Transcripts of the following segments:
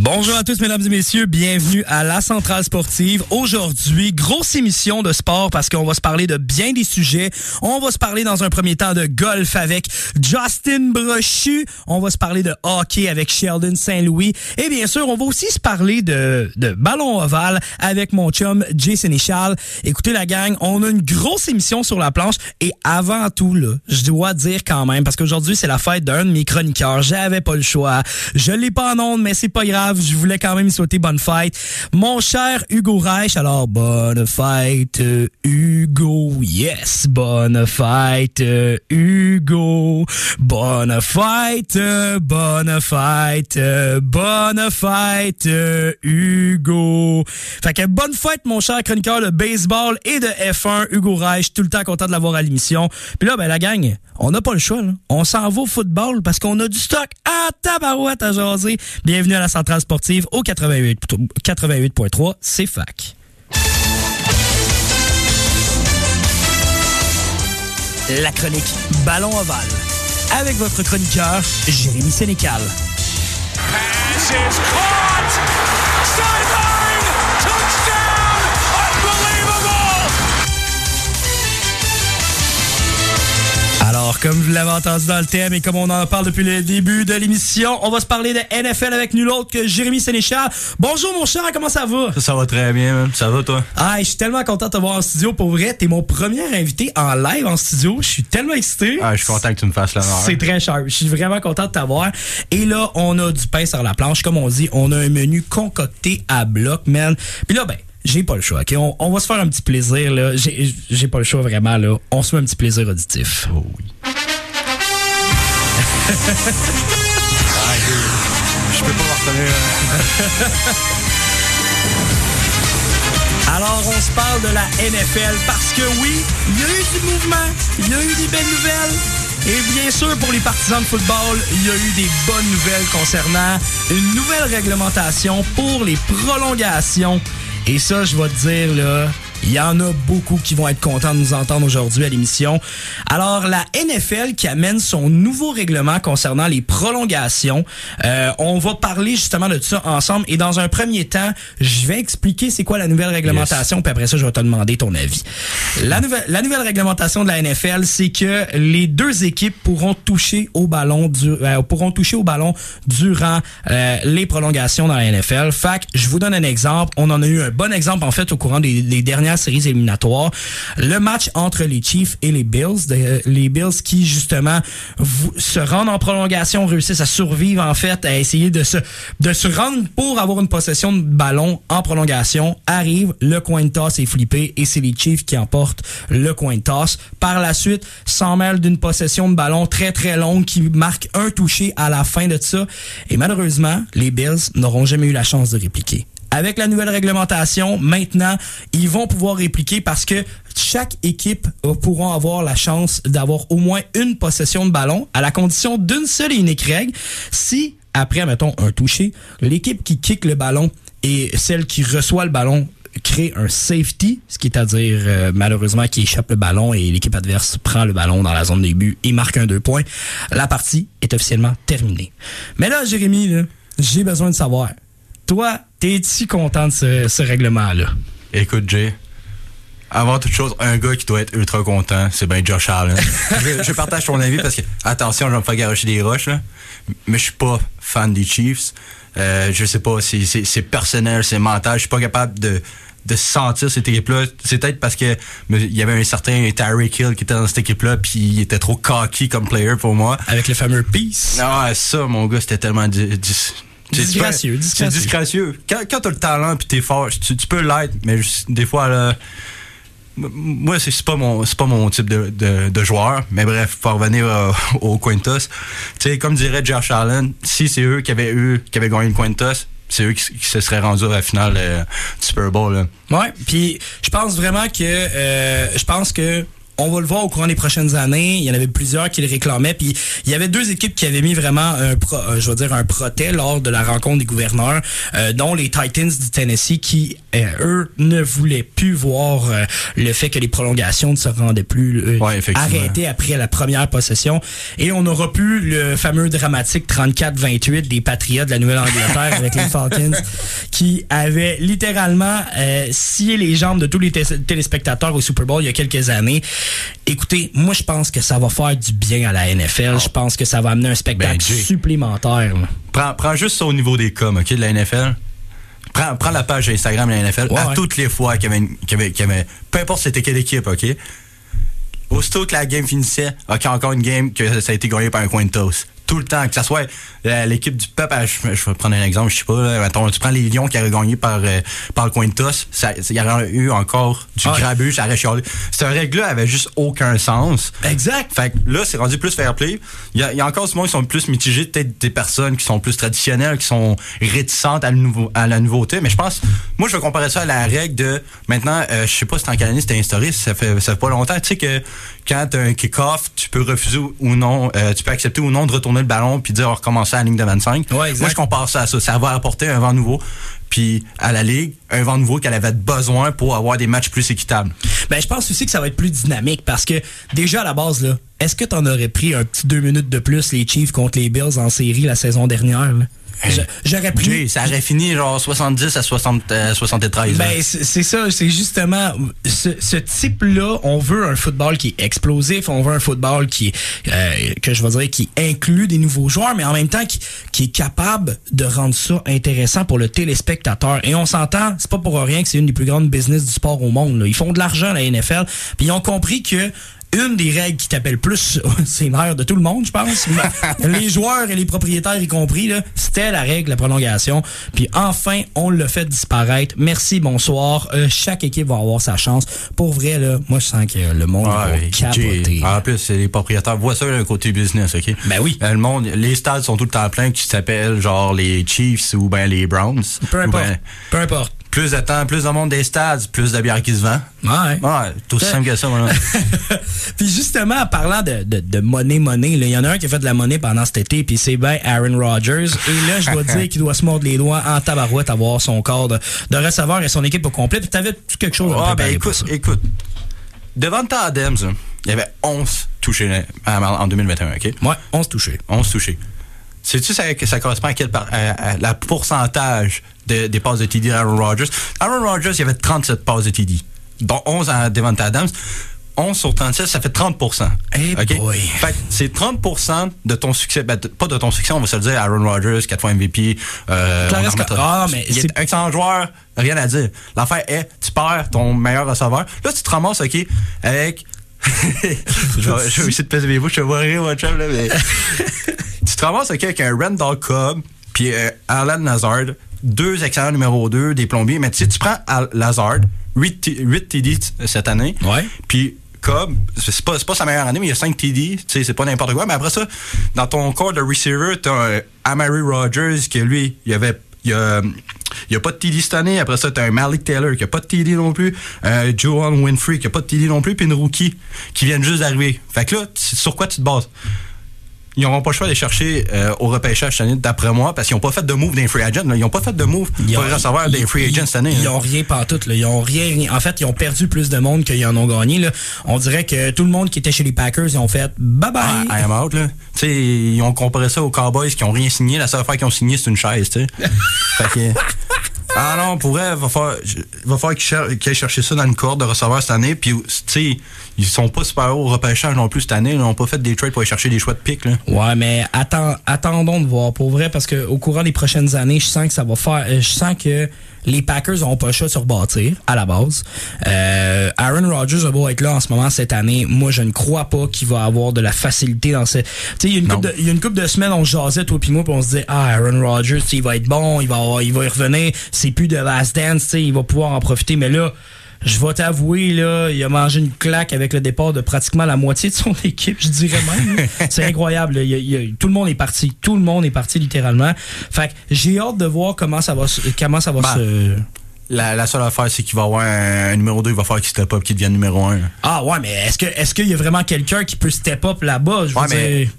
Bonjour à tous, mesdames et messieurs. Bienvenue à la Centrale Sportive. Aujourd'hui, grosse émission de sport parce qu'on va se parler de bien des sujets. On va se parler dans un premier temps de golf avec Justin Brochu. On va se parler de hockey avec Sheldon Saint-Louis. Et bien sûr, on va aussi se parler de, de ballon ovale avec mon chum Jason Charles. Écoutez la gang, on a une grosse émission sur la planche. Et avant tout, je dois dire quand même, parce qu'aujourd'hui, c'est la fête d'un de mes chroniqueurs. J'avais pas le choix. Je l'ai pas en ondes, mais c'est pas grave, je voulais quand même lui souhaiter bonne fête. Mon cher Hugo Reich, alors bonne fête euh, Hugo, yes, bonne fête euh, Hugo, bonne fête, euh, bonne fête, bonne fête Hugo. Fait que bonne fête mon cher chroniqueur de baseball et de F1, Hugo Reich, tout le temps content de l'avoir à l'émission. Puis là, ben la gang, on n'a pas le choix, on s'en va au football parce qu'on a du stock à tabarouette à jaser. Bienvenue à la centrale sportive au 88 88.3, c'est. La chronique Ballon ovale avec votre chroniqueur Jérémy Sénécal. Alors, comme vous l'avez entendu dans le thème et comme on en parle depuis le début de l'émission, on va se parler de NFL avec nul autre que Jérémy Sénéchal. Bonjour mon cher, comment ça va? Ça, ça va très bien, man. Ça va, toi? Ah, je suis tellement content de te voir en studio. Pour vrai, t'es mon premier invité en live en studio. Je suis tellement excité. Ah, je suis content que tu me fasses l'honneur. C'est très cher. Je suis vraiment content de t'avoir. Et là, on a du pain sur la planche. Comme on dit, on a un menu concocté à bloc, man. Puis là, ben, j'ai pas le choix, OK? On, on va se faire un petit plaisir, là. J'ai pas le choix, vraiment, là. On se met un petit plaisir auditif. Oh oui. Ah, je, je peux pas retenir. Alors, on se parle de la NFL parce que oui, il y a eu du mouvement, il y a eu des belles nouvelles. Et bien sûr, pour les partisans de football, il y a eu des bonnes nouvelles concernant une nouvelle réglementation pour les prolongations. Et ça, je vais te dire, là, il y en a beaucoup qui vont être contents de nous entendre aujourd'hui à l'émission. Alors, la NFL qui amène son nouveau règlement concernant les prolongations, euh, on va parler justement de ça ensemble. Et dans un premier temps, je vais expliquer c'est quoi la nouvelle réglementation, puis après ça, je vais te demander ton avis. La nouvelle, la nouvelle réglementation de la NFL, c'est que les deux équipes pourront toucher au ballon, du, euh, pourront toucher au ballon durant euh, les prolongations dans la NFL. Que je vous donne un exemple. On en a eu un bon exemple en fait au courant des, des dernières séries éliminatoires. Le match entre les Chiefs et les Bills, de- les Bills qui justement se rendent en prolongation, réussissent à survivre en fait, à essayer de se de se rendre pour avoir une possession de ballon en prolongation. Arrive, le coin de toss est flippé et c'est les Chiefs qui emportent le coin de toss. Par la suite, s'en mêle d'une possession de ballon très très longue qui marque un touché à la fin de ça. Et malheureusement, les Bills n'auront jamais eu la chance de répliquer. Avec la nouvelle réglementation, maintenant, ils vont pouvoir répliquer parce que chaque équipe euh, pourra avoir la chance d'avoir au moins une possession de ballon à la condition d'une seule et unique règle. Si, après, mettons, un touché, l'équipe qui kick le ballon et celle qui reçoit le ballon crée un safety, ce qui est à dire euh, malheureusement qui échappe le ballon et l'équipe adverse prend le ballon dans la zone des buts et marque un deux points, la partie est officiellement terminée. Mais là, Jérémy, j'ai besoin de savoir, toi, t'es-tu content de ce, ce règlement-là? Écoute, Jay. Avant toute chose, un gars qui doit être ultra content, c'est bien Josh Allen. je, je partage ton avis parce que, attention, je vais me faire garocher des roches, là. Mais je suis pas fan des Chiefs. Euh, je sais pas, c'est- c'est c'est personnel, c'est mental. Je suis pas capable de, de sentir cette équipe-là. C'est peut-être parce que il y avait un certain Tyreek Hill qui était dans cette équipe-là, puis il était trop cocky comme player pour moi. Avec le fameux Peace. Ah, ça, mon gars, c'était tellement Disgracieux, disgracieux. C'est disgracieux. Quand, quand t'as le talent puis t'es fort, tu, tu peux l'être, mais des fois, là, moi, c'est pas mon c'est pas mon type de, de, de joueur. Mais bref, pour revenir euh, au Quintus, tu sais, comme dirait Josh Allen, si c'est eux qui avaient eu qui avaient gagné le Quintus, c'est eux qui, qui se seraient rendus à la finale euh, du Super Bowl. Là. Ouais, puis je pense vraiment que euh, je pense que on va le voir au courant des prochaines années. Il y en avait plusieurs qui le réclamaient. Puis il y avait deux équipes qui avaient mis vraiment un, pro, euh, je veux dire, un protet lors de la rencontre des gouverneurs, euh, dont les Titans du Tennessee, qui euh, eux ne voulaient plus voir le fait que les prolongations ne se rendaient plus arrêtées après la première possession. Et on aura plus le fameux dramatique 34-28 des Patriots de la Nouvelle-Angleterre avec les Falcons, qui avaient littéralement scié les jambes de tous les téléspectateurs au Super Bowl il y a quelques années. Écoutez, moi je pense que ça va faire du bien à la NFL. Je pense que ça va amener un spectacle ben, supplémentaire. Prends, prends, juste ça au niveau des coms, OK, de la NFL. Prends, prends la page Instagram de la NFL. à toutes les fois qu'il y, avait, y avait, Peu importe c'était quelle équipe, OK? Aussitôt que la game finissait, OK, encore une game que ça a été gagné par un coin de toast tout le temps, que ce soit euh, l'équipe du peuple, je, vais prendre un exemple, je sais pas, tu prends les Lions qui avaient gagné par, euh, par le coin de toss, il y aurait eu encore du ah grabuge, ça aurait chialé. Cette règle-là avait juste aucun sens. Exact. Fait que là, c'est rendu plus fair play. Il y a, y a, encore ce monde qui sont plus mitigés, peut-être des personnes qui sont plus traditionnelles, qui sont réticentes à, nouveau, à la nouveauté, mais je pense, moi, je vais comparer ça à la règle de, maintenant, euh, je sais pas si en quelle année c'était instauré, ça fait, ça fait pas longtemps, tu sais que quand tu as un kick-off, tu peux refuser ou non, tu peux accepter ou non de retourner le ballon puis dire on recommencer à la ligne de 25. Moi, je compare ça à ça. Ça va apporter un vent nouveau puis à la Ligue, un vent nouveau qu'elle avait besoin pour avoir des matchs plus équitables. Ben, je pense aussi que ça va être plus dynamique parce que déjà à la base, là, est-ce que tu en aurais pris un petit deux minutes de plus les Chiefs contre les Bills en série la saison dernière? J'aurais ça aurait fini genre 70 à 60, 73. Euh, ben, c'est ça. C'est justement ce, type-là. On veut un football qui est explosif. On veut un football qui, euh, que je vais dire, qui inclut des nouveaux joueurs, mais en même temps qui, qui est capable de rendre ça intéressant pour le téléspectateur. Et on s'entend, c'est pas pour rien que c'est une des plus grandes business du sport au monde. Ils font de l'argent la NFL. Puis ils ont compris que une des règles qui t'appelle plus c'est nerfs de tout le monde, je pense. les joueurs et les propriétaires y compris, c'était la règle, la prolongation. Puis enfin, on l'a fait disparaître. Merci, bonsoir. Euh, chaque équipe va avoir sa chance. Pour vrai, là, moi, je sens que le monde va capoter. En plus, les propriétaires voient ça d'un côté business, OK? Ben oui. Euh, le monde, les stades sont tout le temps pleins qui s'appellent genre les Chiefs ou ben les Browns. Peu importe. Ben Peu importe plus de temps, plus de monde des stades, plus de bière qui se vend. Ouais. Ouais, tout aussi simple que ça, moi. puis justement, en parlant de, de, de monnaie, monnaie, il y en a un qui a fait de la monnaie pendant cet été, puis c'est bien Aaron Rodgers. Et là, je dois dire qu'il doit se mordre les doigts en tabarouette à voir son corps de, de receveur et son équipe au complet. Puis t'avais quelque chose à ouais, ben écoute, écoute. Devant Adams, il y avait 11 touchés en 2021, OK? Ouais, 11 touchés. 11 touchés. Sais-tu ça, ça correspond à quel la pourcentage de, des passes de TD d'Aaron Rodgers? Aaron Rodgers, il y avait 37 passes de TD, dont 11 à Devante Adams. 11 sur 37, ça fait 30 hey boy. Fait c'est 30% de ton succès. Ben, pas de ton succès, on va se le dire. Aaron Rodgers, 4 fois MVP. Euh, ah, mais il est excellent joueur, rien à dire. L'affaire est, tu perds ton meilleur receveur. Là, tu te ramasses, OK, avec... je, vais, essayer de peser mes bouches, je vais rire, mon chum, là, mais... tu te ramasses avec un Randall Cobb, puis euh, Alan Lazard, deux excellents numéro 2 des plombiers. Mais tu sais, tu prends Lazard, 8, 8 TD cette année. Puis Cobb, c'est pas, pas sa meilleure année, mais il y a 5 TD. Tu sais, c'est pas n'importe quoi. Mais après ça, dans ton corps de receiver, t'as un Amari Rogers qui, lui, il y avait. Il y a, a pas de TD cette année. Après ça, tu as un Malik Taylor qui n'a pas de TD non plus. Un Joan Winfrey qui n'a pas de TD non plus. Puis une rookie qui vient juste d'arriver. Fait que là, sur quoi tu te bases? Ils n'auront pas le choix d'aller chercher euh, au repêchage cette année, d'après moi, parce qu'ils n'ont pas fait de move d'un free agent. Ils n'ont pas fait de move pour recevoir des free agents cette année. Ils n'ont rien tout. Ils ont rien, En fait, ils ont perdu plus de monde qu'ils en ont gagné. Là. On dirait que tout le monde qui était chez les Packers, ils ont fait bye bye. Ah, I am out. Là. ils ont comparé ça aux Cowboys qui n'ont rien signé. La seule fois qu'ils ont signé, c'est une chaise. fait que, ah non, pour vrai, il va falloir, qu'ils aillent chercher ça dans une corde de receveurs cette année. Puis, tu sais, ils sont pas super hauts au repêchage non plus cette année. Ils n'ont pas fait des trades pour aller chercher des choix de pique. Là. Ouais, mais attendons de voir pour vrai parce qu'au courant des prochaines années, je sens que ça va faire. Euh, je sens que les Packers n'ont pas le choix de se rebâtir à la base. Euh, Aaron Rodgers va beau être là en ce moment cette année. Moi, je ne crois pas qu'il va avoir de la facilité dans ce. Tu sais, il y a une couple de, semaines, on jasait, toi et moi, puis on se disait, ah, Aaron Rodgers, il va être bon, il va, il va y revenir. C'est plus de last dance, il va pouvoir en profiter. Mais là, je vais t'avouer, là, il a mangé une claque avec le départ de pratiquement la moitié de son équipe, je dirais même. c'est incroyable. tout le monde est parti. Tout le monde est parti littéralement. Fait que j'ai hâte de voir comment ça va, comment ça va ben, se la, la seule affaire, c'est qu'il va avoir un, un numéro 2, il va falloir qu'il step up, qu'il devienne numéro 1. Ah ouais, mais est-ce que est-ce qu'il y a vraiment quelqu'un qui peut step up là-bas? Je veux Ouais, mais- dire-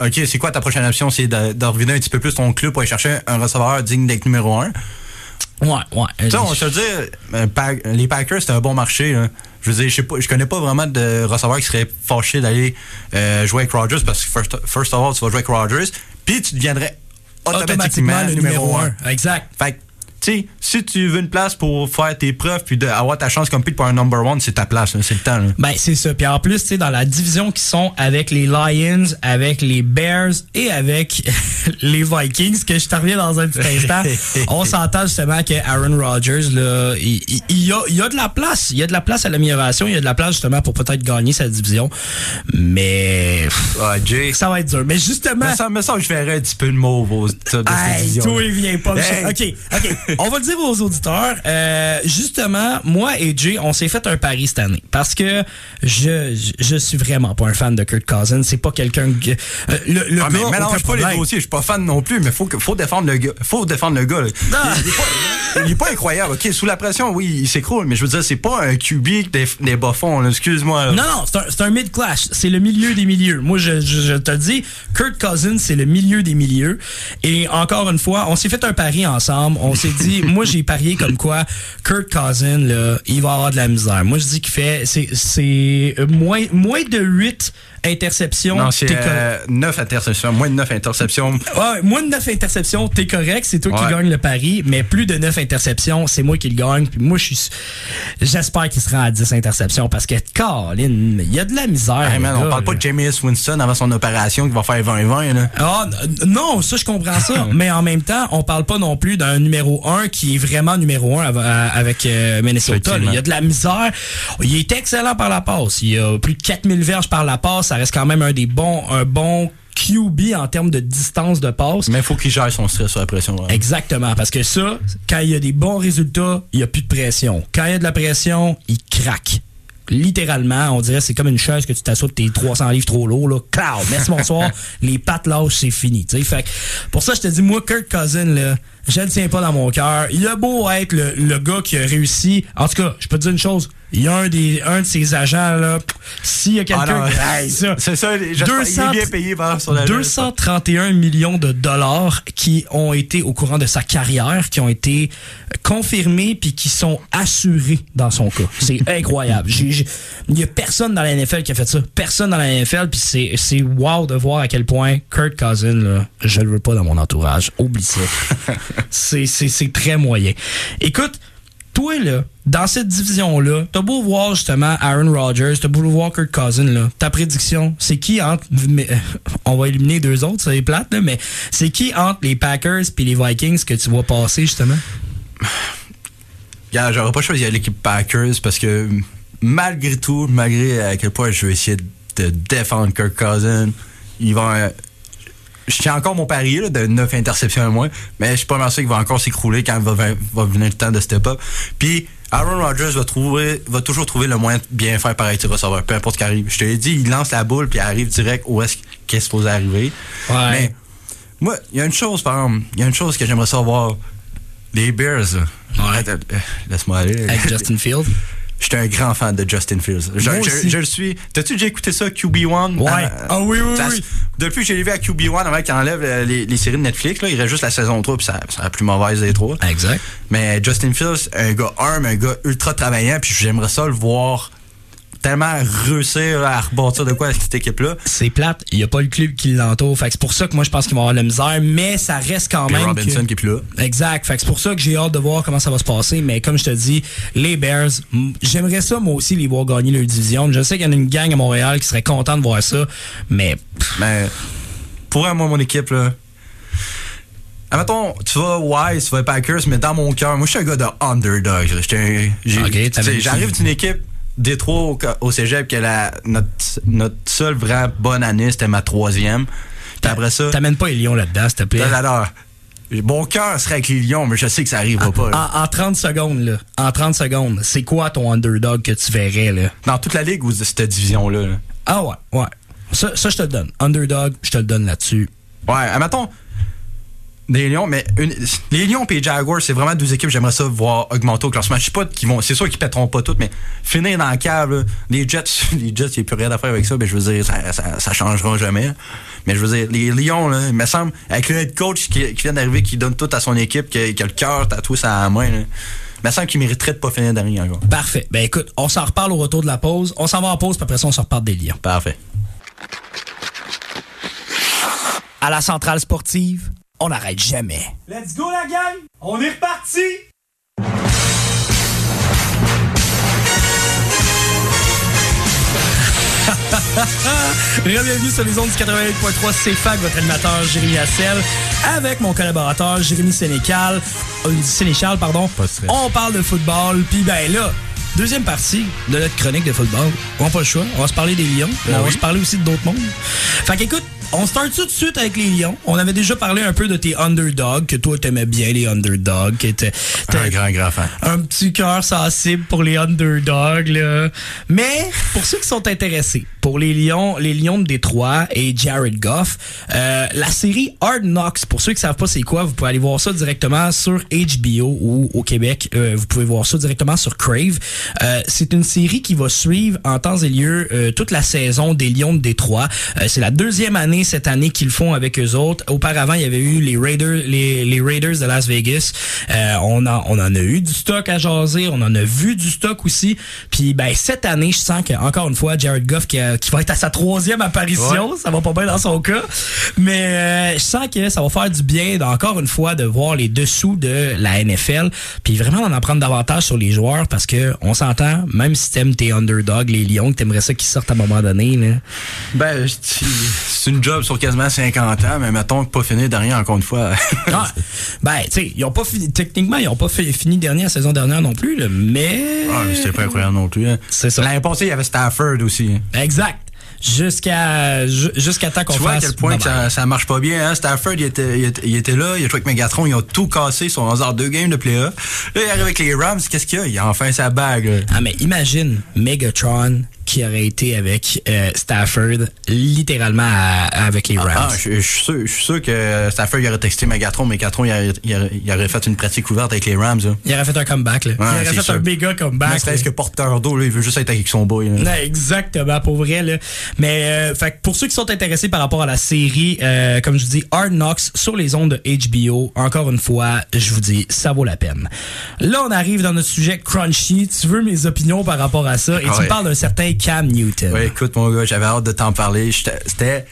OK, c'est quoi ta prochaine option? C'est de, de revenir un petit peu plus ton club pour aller chercher un receveur digne d'être numéro 1. Ouais, ouais. On se dire, euh, les Packers, c'est un bon marché. Je veux dire, je sais pas, je connais pas vraiment de receveurs qui seraient fâchés d'aller euh, jouer avec Rodgers parce que first, first of all, tu vas jouer avec Rodgers, puis tu deviendrais automatiquement, automatiquement le numéro 1. Exact. Fait sais, si tu veux une place pour faire tes preuves puis d'avoir ta chance comme pour un number one, c'est ta place, là, c'est le temps. là. Ben, c'est ça. Puis en plus, tu sais, dans la division qui sont avec les Lions, avec les Bears et avec les Vikings, que je te reviens dans un petit instant, on s'entend justement que Aaron Rodgers, là, il, y a, il y a de la place. Il y a de la place à l'amélioration. Il y a de la place justement pour peut-être gagner sa division. Mais Ah, Jay. ça va être dur. Mais justement... Mais ça, mais ça, je verrais un petit peu de mauve au top de cette division. toi, il vient pas me Hey. OK, OK. On va le dire aux auditeurs. Euh, justement, moi et Jay, on s'est fait un pari cette année. Parce que je, je, je suis vraiment pas un fan de Kurt Cousins. C'est pas quelqu'un que... euh, le le Ah, gars, mais aucun mélange pas les dossiers, je suis pas fan non plus, mais faut, que- faut défendre le gars. Faut défendre le gars. Il, il est pas, il est pas incroyable, ok? Sous la pression, oui, il s'écroule, mais je veux dire, c'est pas un QB des, des bas fonds, excuse-moi. Non, non, c'est un, un mid-clash. C'est le milieu des milieux. Moi, je, je, je te le dis, Kurt Cousins, c'est le milieu des milieux. Et encore une fois, on s'est fait un pari ensemble. On s'est dit, moi, j'ai parié comme quoi Kurt Cousins, là, il va avoir de la misère. Moi, je dis qu'il fait, c'est, c'est moins, moins de 8 interceptions. Non, c'est t'es cor- euh, 9 interceptions, moins de 9 interceptions. Ouais, moins de 9 interceptions, t'es correct, c'est toi qui gagne le pari, mais plus de 9 interceptions, c'est moi qui le gagne. Puis moi, je suis. J'espère qu'il sera à 10 interceptions parce que, Colin, il y a de la misère. Hey, man, on parle pas de Jameis Winston avant son opération qui va faire 20-20, là. Ah, non, ça, je comprends ça. mais en même temps, on parle pas non plus d'un numéro 1 qui est vraiment numéro 1 avec euh, Minnesota. Il y a de la misère. Il est excellent par la passe. Il a plus de 4000 verges par la passe. Ça reste quand même un des bons, un bon QB en termes de distance de passe. Mais il faut qu'il gère son stress sur la pression. Exactement, parce que ça, quand il y a des bons résultats, il n'y a plus de pression. Quand il y a de la pression, il craque. Littéralement, on dirait c'est comme une chaise que tu t'assois de tes 300 livres trop lourds, là. Cloud, merci bonsoir, les pattes lâches, c'est fini. Fait que pour ça, je te dis, moi, Kurt Cousin, là, je le tiens pas dans mon cœur. Il a beau être le, le gars qui a réussi. En tout cas, je peux te dire une chose. Il y a un, des, un de ses agents, là. S'il y a quelqu'un. Ah. C'est ça, qu'il 200 est bien payé par la 231 millions de dollars qui ont été au courant de sa carrière, qui ont été confirmés puis qui sont assurés dans son cas. C'est incroyable. Il y a personne dans la NFL qui a fait ça. Personne dans la NFL puis c'est c'est wow de voir à quel point Kurt Cousin là, je le veux pas dans mon entourage. Oublie ça. c'est très moyen. Écoute, toi, là, dans cette division-là, t'as beau voir justement Aaron Rodgers, t'as beau voir Kurt Cousin, là, ta prédiction, c'est qui entre. euh, on va éliminer deux autres, c'est plate, là, mais c'est qui entre les Packers et les Vikings que tu vois passer, justement? Regarde, j'aurais pas choisi l'équipe Packers parce que malgré tout, malgré à quel point je vais essayer de défendre Kirk Cousin, ils vont. Je tiens encore mon pari là, de 9 interceptions à moins, mais je suis pas mal sûr qu'il va encore s'écrouler quand va, va venir le temps de step up. Puis Aaron Rodgers va trouver va toujours trouver le moyen de bien faire pareil tes receveurs, peu importe ce qui arrive. Je te l'ai dit, il lance la boule puis il arrive direct où est-ce qu'est supposé arriver. Ouais. Mais moi, il y a une chose, par exemple, il y a une chose que j'aimerais savoir. Les Bears, là. Ouais. Arrête, euh, laisse-moi aller. Avec Justin Field. J'étais un grand fan de Justin Fields. Je, Moi je- aussi. je le suis. T'as-tu déjà écouté ça, QB1? Ouais. Euh, Ah oui, oui, ça- oui. Depuis que j'ai vu à QB1, avant qu'il enlève euh, les, les séries de Netflix, là, il reste juste la saison 3, puis ça, c'est la plus mauvaise des trois. Exact. Mais Justin Fields, un gars arme, un gars ultra travaillant, puis j'aimerais ça le voir tellement réussir à rebâtir de quoi avec cette équipe-là. C'est plate, il n'y a pas le club qui l'entoure. Fait que c'est pour ça que moi je pense qu'il va avoir la misère, mais ça reste quand Puis même. Robinson que- qui est plus là. Exact. Fait que c'est pour ça que j'ai hâte de voir comment ça va se passer. Mais comme je te dis, les Bears, j'aimerais ça moi aussi les voir gagner leur division. Je sais qu'il y en a une gang à Montréal qui serait content de voir ça, mais Mais pour moi, mon équipe, là. Admettons, tu vas Wise, tu vas Packers, mais dans mon cœur, moi, je suis un gars de underdog. J'arrive d'une équipe Détroit au, au cégep que la, notre, notre seule vraie bonne année, c'était ma troisième. Puis après ça, t'amènes pas les lions là-dedans, s'il te plaît? là, mon cœur serait avec les Lions, mais je sais que ça arrivera pas. En, en 30 secondes, là. En 30 secondes, c'est quoi ton underdog que tu verrais, là? Dans toute la ligue ou cette division-là. là? Ah ouais, ouais. Ça, ça je te le donne. Underdog, je te le donne là-dessus. Ouais, admettons, des Lions, mais une- les Lions et les Jaguars, c'est vraiment deux équipes j'aimerais ça voir augmenter au classement. Je sais pas qu'ils vont, c'est sûr qu'ils pèteront pas toutes, mais finir dans la cave, là, les Jets, les Jets, il n'y a plus rien à faire avec ça, mais je veux dire, ça, ça, ça changera jamais. Mais je veux dire, les Lions, là, il me semble, avec le head coach qui, qui vient d'arriver, qui donne tout à son équipe, qui, qui a le cœur tatoué sur la main, là, il me semble qu'il mériterait de pas finir dernier encore. Parfait. Ben écoute, on s'en reparle au retour de la pause. On s'en va en pause, puis après ça, on se reparle des Lions. Parfait. À la centrale sportive, on n'arrête jamais. Let's go la gang! On est reparti! Bienvenue sur les ondes du 88.3 CFAC, votre animateur Jérémy Hassel, avec mon collaborateur Jérémy Sénécal, euh, Sénéchal, pardon. On parle de football, puis ben là, deuxième partie de notre chronique de football. On n'a pas le choix, on va se parler des Lions, mais on va se parler aussi de d'autres mondes. Fait qu'écoute, on start tout de suite avec les Lions. On avait déjà parlé un peu de tes underdogs, que toi t'aimais bien les underdogs, que t'es- Un grand, grand fan. un petit cœur sensible pour les underdogs là. Mais pour ceux qui sont intéressés, pour les Lions, les Lions de Détroit et Jared Goff, euh, la série Hard Knocks, pour ceux qui savent pas c'est quoi, vous pouvez aller voir ça directement sur HBO ou au Québec, euh, vous pouvez voir ça directement sur Crave. Euh, c'est une série qui va suivre en temps et lieu euh, toute la saison des Lions de Détroit. Euh, c'est la deuxième année cette année qu'ils font avec eux autres. Auparavant, il y avait eu les Raiders, les, les Raiders de Las Vegas. Euh, on, en, on en a eu du stock à jaser, on en a vu du stock aussi. Puis ben cette année, je sens que encore une fois, Jared Goff qui, a- qui va être à sa troisième apparition, ça va pas bien dans son cas. Mais euh, je sens que ça va faire du bien, encore une fois, de voir les dessous de la NFL. Puis vraiment d'en apprendre davantage sur les joueurs parce que on s'entend, même si t'aimes tes underdogs, les Lions, que t'aimerais ça qu'ils sortent à un moment donné. Là. Ben, c'est c'est une job sur quasiment 50 ans, mais mettons que pas finir dernier encore une fois. Ah, ben, tu sais, ils ont pas fini, techniquement, ils ont pas fait- fini dernier la saison dernière non plus, là, mais. Ah, mais C'était pas incroyable non plus. hein. C'est ça. L'année passée, il y avait Stafford aussi. hein. Exact. Jusqu'à ju- jusqu'à temps qu'on Tu vois à fasse. quel point que ça, ça marche pas bien. Hein? Stafford, il était, il, était, il était là, il a joué avec Megatron, ils ont tout cassé, ils sont dans deux games de playoff. Là, il arrive avec les Rams, qu'est-ce qu'il y a? Il a enfin sa bague. là. Ah, mais imagine Megatron qui aurait été avec euh, Stafford, littéralement à- avec les Rams. Ah, je, je suis sûr, je suis sûr que Stafford, il aurait texté Megatron. Megatron, il aurait, il aurait, il aurait fait une pratique ouverte avec les Rams. Là. Il aurait fait un comeback, là. il aurait fait sûr. un méga comeback. Mais c'est ce que porteur d'eau, là, il veut juste être avec son boy. là. Non, exactement, pour vrai. Là. Mais euh, fait pour ceux qui sont intéressés par rapport à la série, euh, comme je vous dis, Hard Knocks sur les ondes de HBO, encore une fois, je vous dis, ça vaut la peine. Là, on arrive dans notre sujet crunchy. Tu veux mes opinions par rapport à ça? Et tu Ouais. me parles d'un certain Cam Newton. Ouais, écoute, mon gars, j'avais hâte de t'en parler. C'était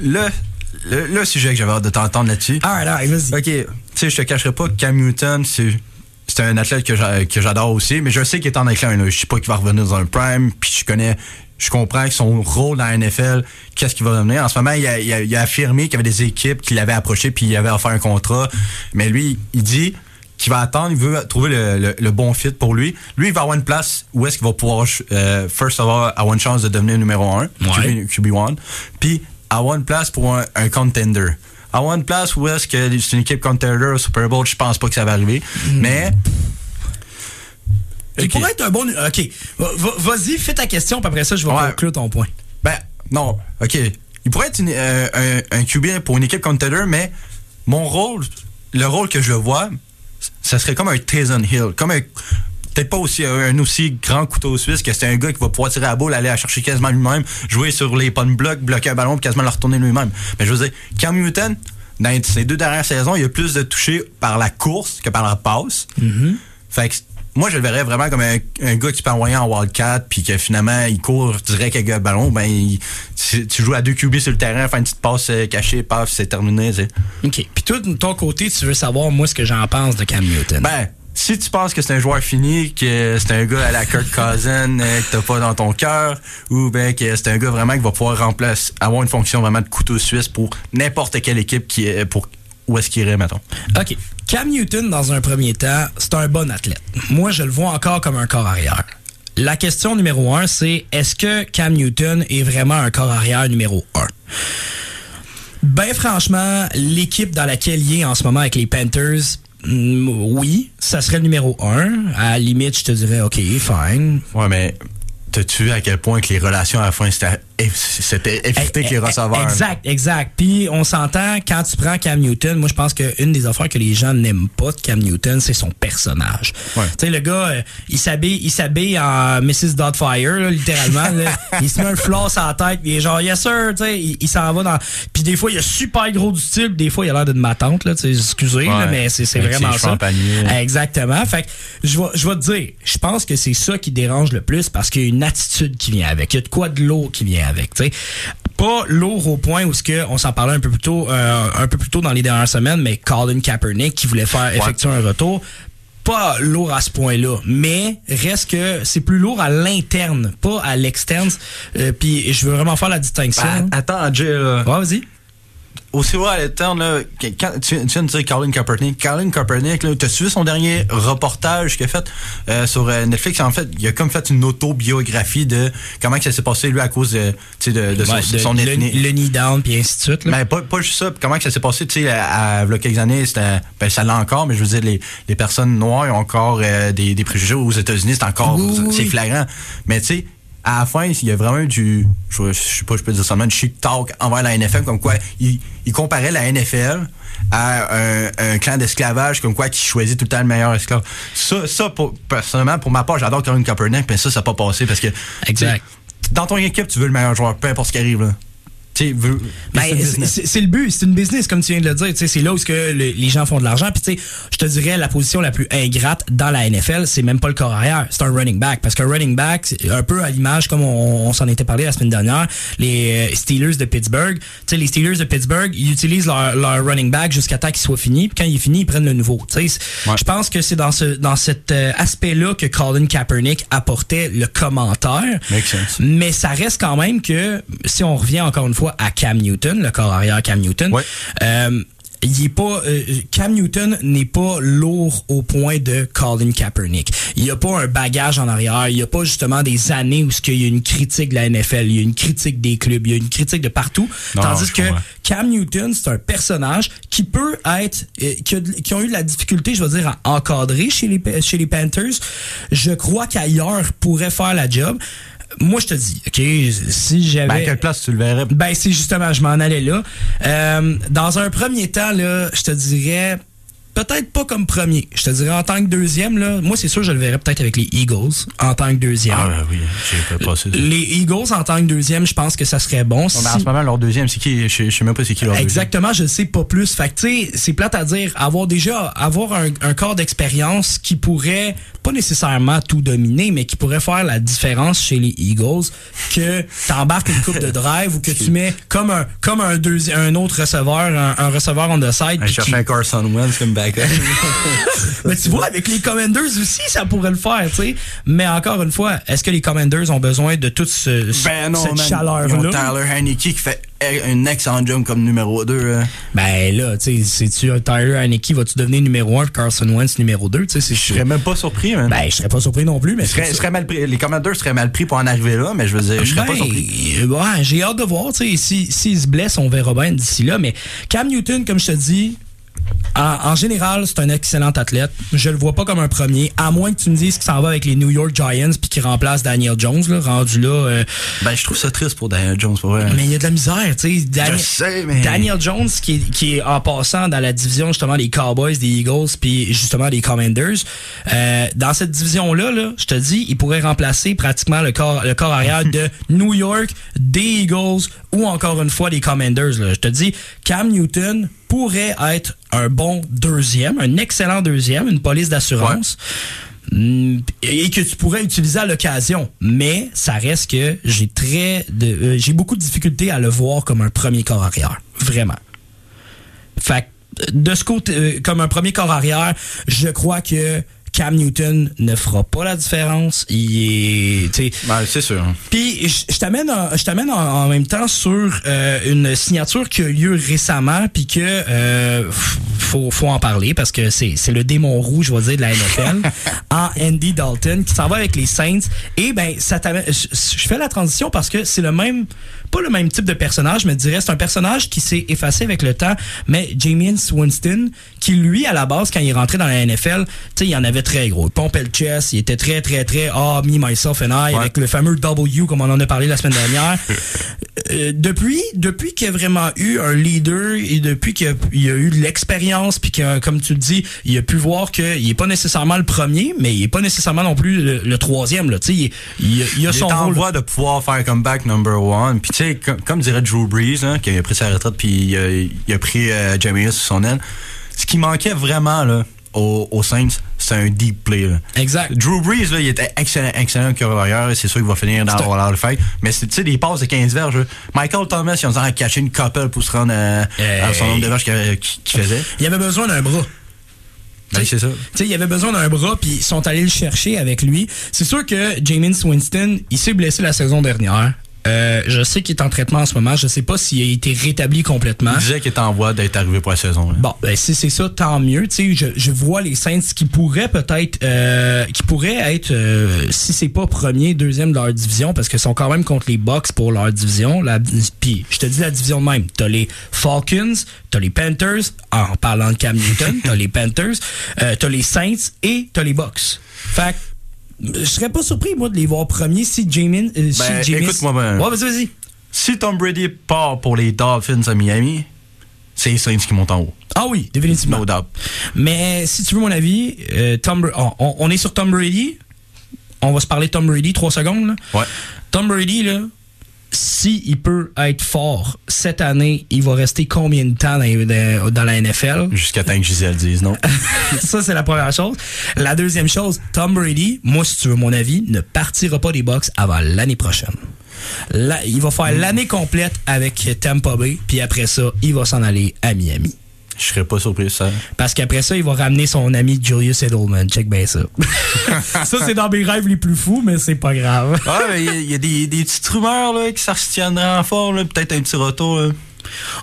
le, le, le sujet que j'avais hâte de t'entendre là-dessus. Alright, alright, vas-y. Ok, tu sais, je te cacherai pas que Cam Newton, c'est c'est un athlète que j'a- que j'adore aussi, mais je sais qu'il est en. Là. Je sais pas qu'il va revenir dans un prime, puis je connais, je comprends que son rôle dans la NFL, qu'est-ce qu'il va devenir. En ce moment, il a, il a- il a affirmé qu'il y avait des équipes qui l'avaient approché, puis il avait offert un contrat. Mais lui, il dit qu'il va attendre, il veut trouver le, le- le bon fit pour lui. Lui, il va avoir une place où est-ce qu'il va pouvoir, euh, first of all, avoir une chance de devenir numéro un, Ouais. QB, QB1, puis avoir une place pour un, un contender. Avoir une place où est-ce que c'est une équipe contender au Super Bowl, je pense pas que ça va arriver. Mais. Il pourrait être un bon... OK. Va- va- Vas-y, fais ta question, puis après ça, je vais Ouais. conclure ton point. Ben, non, ok. Il pourrait être une- euh, un, un QB pour une équipe contender, mais mon rôle, le rôle que je vois, ça serait comme un Tyson Hill. Comme un. Peut-être pas aussi un aussi grand couteau suisse que c'est un gars qui va pouvoir tirer la boule, aller la chercher quasiment lui-même, jouer sur les pun blocs, bloquer un ballon, puis quasiment le retourner lui-même. Mais je veux dire, Cam Newton, dans ces deux dernières saisons, il y a plus de touchés par la course que par la passe. Fait que moi, je le verrais vraiment comme un, un gars qui envoyer en wildcat, puis que finalement, il court direct avec le ballon. Ben, il- tu, tu joues à deux QB sur le terrain, faire une petite passe euh, cachée, paf, c'est terminé. OK. Puis toi, de ton côté, tu veux savoir, moi, ce que j'en pense de Cam Newton? Ben, si tu penses que c'est un joueur fini, que c'est un gars à la Kirk Cousin euh, que t'as pas dans ton cœur, ou ben que c'est un gars vraiment qui va pouvoir remplacer, avoir une fonction vraiment de couteau suisse pour n'importe quelle équipe qui est pour où est-ce qu'il irait, mettons. OK. Cam Newton, dans un premier temps, c'est un bon athlète. Moi, je le vois encore comme un corps arrière. La question numéro un, c'est est-ce que Cam Newton est vraiment un corps arrière numéro un? Ben franchement, l'équipe dans laquelle il est en ce moment avec les Panthers, mm, oui, ça serait le numéro un. À la limite, je te dirais OK, fine. Ouais, mais t'as-tu vu à quel point que les relations à la fin c'était c'était éviter que les receveurs. Exact, exact. Puis on s'entend, quand tu prends Cam Newton, moi je pense qu'une des affaires que les gens n'aiment pas de Cam Newton, c'est son personnage. Tu sais, le gars, euh, il s'habille il s'habille en Mrs. Doubtfire, là, littéralement. là. il se met un floss à la tête, il est genre, yes sir, tu sais, il, il s'en va dans... Puis des fois, il a super gros du style, des fois, il a l'air d'une ma tante, là, tu sais, excusez, là, Ouais. mais c'est vraiment ça. Exactement. Fait que je vais je vais te dire, je pense que c'est ça qui dérange le plus parce qu'il y a une attitude qui vient avec. Il y a de quoi de lourd qui vient avec. Pas lourd au point où ce que on s'en parlait un peu plus tôt euh, un peu plus tôt dans les dernières semaines, mais Colin Kaepernick qui voulait faire effectuer un retour pas lourd à ce point-là, mais reste que c'est plus lourd à l'interne, pas à l'externe. Euh, Puis je veux vraiment faire la distinction. Ben, attends, Jay, là. ouais, vas-y. Aussi loin à l'interne, là, quand- tu, tu viens de dire Colin Kaepernick. Colin Kaepernick, là, t'as suivi son dernier reportage qu'il a fait euh, sur euh, Netflix? En fait, il a comme fait une autobiographie de comment que ça s'est passé, lui, à cause de, tu sais, de, de son, Ouais, de- son le, ethnie. le knee down puis ainsi de suite. là. Mais pas, pas juste ça. Comment que ça s'est passé, tu sais, à, à, a quelques années, ben, ça l'a encore, mais je veux dire, les, les personnes noires ont encore euh, des, des préjugés aux États-Unis, c'est encore, oui, c'est oui. flagrant. Mais tu sais, à la fin, il y a vraiment eu du, je, je sais pas, je peux dire du shit talk envers la NFL, comme quoi, il, il comparait la NFL à un, un clan d'esclavage, comme quoi, qui choisit tout le temps le meilleur esclave. Ça, ça, pour, personnellement, pour ma part, j'adore Colin Kaepernick, mais ça, ça n'a pas passé parce que, Exact. dans ton équipe, tu veux le meilleur joueur, peu importe ce qui arrive, là. Ben, c'est le but, c'est une business comme tu viens de le dire. C'est là où ce que le- les gens font de l'argent. Puis tu sais, je te dirais la position la plus ingrate dans la NFL, c'est même pas le corps arrière, c'est un running back. Parce qu'un running back, c'est un peu à l'image comme on, on s'en était parlé la semaine dernière, les euh, Steelers de Pittsburgh. Tu sais, les Steelers de Pittsburgh, ils utilisent leur, leur running back jusqu'à temps qu'il soit fini. Puis quand il est fini, ils prennent le nouveau. Tu sais, Ouais. je pense que c'est dans ce dans cet euh, aspect-là que Colin Kaepernick apportait le commentaire. Makes sense. Mais ça reste quand même que, si on revient encore une fois à Cam Newton, le corps arrière Cam Newton, Ouais. euh, il est pas euh, Cam Newton n'est pas lourd au point de Colin Kaepernick. Il y a pas un bagage en arrière, il y a pas justement des années où ce qu'il y a une critique de la NFL, il y a une critique des clubs, il y a une critique de partout. Non, Tandis que comprends. Cam Newton, c'est un personnage qui peut être, euh, qui, a, qui ont eu de la difficulté, je veux dire, à encadrer chez les, chez les Panthers. Je crois qu'ailleurs pourrait faire la job. Moi, je te dis, OK, si j'avais... Ben, à quelle place tu le verrais? Ben, c'est justement, je m'en allais là. Euh, dans un premier temps, là, je te dirais peut-être pas comme premier. Je te dirais en tant que deuxième, là, moi, c'est sûr, je le verrais peut-être avec les Eagles en tant que deuxième. Ah, oui, j'ai ça. Les Eagles en tant que deuxième, je pense que ça serait bon. Si- en ce moment, leur deuxième, c'est qui? Je, je sais même pas c'est qui leur Exactement, je sais pas plus. Fait que, tu sais, c'est plate à dire. Avoir déjà, avoir un, un corps d'expérience qui pourrait, pas nécessairement tout dominer, mais qui pourrait faire la différence chez les Eagles, que t'embarques une coupe de drive ou que tu mets comme un, comme un deuxième, un autre receveur, un, un receveur on the side. deuxième. puis Je cherche qui- un Carson Wentz comme mais tu vois, avec les Commanders aussi, ça pourrait le faire, tu sais. Mais encore une fois, est-ce que les Commanders ont besoin de toute ce, ce- ben non, cette chaleur-là? Tyler Heineke qui fait un excellent jump comme numéro 2. Ben là, tu sais, c'est-tu un Tyler Heineke, vas-tu devenir numéro 1 Carson Wentz numéro 2? Tu sais, c'est Je serais même pas surpris, man. Ben, je serais pas surpris non plus, mais serais- serais mal pris. Les Commanders seraient mal pris pour en arriver là, mais je veux dire, je serais pas Ben, surpris. euh, ouais, j'ai hâte de voir. tu sais, Si, s'il se blesse, on verra bien d'ici là. Mais Cam Newton, comme je te dis, en, en général, c'est un excellent athlète. Je le vois pas comme un premier, à moins que tu me dises qu'il s'en va avec les New York Giants puis qu'il remplace Daniel Jones, là, rendu là. euh, Ben, je trouve ça triste pour Daniel Jones, pour vrai. mais il y a de la misère, tu sais. Dani- Je sais, mais- Daniel Jones, qui est, qui est en passant dans la division justement des Cowboys, des Eagles, puis justement des Commanders, euh, dans cette division-là, là, je te dis, il pourrait remplacer pratiquement le corps, le corps arrière de New York, des Eagles ou encore une fois des Commanders. Là. Je te dis, Cam Newton pourrait être un bon deuxième, un excellent deuxième, une police d'assurance. Mm, et que tu pourrais utiliser à l'occasion. Mais ça reste que j'ai très de euh, j'ai beaucoup de difficultés à le voir comme un premier corps arrière. Vraiment. Fait que, de ce côté, euh, comme un premier corps arrière, je crois que Cam Newton ne fera pas la différence. Il est, tu sais, Ben, c'est sûr. puis je t'amène je t'amène en, en même temps sur euh, une signature qui a eu lieu récemment puis que euh, faut faut en parler parce que c'est c'est le démon rouge je vais dire de la NFL en Andy Dalton qui s'en va avec les Saints et ben ça t'amène je fais la transition parce que c'est le même pas le même type de personnage mais je dirais c'est un personnage qui s'est effacé avec le temps mais Jameis Winston qui, lui, à la base, quand il est rentré dans la NFL, tu sais, il en avait très gros. Il pompait le chest, il était très, très, très, ah, me, myself and I, avec le fameux W, comme on en a parlé la semaine dernière. Euh, depuis, depuis qu'il a vraiment eu un leader et depuis qu'il a, il a eu de l'expérience, puis que, comme tu le dis, il a pu voir qu'il est pas nécessairement le premier, mais il est pas nécessairement non plus le, troisième, là. Tu sais, il, il, a son est en rôle. voie de pouvoir faire comeback number one. Puis tu sais, comme, comme dirait Drew Brees, hein, qui a pris sa retraite, puis il a, il a pris euh, Jamie sur son aile. Ce qui manquait vraiment, là, aux, aux Saints, c'est un deep play. Là. Exact. Drew Brees, là, il était excellent, excellent carrière. C'est sûr qu'il va finir dans un- le fait. Mais c'est, tu sais, des passes de 15 verges. Michael Thomas, il a besoin de cacher une couple pour se rendre à, à son nombre de verges qu'il, faisait. Il avait besoin d'un bras. Ben, c'est ça. Tu sais, il avait besoin d'un bras, puis ils sont allés le chercher avec lui. C'est sûr que Jamin Winston, il s'est blessé la saison dernière. Euh, je sais qu'il est en traitement en ce moment. Je sais pas s'il a été rétabli complètement. Il disait qu'il était en voie d'être arrivé pour la saison. là. Bon, ben si c'est ça, tant mieux. Tu sais, je, je vois les Saints qui pourraient peut-être, euh, qui pourraient être, euh, si c'est pas premier, deuxième de leur division, parce qu'ils sont quand même contre les Bucks pour leur division. La, puis, je te dis la division de même. T'as les Falcons, t'as les Panthers, en parlant de Cam Newton, t'as les Panthers, euh, t'as les Saints et t'as les Bucks. Fait je serais pas surpris, moi, de les voir premiers si Jamin... Euh, si Ben, écoute-moi bien. Ouais, vas-y, vas-y. Si Tom Brady part pour les Dolphins à Miami, c'est les Saints qui montent en haut. Ah oui, définitivement. No doubt. Mais si tu veux mon avis, euh, Tom, Bra- on, on- on est sur Tom Brady. On va se parler de Tom Brady trois secondes. là. Ouais. Tom Brady, là, si il peut être fort cette année, il va rester combien de temps dans, la NFL? Jusqu'à temps que Gisèle dise non. Ça, c'est la première chose. La deuxième chose, Tom Brady, moi, si tu veux mon avis, ne partira pas des box avant l'année prochaine. Là, il va faire l'année complète avec Tampa Bay, puis après ça, il va s'en aller à Miami. Je serais pas surpris de ça. Parce qu'après ça, il va ramener son ami Julius Edelman. Check bien ça. ça, c'est dans mes rêves les plus fous, mais c'est pas grave. Ah, mais il y a- il y, a des, des petites rumeurs là, que ça se tiendrait en fort, peut-être un petit retour. là.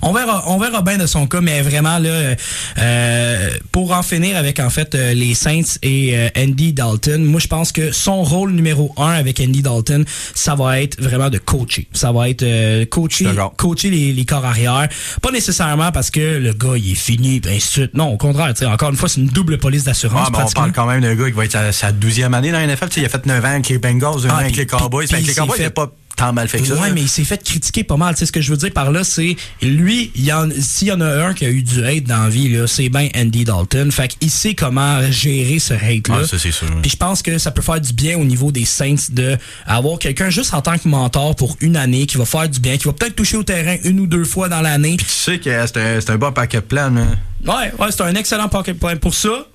On verra, on verra bien de son cas, mais vraiment là, euh, pour en finir avec en fait euh, les Saints et euh, Andy Dalton, moi je pense que son rôle numéro un avec Andy Dalton, ça va être vraiment de coacher. Ça va être euh, coacher, coacher les, les corps arrière. Pas nécessairement parce que le gars il est fini, ben suite. Non, au contraire, tu sais, encore une fois, c'est une double police d'assurance. Ah, mais on parle quand même d'un gars qui va être à sa 12e année dans la NFL. Tu sais, il a fait 9 ans avec les Bengals, 2 ans Ah, avec puis- les Cowboys. Fait que puis les Cowboys, il pas tant mal fait que ça. Ouais, mais il s'est fait critiquer pas mal. Tu sais, ce que je veux dire par là, c'est lui, il y en- s'il y en a un qui a eu du hate dans la vie, là, c'est bien Andy Dalton. Fait qu'il sait comment gérer ce hate-là. Ah, c'est sûr. Puis je pense que ça peut faire du bien au niveau des Saints de avoir quelqu'un juste en tant que mentor pour une année qui va faire du bien, qui va peut-être toucher au terrain une ou deux fois dans l'année. Tu sais que c'est un, un bon paquet plan. là. Ouais, ouais, c'est un excellent pocket point. Pour ça,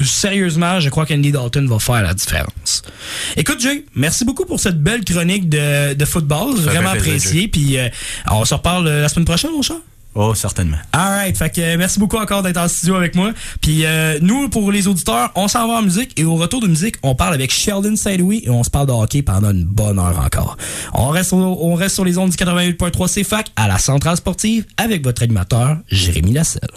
sérieusement, je crois qu'Andy Dalton va faire la différence. Écoute, Jay, merci beaucoup pour cette belle chronique de, de football. fait Vraiment apprécié. Puis euh, on se reparle euh, la semaine prochaine, mon chat? Oh, certainement. Alright, fait que euh, merci beaucoup encore d'être en studio avec moi. Puis euh, nous, pour les auditeurs, on s'en va en musique et au retour de musique, on parle avec Sheldon Saint-Louis et on se parle de hockey pendant une bonne heure encore. On reste, au- on reste sur les ondes du 88.3 CFAC à la Centrale Sportive avec votre animateur, Jérémy Lasselle.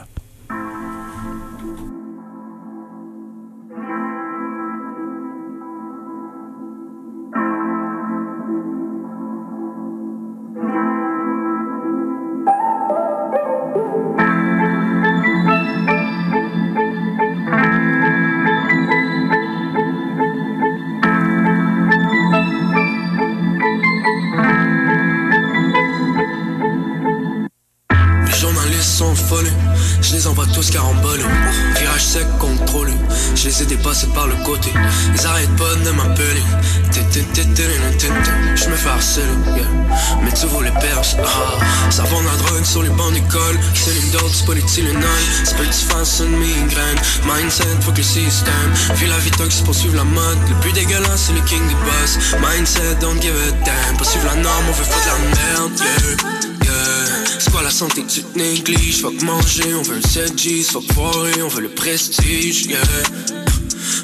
Faut que le système. Vis la vie toxique pour suivre la mode. Le plus dégueulasse, c'est le king des boss. Mindset, don't give a damn. Pas suivre la norme, on veut foutre la merde, yeah. Yeah. C'est quoi la santé tu te négliges? Faut que manger, on veut le 7 G's Faut que foirer, on veut le prestige yeah.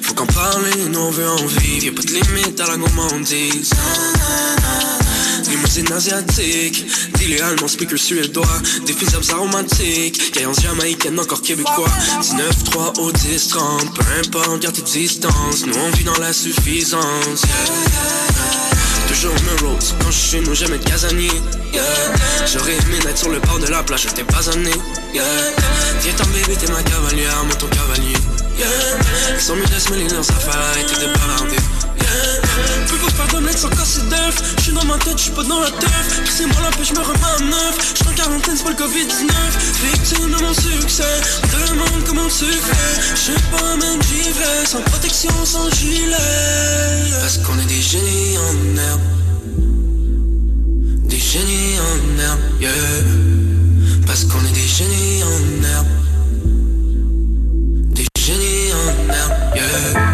Faut qu'en parler, nous on veut en vivre Y'a pas de limite à la gourmandise Limousine asiatique Dealer allemand, speaker suédois Des fusables aromatiques Gaillance jamaïcaine, encore québécois 19-3 au 10-30 Peu importe, garde tes distances Nous on vit dans la suffisance yeah. Toujours me rose Quand je suis nous, j'aime être casanier. Yeah. J'aurais aimé naître sur le bord de la plage, je t'ai pas amené. Yeah. Viens ton bébé, t'es ma cavalière, moi ton cavalier. Yeah. Ils sont mieux de se mêler leurs de. Peux pas faire d'omelette sans casser d'œuf. J'suis dans ma tête, j'suis pas dans la teuf. C'est moi la paix, j'me remets à neuf. J'suis en quarantaine, c'est pas le Covid-19. Victime de mon succès. Demande comment fais. J'sais pas, même j'y vais. Sans protection, sans gilet. Parce qu'on est des génies en herbe. Des génies en herbe, yeah. Parce qu'on est des génies en herbe. Des génies en herbe, yeah.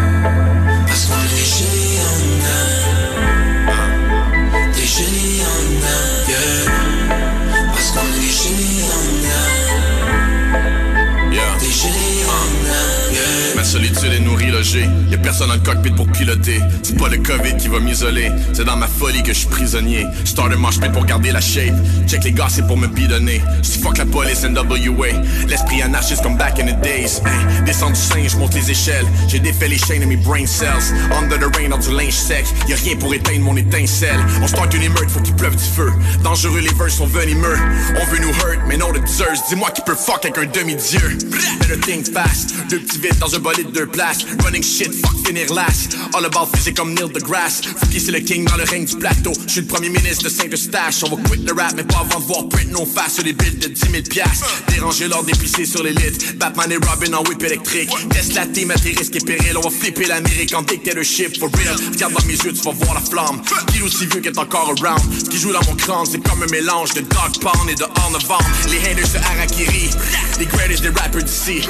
Nourrie, logée. Y'a personne dans le cockpit pour piloter. C'est pas le Covid qui va m'isoler. C'est dans ma folie que je suis prisonnier. Start un mosh pour garder la shape. Check les gars, c'est pour me bidonner. J'dis fuck la police NWA. L'esprit anarchiste comme back in the days. Descends du singe, monte les échelles. J'ai défait les chaînes de mes brain cells. Under the rain, dans du linge sec. Y'a rien pour éteindre mon étincelle. On start une émeute, faut qu'il pleuve du feu. Dangereux, les verses sont venimeux. On veut nous hurt, mais non de deserves. Dis-moi qui peut fuck avec un demi-dieu. Better think fast. Deux petits vides dans un bolide de deux places. Running shit, fuck finir last. All about physique comme Neil deGrasse. Fouki c'est le king dans le règne du plateau. Je suis le premier ministre de Saint-Eustache. On va quit le rap, mais pas avant de voir print nos faces sur les billes de 10 000 piastres. Déranger l'ordre d'épicé sur l'élite. Batman et Robin en whip électrique. Teste la team à tes risques et périls. On va flipper l'Amérique en dictatorship for real. Regarde dans mes yeux, tu vas voir la flamme. Qui aussi vieux qu'est encore around? Ce qui joue dans mon crâne, c'est comme un mélange de Dog Pound et de On Novembre. Les haters de Harakiri. Les greatest des rappers d'ici.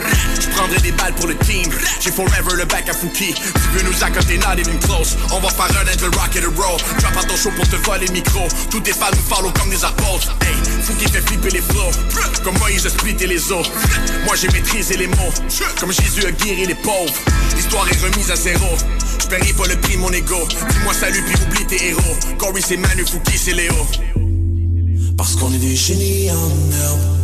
Je prendrai des balles pour le team. J'ai forever le back à Fouki. Tu veux nous accoter, not even close. On va faire un le rock and roll. Drop à ton show pour te voler le micro. Tous tes fans nous follow comme des apôtres. Hey, Fouki fait flipper les flows. Comme Moïse a splitté les os. Moi j'ai maîtrisé les mots. Comme Jésus a guéri les pauvres. L'histoire est remise à zéro. Paierai pas le prix mon ego. Dis-moi salut puis oublie tes héros. Corey c'est Manu, Fouki c'est Léo. Parce qu'on est des génies en herbe.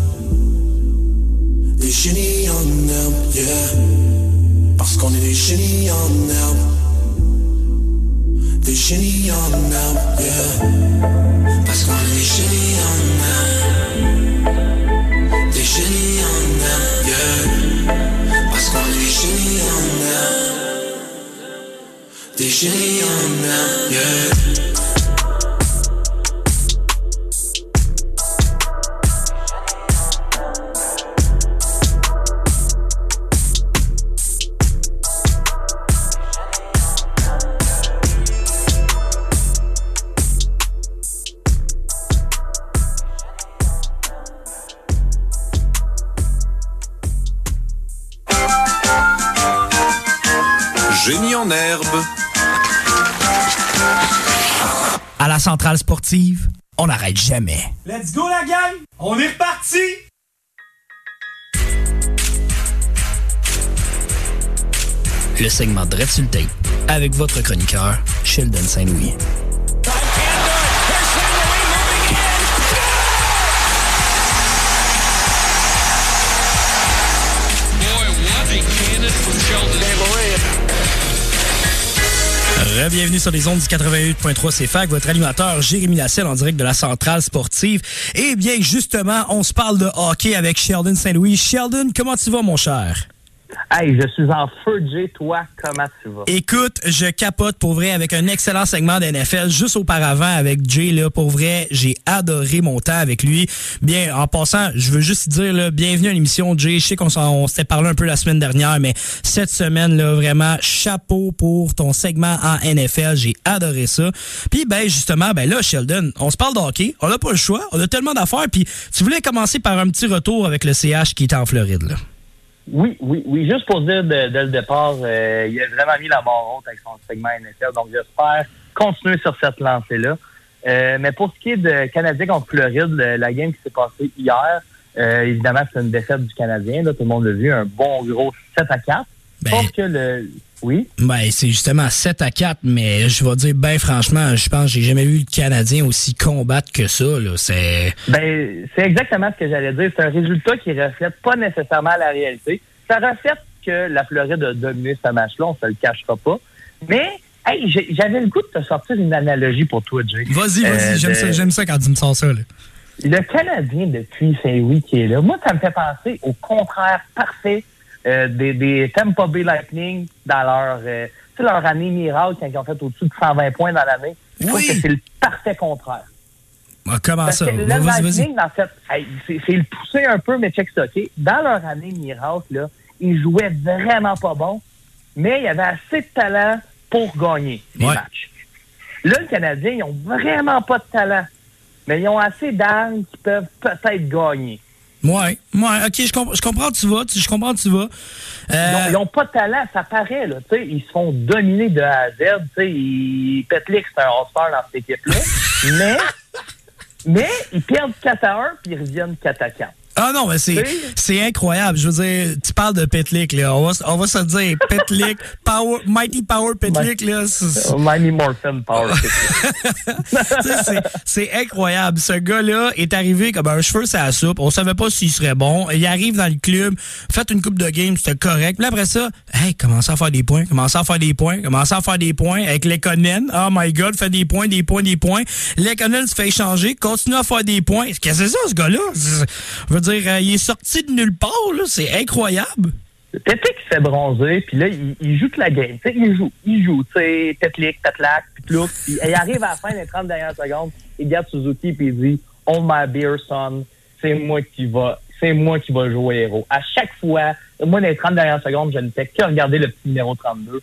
Des génies en herbe, yeah. Parce qu'on est des génies en herbe. Des génies en herbe, yeah. Parce qu'on est des génies en herbe. Des génies en herbe, yeah. Parce qu'on est des génies en herbe. Des génies en herbe, yeah. Herbe. À la centrale sportive, on n'arrête jamais. Let's go la gang! On est reparti! Le segment tape avec votre chroniqueur, Sheldon Saint-Louis. Bienvenue sur les ondes du 88.3 CFAC, votre animateur Jérémy Lasselle en direct de la centrale sportive. Eh bien, justement, on se parle de hockey avec Sheldon Saint-Louis. Sheldon, comment tu vas, mon cher? Hey, je suis en feu, Jay. Toi, comment tu vas? Écoute, je capote pour vrai avec un excellent segment de NFL juste auparavant avec Jay. Là, pour vrai, j'ai adoré mon temps avec lui. Bien, en passant, je veux juste dire là, bienvenue à l'émission, Jay. Je sais qu'on s'était parlé un peu la semaine dernière, mais cette semaine, là, vraiment, chapeau pour ton segment en NFL. J'ai adoré ça. Puis, ben, justement, ben là, Sheldon, on se parle de hockey. On n'a pas le choix. On a tellement d'affaires. Puis, tu voulais commencer par un petit retour avec le CH qui était en Floride, là. Oui, oui, oui. Juste pour dire dès dès le départ, euh, il a vraiment mis la barre haute avec son segment NFL. Donc, j'espère continuer sur cette lancée-là. Euh, mais pour ce qui est de Canadien contre Floride, la game qui s'est passée hier, euh, évidemment, c'est une défaite du Canadien. Là, tout le monde l'a vu, un bon gros 7 à 4. Ben- Sauf que le... Oui? Ben, c'est justement 7 à 4, mais je vais dire, ben franchement, je pense que j'ai jamais vu le Canadien aussi combattre que ça. Là. C'est. Ben, c'est exactement ce que j'allais dire. C'est un résultat qui reflète pas nécessairement la réalité. Ça reflète que la Floride a dominé ce match-là, on se le cachera pas. Mais Hey, j'avais le goût de te sortir une analogie pour toi, Jay. Vas-y, vas-y, Euh, j'aime de- ça, j'aime ça quand tu me sors ça. Là. Le Canadien, depuis Saint-Louis qui est là, moi, ça me fait penser au contraire parfait euh, des, des Tampa Bay Lightning dans leur, euh, leur année miracle quand ils ont fait au-dessus de 120 points dans l'année. Je trouve Oui. que c'est le parfait contraire. Ah, comment Parce ça? que le Vas-y, vas-y. Lightning, dans cette, hey, c'est c'est le pousser un peu, mais check ça, OK? Dans leur année miracle, là, ils jouaient vraiment pas bon, mais il y avait assez de talent pour gagner les Ouais. matchs. Là, le Canadien, ils ont vraiment pas de talent, mais ils ont assez d'armes qui peuvent peut-être gagner. Ouais, ouais, ok, je, comp- je comprends tu vas, tu- je comprends où tu vas. Ils Euh, ont- Ils n'ont pas de talent, ça paraît. Là, tu sais, ils se font dominer de A à Z. tu sais, Ils... Petlik, c'est un all-star dans cette équipe-là. mais, mais ils perdent 4 à 1 puis ils reviennent 4 à 4. Ah non, mais c'est, c'est incroyable. Je veux dire, tu parles de Petlik, là. On va, on va se dire, Petlik, Power, Mighty Power Petlik, là. c'est- Miami Morton Power. Sais, c'est, c'est incroyable. Ce gars-là est arrivé comme un cheveu sur la soupe. On savait pas s'il serait bon. Il arrive dans le club, fait une coupe de game, c'était correct. Puis après ça, hey, commence à faire des points, commence à faire des points, commence à faire des points avec Lekonen. Oh my God, fait des points, des points, des points. Lekonen se fait échanger, continue à faire des points. Qu'est-ce que c'est ça, ce gars-là? Euh, il est sorti de nulle part. C'est incroyable. Petlik se fait bronzer, puis là, il, joue toute la game. Tu sais, il joue, il joue. Tu sais, Petlik, Petlak, puis tout. Puis il arrive à la fin des 30 dernières secondes, il regarde Suzuki, puis il dit « Oh my beer son, c'est moi qui va, c'est moi qui va jouer héros. » À chaque fois, moi, dans les 30 dernières secondes, je ne fais que regarder le petit numéro 32.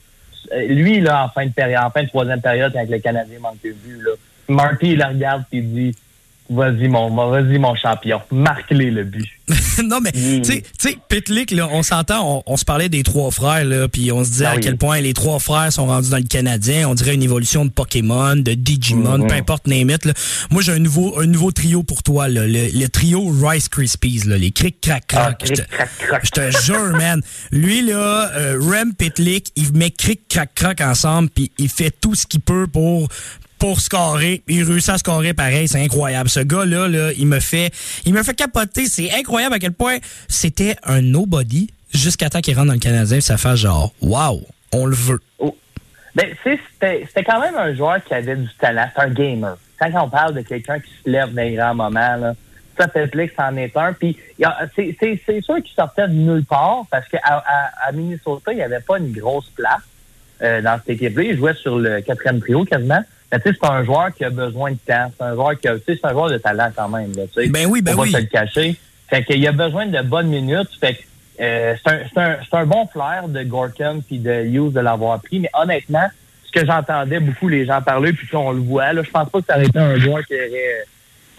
Euh, Lui, là, en fin de période, en fin de troisième période, quand le Canadien manque de but, là, Marty, il regarde, puis il dit « Vas-y, mon, vas-y, mon champion, marque-les le but. » non, mais, Mm. tu sais- Pitlick, là, on s'entend, on, on se parlait des trois frères, là, puis on se disait Ah à oui. quel point les trois frères sont rendus dans le Canadien. On dirait une évolution de Pokémon, de Digimon, Mhm. peu importe, name it, là. Moi, j'ai un nouveau, un nouveau trio pour toi, là, le, le trio Rice Krispies, là, les cric crac Ah, crac. Crac. je te jure, man. Lui, là, euh, Rem Pitlick, il met cric crac crac ensemble, puis il fait tout ce qu'il peut pour pour scorer, il réussit à scorer pareil, c'est incroyable. Ce gars-là, là, il me fait il me fait capoter, c'est incroyable à quel point c'était un nobody jusqu'à temps qu'il rentre dans le Canadien, puis ça fait genre wow, on le veut. Ben, tu sais, c'était quand même un joueur qui avait du talent. Un gamer. Quand on parle de quelqu'un qui se lève dans les grands moments, là, ça que c'en est un. C'est sûr qu'il sortait de nulle part parce qu'à à Minnesota, il n'y avait pas une grosse place euh, dans cette équipe-là. Il jouait sur le quatrième trio quasiment. Sais, c'est un joueur qui a besoin de temps. C'est un joueur qui a, c'est un joueur de talent quand même. Là. Ben oui, ben pas oui. se le cacher. Fait qu'il a besoin de bonnes minutes. Fait que euh, c'est un, c'est un, c'est un bon flair de Gorton puis de Hughes de l'avoir pris. Mais honnêtement, ce que j'entendais beaucoup les gens parler, puis qu'on le voit, là, je pense pas que ça aurait été un joueur qui aurait,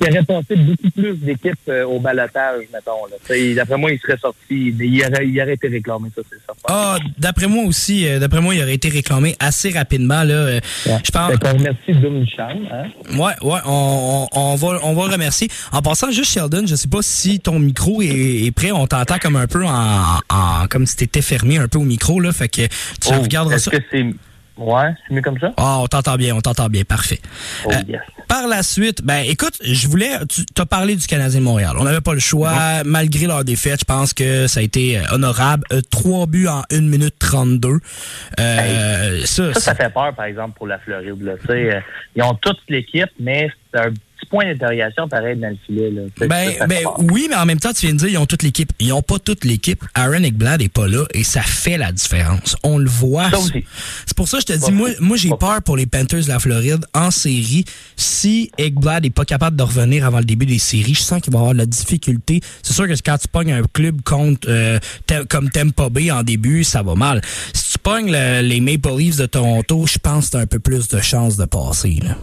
qui aurait passé beaucoup plus d'équipes euh, au balotage, mettons. D'après moi, il serait sorti. Il aurait, il aurait été réclamé, ça, c'est certain. Ah, d'après moi aussi, euh, d'après moi, il aurait été réclamé assez rapidement là. euh, Je pense qu'on remercie Duchamp. Hein? Ouais, ouais, on, on, on va, on va le remercier. En passant, juste Sheldon, je sais pas si ton micro est, est prêt. On t'entend comme un peu en, en comme si t'étais fermé un peu au micro là, fait que tu Oh, regarderas ça. que. Ouais, c'est mieux comme ça? Ah, on t'entend bien, on t'entend bien, parfait. Oh, Euh. Par la suite, ben écoute, je voulais, tu as parlé du Canadien de Montréal. On n'avait pas le choix, malgré leur défaite. Je pense que ça a été euh, honorable. Euh, trois buts en 1 minute 32. Euh, ça, Ça, ça fait peur, par exemple, pour la Floride. Là. Ils ont toute l'équipe, mais c'est un point d'interrogation pareil dans le filet. Là. Tu Ben, ça, ben oui, mais en même temps, tu viens de dire, ils ont toute l'équipe. Ils ont pas toute l'équipe. Aaron Ekblad est pas là et ça fait la différence. On le voit. C'est pour ça que je te dis, moi, moi j'ai peur pour les Panthers de la Floride en série. Si Ekblad est pas capable de revenir avant le début des séries, je sens qu'il va avoir de la difficulté. C'est sûr que quand tu pognes un club contre euh, comme Tampa Bay en début, ça va mal. Si tu pognes le- les Maple Leafs de Toronto, je pense que t'as un peu plus de chances de passer. Là.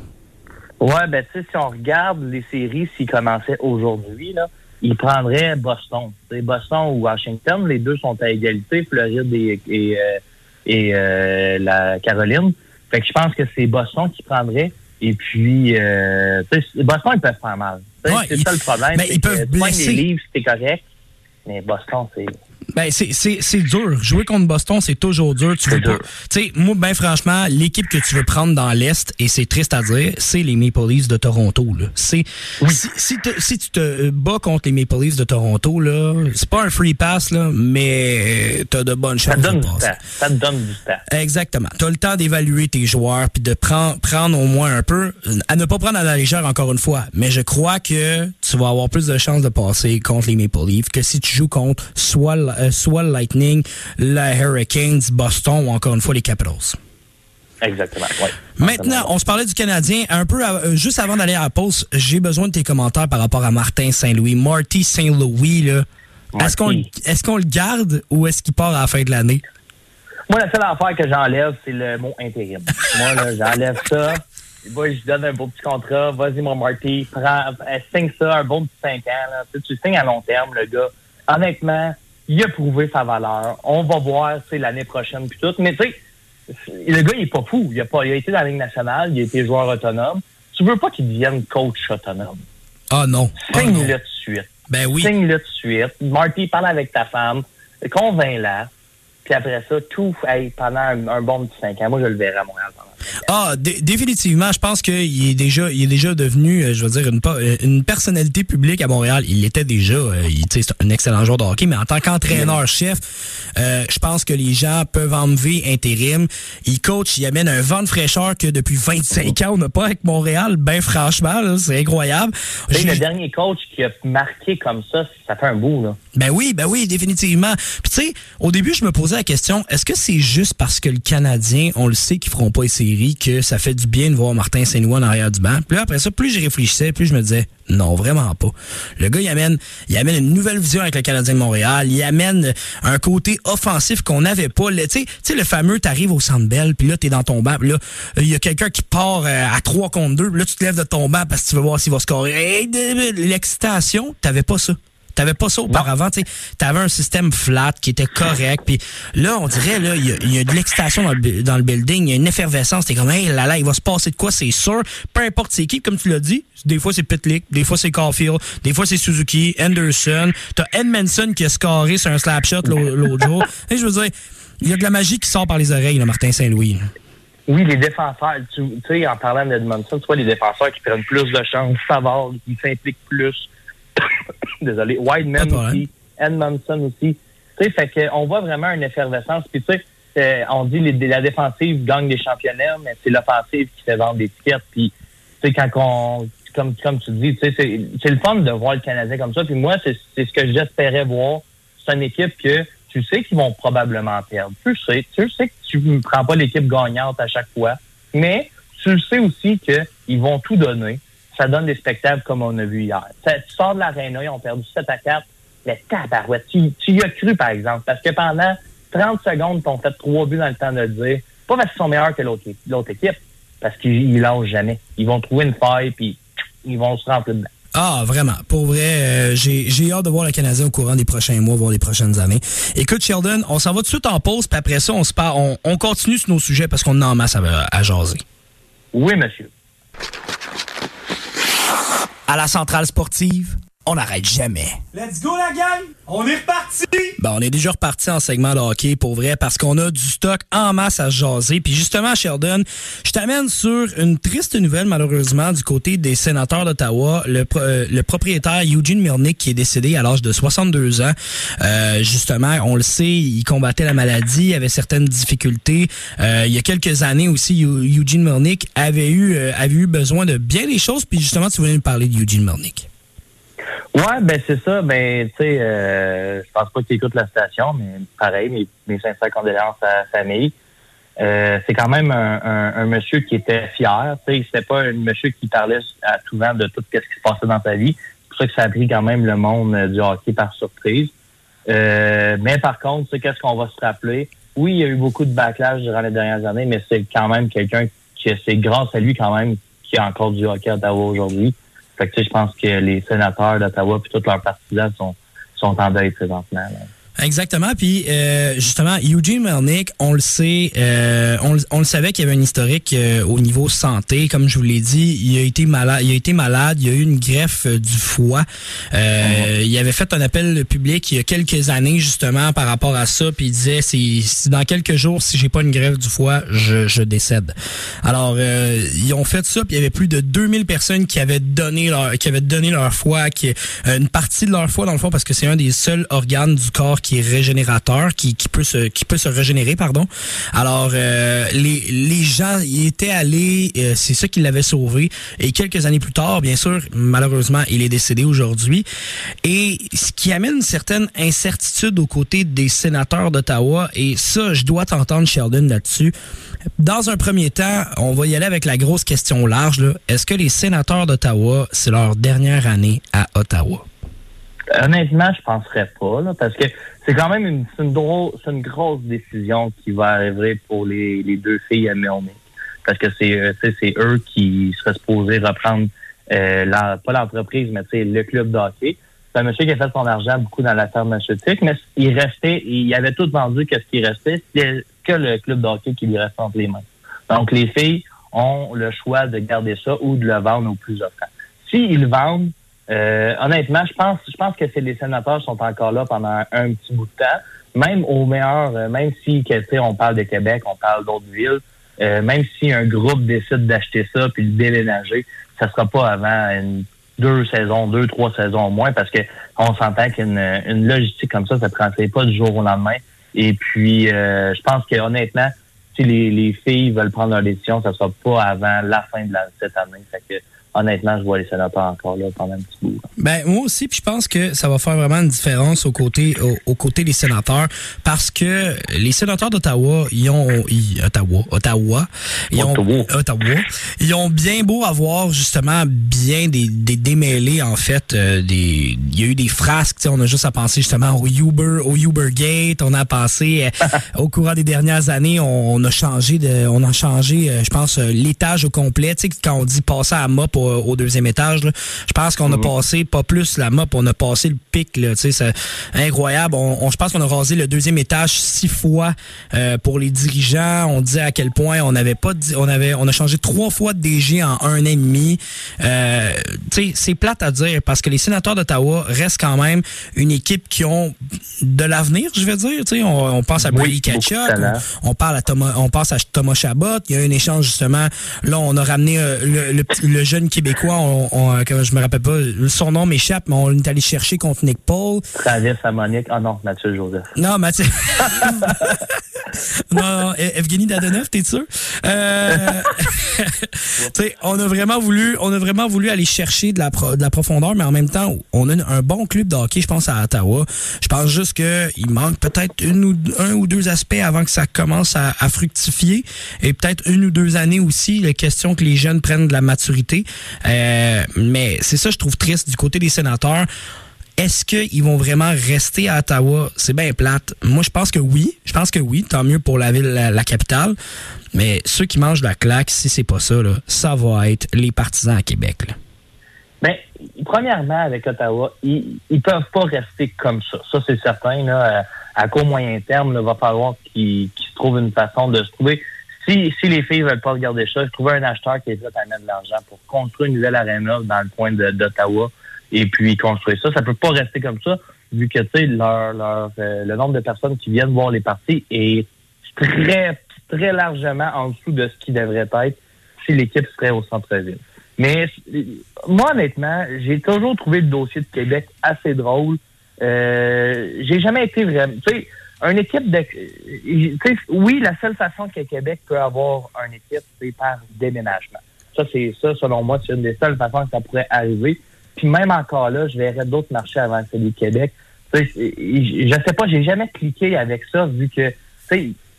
Ouais, ben, tu sais, si on regarde les séries, s'ils commençaient aujourd'hui, là, ils prendraient Boston. Tu sais, Boston ou Washington, les deux sont à égalité, Floride et, et, euh, et euh, la Caroline. Fait que je pense que c'est Boston qui prendrait. Et puis, euh, Boston, ils peuvent faire mal. Ouais, c'est ça le problème. ils peuvent blesser. les livres, c'est correct. Mais Boston, c'est. Ben, c'est- c'est c'est dur. Jouer contre Boston, c'est toujours dur. Tu veux pas. dur. Tu sais, moi, ben franchement, l'équipe que tu veux prendre dans l'Est, et c'est triste à dire, c'est les Maple Leafs de Toronto. là. C'est si, si, te- si tu te bats contre les Maple Leafs de Toronto, là, c'est pas un free pass, là, mais t'as de bonnes Ça chances te donne de du passer. temps. Ça te donne du temps. Exactement. Tu as le temps d'évaluer tes joueurs puis de prendre prendre au moins un peu à ne pas prendre à la légère encore une fois, mais je crois que tu vas avoir plus de chances de passer contre les Maple Leafs que si tu joues contre soit le- euh, soit le Lightning, les Hurricanes, Boston ou encore une fois les Capitals. Exactement. Ouais. Maintenant, on se parlait du Canadien. Un peu euh, juste avant d'aller à la pause, j'ai besoin de tes commentaires par rapport à Martin Saint-Louis. Marty Saint-Louis, là. Est-ce qu'on est-ce qu'on le garde ou est-ce qu'il part à la fin de l'année? Moi, la seule affaire que j'enlève, c'est le mot intérim. Moi, là, j'enlève ça. Moi, je donne un beau petit contrat. Vas-y, mon Marty, prends, euh, signe ça, un bon petit 5 ans. Là. Tu, sais, tu signes à long terme, le gars. Honnêtement, il a prouvé sa valeur. On va voir, tu sais, l'année prochaine puis tout. Mais tu sais, le gagars, il est pas fou. Il a, pas, il a été dans la Ligue nationale, il a été joueur autonome. Tu veux pas qu'il devienne coach autonome? Ah non. Ah. Signe-le tout de suite. Ben oui. Signe-le tout de suite. Marty, parle avec ta femme. Convainc-la. Puis après ça, tout hey, pendant un, un bon petit 5 ans. Moi, je le verrai à Montréal pendant. Ah, dé- définitivement, je pense qu'il est déjà, il est déjà devenu, euh, je veux dire, une, euh, une personnalité publique à Montréal. Il l'était déjà. euh, il- tu sais, c'est un excellent joueur de hockey, mais en tant qu'entraîneur-chef, euh, je pense que les gens peuvent enlever intérim. Il coach, il amène un vent de fraîcheur que depuis 25 ans, on n'a pas avec Montréal. Ben franchement, c'est incroyable. J'ai- le dernier coach qui a marqué comme ça, ça fait un bout. Là. Ben oui, ben oui, définitivement. Puis tu sais, au début, je me posais la question, est-ce que c'est juste parce que le Canadien, on le sait qu'ils feront pas les que ça fait du bien de voir Martin Saint-Louis en arrière du banc? Puis là, après ça, plus je réfléchissais, plus je me disais, non, vraiment pas. Le gars, il amène, il amène une nouvelle vision avec le Canadien de Montréal. Il amène un côté offensif qu'on n'avait pas. Tu sais- le fameux, t'arrives au Centre Bell, puis là, t'es dans ton banc, puis là, il y a quelqu'un qui part euh, à 3 contre 2, puis là, tu te lèves de ton banc parce que tu veux voir s'il va scorer. L'excitation, t'avais pas ça. T'avais pas ça auparavant, tu sais. T'avais un système flat qui était correct. Puis là, on dirait, là, il y a, il y a de l'excitation dans le, dans le building. Il y a une effervescence. T'es comme, hey, là, là, il va se passer de quoi, c'est sûr. Peu importe c'est qui, comme tu l'as dit. Des fois, c'est Pitlick. Des fois, c'est Caulfield. Des fois, c'est Suzuki, Anderson. T'as Edmondson qui a scoré sur un slap shot l'au- l'autre jour. Et je veux dire, il y a de la magie qui sort par les oreilles, là, Martin Saint-Louis. Oui, les défenseurs, tu sais, en parlant d'Edmondson, tu vois les défenseurs qui prennent plus de chance, Savard, qui s'impliquent plus. Désolé. Wideman aussi, Edmondson aussi. Tu sais, fait qu'on voit vraiment une effervescence. Puis tu sais, euh, on dit les, la défensive gagne des championnats, mais c'est l'offensive qui fait vendre des tickets. Puis tu sais, quand on, comme, comme tu dis, tu sais, c'est le fun de voir le Canadien comme ça. Puis moi, c'est ce que j'espérais voir. C'est une équipe que tu sais qu'ils vont probablement perdre. Tu le sais. Tu sais que tu ne prends pas l'équipe gagnante à chaque fois. Mais tu le sais aussi qu'ils vont tout donner. Ça donne des spectacles comme on a vu hier. Ça- tu sors de l'aréna, ils ont perdu 7 à 4. Mais tabarouette, tu, tu y as cru, par exemple. Parce que pendant 30 secondes, ils ont fait trois buts dans le temps de le dire. Pas parce qu'ils sont meilleurs que l'autre équipe, parce qu'ils ils lâchent jamais. Ils vont trouver une faille, puis ils vont se rentrer dedans. Ah, vraiment. Pour vrai, euh, j'ai j'ai hâte de voir le Canadien au courant des prochains mois, voire des prochaines années. Écoute, Sheldon, on s'en va tout de suite en pause, puis après ça, on se part, on, on continue sur nos sujets parce qu'on en masse à, à jaser. Oui, monsieur. À la centrale sportive, on n'arrête jamais. Let's go, la gang! On est reparti! Ben, on est déjà reparti en segment de hockey pour vrai parce qu'on a du stock en masse à se jaser. Puis justement, Sheldon, je t'amène sur une triste nouvelle malheureusement du côté des sénateurs d'Ottawa. Le, pro- euh, le propriétaire Eugene Mirnick qui est décédé à l'âge de 62 ans. Euh, justement, on le sait, il combattait la maladie, avait certaines difficultés. Euh, il y a quelques années aussi, Eu- Eugene Mirnick avait eu, euh, avait eu besoin de bien des choses. Puis justement, tu voulais nous parler de Eugene Mirnick. Ouais, ben c'est ça. Ben, tu sais, euh, je pense pas qu'il écoute la station, mais pareil, mes, mes sincères condoléances à sa famille. Euh, c'est quand même un, un, un monsieur qui était fier. Tu sais, pas un monsieur qui parlait à tout vent de tout ce qui se passait dans sa vie. C'est pour ça que ça a pris quand même le monde euh, du hockey par surprise. Euh, mais par contre, sais, qu'est-ce qu'on va se rappeler? Oui, il y a eu beaucoup de backlash durant les dernières années, mais c'est quand même quelqu'un qui, c'est grâce à lui quand même, qui a encore du hockey à Ottawa aujourd'hui. Fait que, tu sais, je pense que les sénateurs d'Ottawa puis tous leurs partisans sont, sont en deuil présentement. là. Exactement. Puis euh, justement, Eugene Melnick, on le sait, euh, on, le- on le savait qu'il y avait un historique euh, au niveau santé. Comme je vous l'ai dit, il a été malade. Il a été malade. Il a eu une greffe euh, du foie. Euh, Il avait fait un appel public il y a quelques années justement par rapport à ça. Puis il disait, c'est c'est dans quelques jours, si j'ai pas une greffe du foie, je, je décède. Alors euh, ils ont fait ça. Puis il y avait plus de 2000 personnes qui avaient donné leur, qui avaient donné leur foie, qui une partie de leur foie dans le fond parce que c'est un des seuls organes du corps qui est régénérateur, qui, qui peut se qui peut se régénérer, pardon. Alors euh, les les gens y étaient allés, euh, c'est ça qui l'avait sauvé. Et quelques années plus tard, bien sûr, malheureusement, il est décédé aujourd'hui. Et ce qui amène une certaine incertitude aux côtés des sénateurs d'Ottawa. Et ça, je dois t'entendre, Sheldon, là-dessus. Dans un premier temps, on va y aller avec la grosse question large. Est-ce que les sénateurs d'Ottawa, c'est leur dernière année à Ottawa? Honnêtement, je penserais pas, là, parce que c'est quand même une, une, une grosse décision qui va arriver pour les, les deux filles à Melnick. Parce que c'est, euh, c'est eux qui seraient supposés reprendre, euh, la- pas l'entreprise, mais le club de hockey. C'est un monsieur qui a fait son argent beaucoup dans la pharmaceutique, mais il restait, il avait tout vendu que ce qui restait, c'était que le club de hockey qui lui restait entre les mains. Donc, les filles ont le choix de garder ça ou de le vendre au plus offrant. S'ils vendent, euh, honnêtement, je pense, je pense que les sénateurs sont encore là pendant un, petit bout de temps. Même au meilleur, euh, même si que, on parle de Québec, on parle d'autres villes, euh, même si un groupe décide d'acheter ça puis de déménager, ça sera pas avant une, deux saisons, deux, trois saisons au moins, parce que on s'entend qu'une une logistique comme ça, ça ne transfère pas du jour au lendemain. Et puis, euh, je pense que honnêtement, si les, les filles veulent prendre leur décision, ça sera pas avant la fin de la, cette année. Fait que, honnêtement, je vois les sénateurs encore là pendant un petit bout. Ben moi aussi, puis je pense que ça va faire vraiment une différence aux côtés au, aux côtés des sénateurs parce que les sénateurs d'Ottawa, ils ont ils- Ottawa, Ottawa, ils ont Ottawa. Ottawa, ils ont bien beau avoir justement bien des, des démêlés en fait euh, des il y a eu des frasques, tu sais, on a juste à penser justement au Uber au Uber Gate, on a pensé euh, au courant des dernières années, on, on a changé de on a changé euh, je pense l'étage au complet, tu sais quand on dit passer à mop au, au deuxième étage là, je pense qu'on a passé pas plus la mop, on a passé le pic là, c'est incroyable. On, on- je pense qu'on a rasé le deuxième étage six fois euh, pour les dirigeants. On disait à quel point on n'avait pas, dit- on avait, on a changé trois fois de DG en un an et demi. Euh, c'est plate à dire parce que les sénateurs d'Ottawa restent quand même une équipe qui ont de l'avenir, je vais dire. On, on pense à Oui, Brady talent. on, on parle à Thomas, on passe à Thomas Chabot. Il y a un échange justement. Là, on a ramené euh, le, le petit- le jeune québécois. On, on, euh, je me rappelle pas, son nom m'échappe, mais on est allé chercher contre Nick Paul. Travis à Monique. Ah non, Mathieu Joseph. Non, Mathieu. non, non, E- Evgeny Dadonov, t'es sûr? Euh... on a vraiment voulu, on a vraiment voulu aller chercher de la, pro- de la profondeur, mais en même temps, on a un bon club de hockey, je pense, à Ottawa. Je pense juste que il manque peut-être une ou un ou deux aspects avant que ça commence à, à fructifier, et peut-être une ou deux années aussi. La question que les jeunes prennent de la maturité. Euh, mais c'est ça, je trouve triste du côté des sénateurs. Est-ce qu'ils vont vraiment rester à Ottawa? C'est bien plate. Moi, je pense que oui. Je pense que oui. Tant mieux pour la ville, la, capitale. Mais ceux qui mangent la claque, si c'est pas ça, là, ça va être les partisans à Québec. Ben, premièrement, avec Ottawa, ils, ils peuvent pas rester comme ça. Ça, c'est certain. Là, à, court moyen terme, il va falloir qu'ils qu'ils se trouvent une façon de se trouver. Si, si les filles veulent pas regarder ça, trouver un acheteur qui est prêt à mettre de l'argent pour construire une nouvelle aréna dans le coin d'Ottawa et puis construire ça. Ça peut pas rester comme ça, vu que tu sais, leur, leur, euh, le nombre de personnes qui viennent voir les parties est très, très largement en dessous de ce qui devrait être si l'équipe serait au centre-ville. Mais moi, honnêtement, j'ai toujours trouvé le dossier de Québec assez drôle. Euh, j'ai jamais été vraiment. Tu sais, une équipe de. euh, oui, la seule façon que Québec peut avoir une équipe, c'est par déménagement. Ça, c'est ça, selon moi, c'est une des seules façons que ça pourrait arriver. Puis même encore là, je verrais d'autres marchés avant celui du Québec. Je sais pas, j'ai jamais cliqué avec ça, vu que,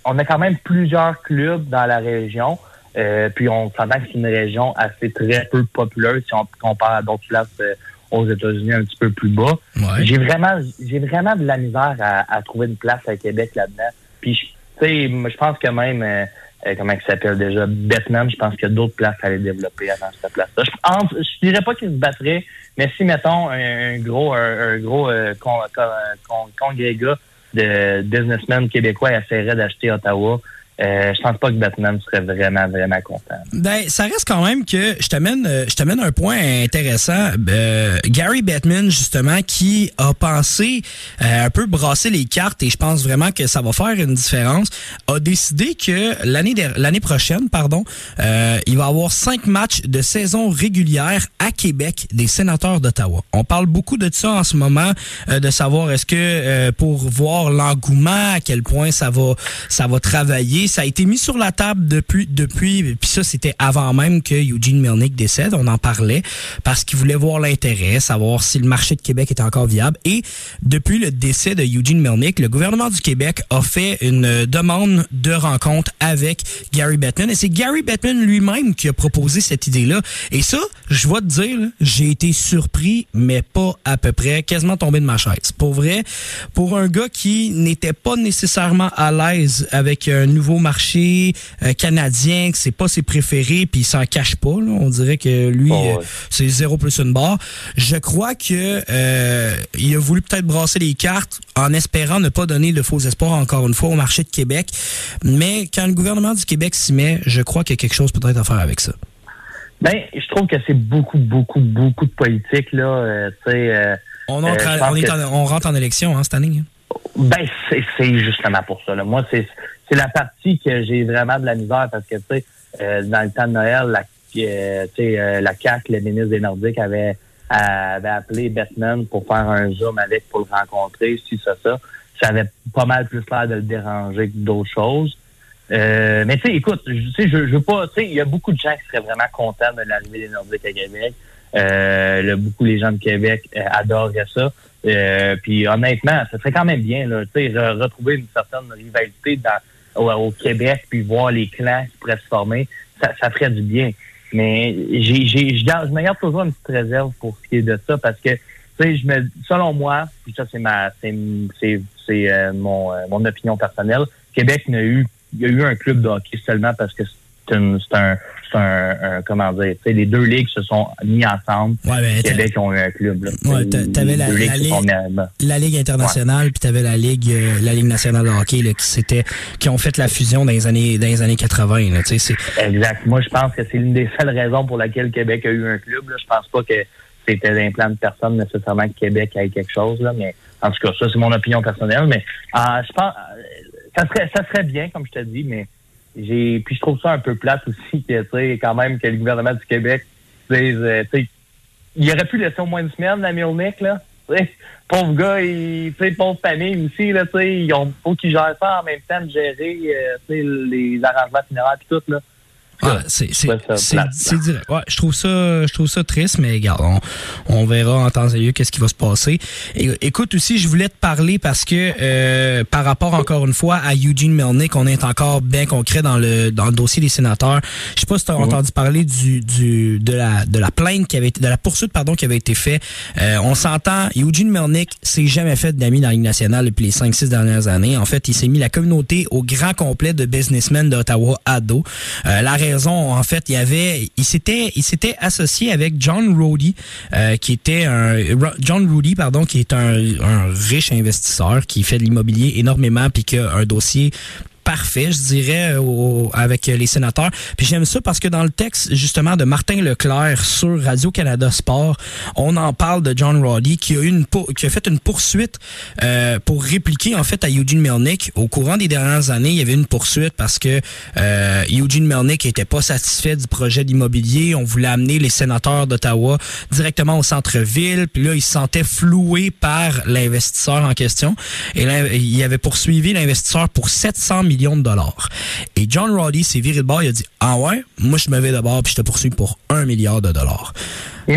on a quand même plusieurs clubs dans la région. Euh, puis on s'entend que c'est une région assez très peu populeuse si on compare à d'autres places euh, aux États-Unis un petit peu plus bas. Ouais. J'ai vraiment j'ai vraiment de la misère à, à trouver une place à Québec là-dedans. Puis je- tu sais, je pense que même euh, euh, comment il s'appelle déjà Batman, je pense qu'il y a d'autres places à aller développer avant cette place-là. Je, je dirais pas qu'ils se battraient, mais si mettons un, un gros un, un gros euh, con, con- con- congrégat de businessmen québécois essaieraient d'acheter Ottawa, euh, je pense pas que Batman serait vraiment, vraiment content. Ben, ça reste quand même que je t'amène, euh, je t'amène un point intéressant. Euh, Gary Batman, justement, qui a pensé euh, un peu brasser les cartes et je pense vraiment que ça va faire une différence, a décidé que l'année l'année prochaine, pardon, il va avoir cinq matchs de saison régulière à Québec des sénateurs d'Ottawa. On parle beaucoup de ça en ce moment, de savoir est-ce que pour voir l'engouement, à quel point ça va, ça va travailler ça a été mis sur la table depuis, depuis puis ça, c'était avant même que Eugene Melnick décède. On en parlait parce qu'il voulait voir l'intérêt, savoir si le marché de Québec était encore viable. Et depuis le décès de Eugene Melnick, le gouvernement du Québec a fait une demande de rencontre avec Gary Bettman. Et c'est Gary Bettman lui-même qui a proposé cette idée-là. Et ça, je dois te dire, j'ai été surpris, mais pas à peu près, quasiment tombé de ma chaise. Pour vrai, pour un gars qui n'était pas nécessairement à l'aise avec un nouveau marché euh, canadien, que c'est pas ses préférés, puis il s'en cache pas. On dirait que lui, Oh, ouais. euh, c'est zéro plus une barre. Je crois que euh, il a voulu peut-être brasser les cartes en espérant ne pas donner de faux espoirs encore une fois au marché de Québec. Mais quand le gouvernement du Québec s'y met, je crois qu'il y a quelque chose peut-être à faire avec ça. Ben, je trouve que c'est beaucoup, beaucoup, beaucoup de politique, là. On, entre- on, est que- en- on rentre en élection hein, cette année. hein. Ben, c'est, c'est justement pour ça. Là. Moi, c'est, c'est la partie que j'ai vraiment de la misère parce que, tu sais, euh, dans le temps de Noël, la, euh, euh, la CAQ, le ministre des Nordiques, avait, avait appelé Batman pour faire un zoom avec pour le rencontrer, si ça, ça. Ça avait pas mal plus l'air de le déranger que d'autres choses. Euh, mais tu sais, écoute, je, je, je veux pas, tu sais, il y a beaucoup de gens qui seraient vraiment contents de l'arrivée des Nordiques à Québec. Euh, beaucoup les gens de Québec euh, adoreraient ça. Puis honnêtement, ça serait quand même bien, tu sais, re- retrouver une certaine rivalité dans, au, au Québec, puis voir les clans qui pourraient se former, ça, ça ferait du bien. Mais j'ai, j'ai, je, garde- je toujours une petite réserve pour ce qui est de ça, parce que, tu sais, je me, selon moi, puis ça c'est ma, c'est, c'est, c'est euh, mon, euh, mon opinion personnelle, Québec n'a eu, il y a eu un club de hockey seulement parce que une, c'est un, un, un- comment dire, tu sais, les deux ligues se sont mis ensemble. Ouais, ben, Québec ont eu un club. Là. Ouais, t'avais la- ligue- la internationale, puis t'avais la Ligue euh, la Ligue nationale de hockey là, qui s'était qui ont fait la fusion dans les années dans les années 80. Là, tu sais, c'est Exact. Moi, je pense que c'est l'une des seules raisons pour laquelle Québec a eu un club. Là. Je pense pas que c'était un plan de personne nécessairement que Québec ait quelque chose. Là. Mais en tout cas, ça, c'est mon opinion personnelle. Mais euh, je pense ça serait ça serait bien, comme je te dis, mais j'ai puis je trouve ça un peu plate aussi que tu sais, quand même que le gouvernement du Québec dise euh, tu sais, il aurait pu laisser au moins une semaine la Milnick, là. Pauvre gars, il, pauvre famille aussi, là, tu sais, ils ont, faut qu'ils gèrent ça en même temps de gérer, euh, les arrangements funéraires et tout, là. Ah, c'est c'est direct. Ouais, je trouve ça je trouve ça triste mais regarde, on, on verra en temps et lieu qu'est-ce qui va se passer. Et, écoute aussi, je voulais te parler parce que euh, par rapport encore une fois à Eugene Melnick, on est encore bien concret dans le dans le dossier des sénateurs. Je sais pas si tu as entendu parler du du de la de la plainte qui avait été de la poursuite pardon qui avait été fait. Euh, on s'entend Eugene Melnick s'est jamais fait d'amis dans la Ligue nationale depuis les 5 6 dernières années. En fait, il s'est mis la communauté au grand complet de businessmen d'Ottawa à dos. Euh, la en fait, il avait, il s'était, associé avec John Rody, euh, qui était un John Rudy, pardon, qui est un, un riche investisseur qui fait de l'immobilier énormément, puis qui a un dossier parfait, je dirais, au- avec les sénateurs. Puis j'aime ça parce que dans le texte, justement, de Martin Leclerc sur Radio-Canada Sport, on en parle de John Roddy qui a, une qui a fait une poursuite euh, pour répliquer, en fait, à Eugene Melnick. Au courant des dernières années, il y avait une poursuite parce que euh, Eugene Melnick était pas satisfait du projet d'immobilier. On voulait amener les sénateurs d'Ottawa directement au centre-ville. Puis là, il se sentait floué par l'investisseur en question. Et là, il avait poursuivi l'investisseur pour 700 millions de dollars. Et John Roddy s'est viré de bord. Il a dit, ah ouais, moi je me vais de bord puis je te poursuis pour un milliard de dollars.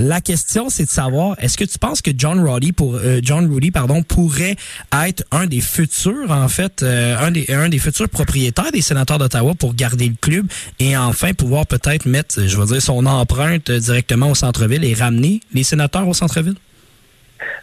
La question, c'est de savoir, est-ce que tu penses que John Roddy pour euh, John Rudy, pardon, pourrait être un des futurs, en fait, euh, un des un des futurs propriétaires des sénateurs d'Ottawa pour garder le club et enfin pouvoir peut-être mettre, je veux dire, son empreinte directement au centre-ville et ramener les sénateurs au centre-ville?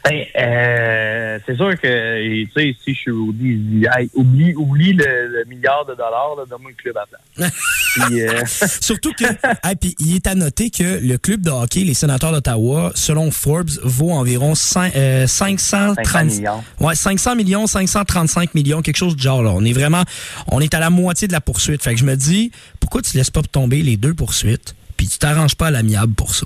Ben, euh, c'est sûr que, tu sais, si je suis Rudy, il dit, hey, oublie, oublie le, le milliard de dollars, donne-moi le club à place. Puis, euh, Surtout que, hey, puis il est à noter que le club de hockey, les sénateurs d'Ottawa, selon Forbes, vaut environ cin- euh, 530 500 millions. Ouais, 500 millions, 535 millions, quelque chose du genre. Là. On est vraiment, on est à la moitié de la poursuite. Fait que je me dis, pourquoi tu laisses pas tomber les deux poursuites, puis tu t'arranges pas à l'amiable pour ça?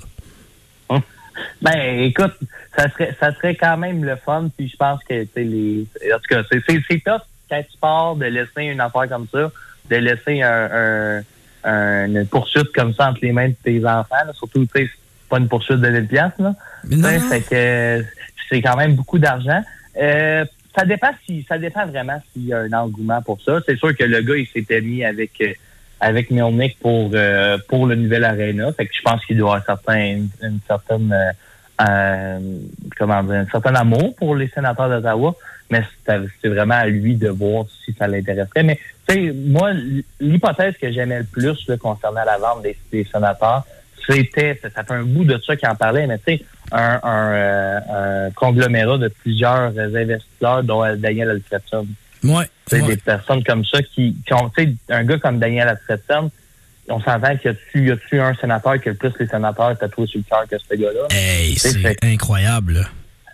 Ben, écoute, ça serait, ça serait quand même le fun, puis je pense que, tu sais, les, en tout cas, c'est, c'est, c'est tough quand tu pars de laisser une affaire comme ça, de laisser un, un- un- une poursuite comme ça entre les mains de tes enfants, là. surtout, tu sais, c'est pas une poursuite de 1000 piastres, là. Mais non, Tu sais, non. Fait que c'est quand même beaucoup d'argent. Euh, ça dépend si, ça dépend vraiment s'il y a un engouement pour ça. C'est sûr que le gars, il s'était mis avec, euh, avec Melnick pour, euh, pour le nouvel Arena. Fait que je pense qu'il doit avoir certain, une, une certaine, euh, comment dire, un certain amour pour les sénateurs d'Ottawa. Mais c'est c'est vraiment à lui de voir si ça l'intéresserait. Mais, tu sais, moi, l'hypothèse que j'aimais le plus, là, concernant la vente des, des sénateurs, c'était, ça, ça fait un bout de ça qu'il en parlait, mais tu sais, un, un, euh, un conglomérat de plusieurs euh, investisseurs, dont euh, Daniel Alfredson. Ouais. Tu sais, ouais. Des personnes comme ça qui, qui ont, tu sais, un gars comme Daniel Alfredson, on s'entend qu'il y a-tu, un sénateur qui a le plus les sénateurs tatoués sur le cœur que ce gars-là? Hey, C'est incroyable.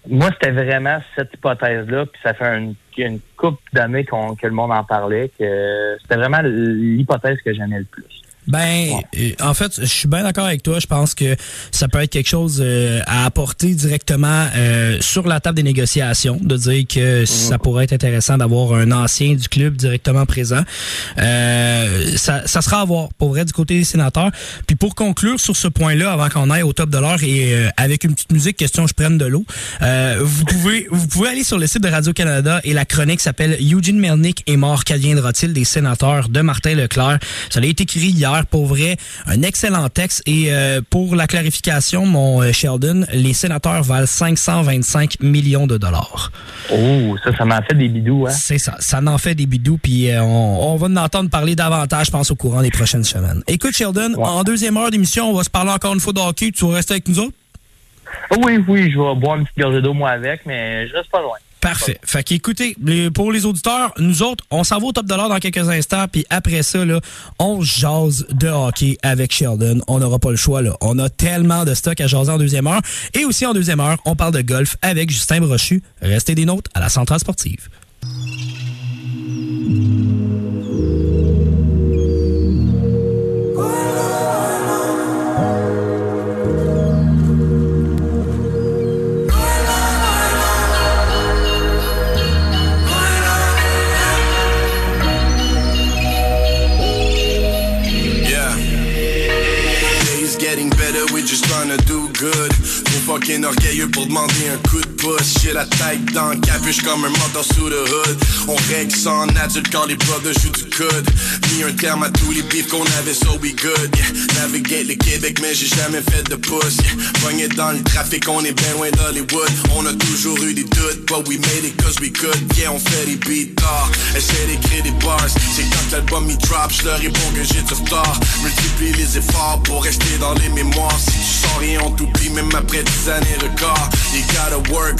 Moi, c'était vraiment cette hypothèse-là, puis ça fait une, une couple d'années qu'on, que le monde en parlait, que c'était vraiment l'hypothèse que j'aimais le plus. Ben, euh, en fait, je suis bien d'accord avec toi. Je pense que ça peut être quelque chose euh, à apporter directement euh, sur la table des négociations, de dire que ça pourrait être intéressant d'avoir un ancien du club directement présent. Euh, ça, ça sera à voir, pour vrai, du côté des sénateurs. Puis pour conclure sur ce point-là, avant qu'on aille au top de l'heure et euh, avec une petite musique, question je prenne de l'eau, euh, vous pouvez vous pouvez aller sur le site de Radio-Canada et la chronique s'appelle Eugene Melnick est mort, qu'adviendra-t-il des sénateurs de Martin Leclerc? Ça a été écrit hier, pour vrai, un excellent texte. Et euh, pour la clarification, mon euh, Sheldon, les sénateurs valent 525 millions de dollars. Oh, ça, ça m'a fait des bidous, hein? C'est ça, ça en fait des bidous, puis euh, on, on va en entendre parler davantage, je pense, au courant des prochaines semaines. Écoute, Sheldon, Ouais. en deuxième heure d'émission, on va se parler encore une fois de hockey. Tu vas rester avec nous autres? Oui, oui, je vais boire une petite gorgée d'eau, moi, avec, mais je reste pas loin. Parfait. Fait qu'écoutez, pour les auditeurs, nous autres, on s'en va au top dollar dans quelques instants, puis après ça, là, on jase de hockey avec Sheldon. On n'aura pas le choix, là. On a tellement de stock à jaser en deuxième heure. Et aussi en deuxième heure, on parle de golf avec Justin Brochu. Restez des nôtres à la Centrale Sportive. Fucking orgueilleux pour demander un coup de pouce. J'ai la tête dans le capuche comme un mentor sous le hood. On règle sans adulte quand les brothers jouent du coude. Mis un terme à tous les beefs qu'on avait, so we good. Yeah. Navigate le Québec, mais j'ai jamais fait de pouce. Yeah. Pogné dans le trafic, on est bien loin d'Hollywood. On a toujours eu des doutes, but we made it cause we could. Yeah, on fait des beats tard. Essaie d'écrire des bars. C'est quand l'album il drop, je leur réponds que j'ai du retard. Multiplie les efforts pour rester dans les mémoires. Si tu sens rien, on t'oublie même après 10 années record. You gotta work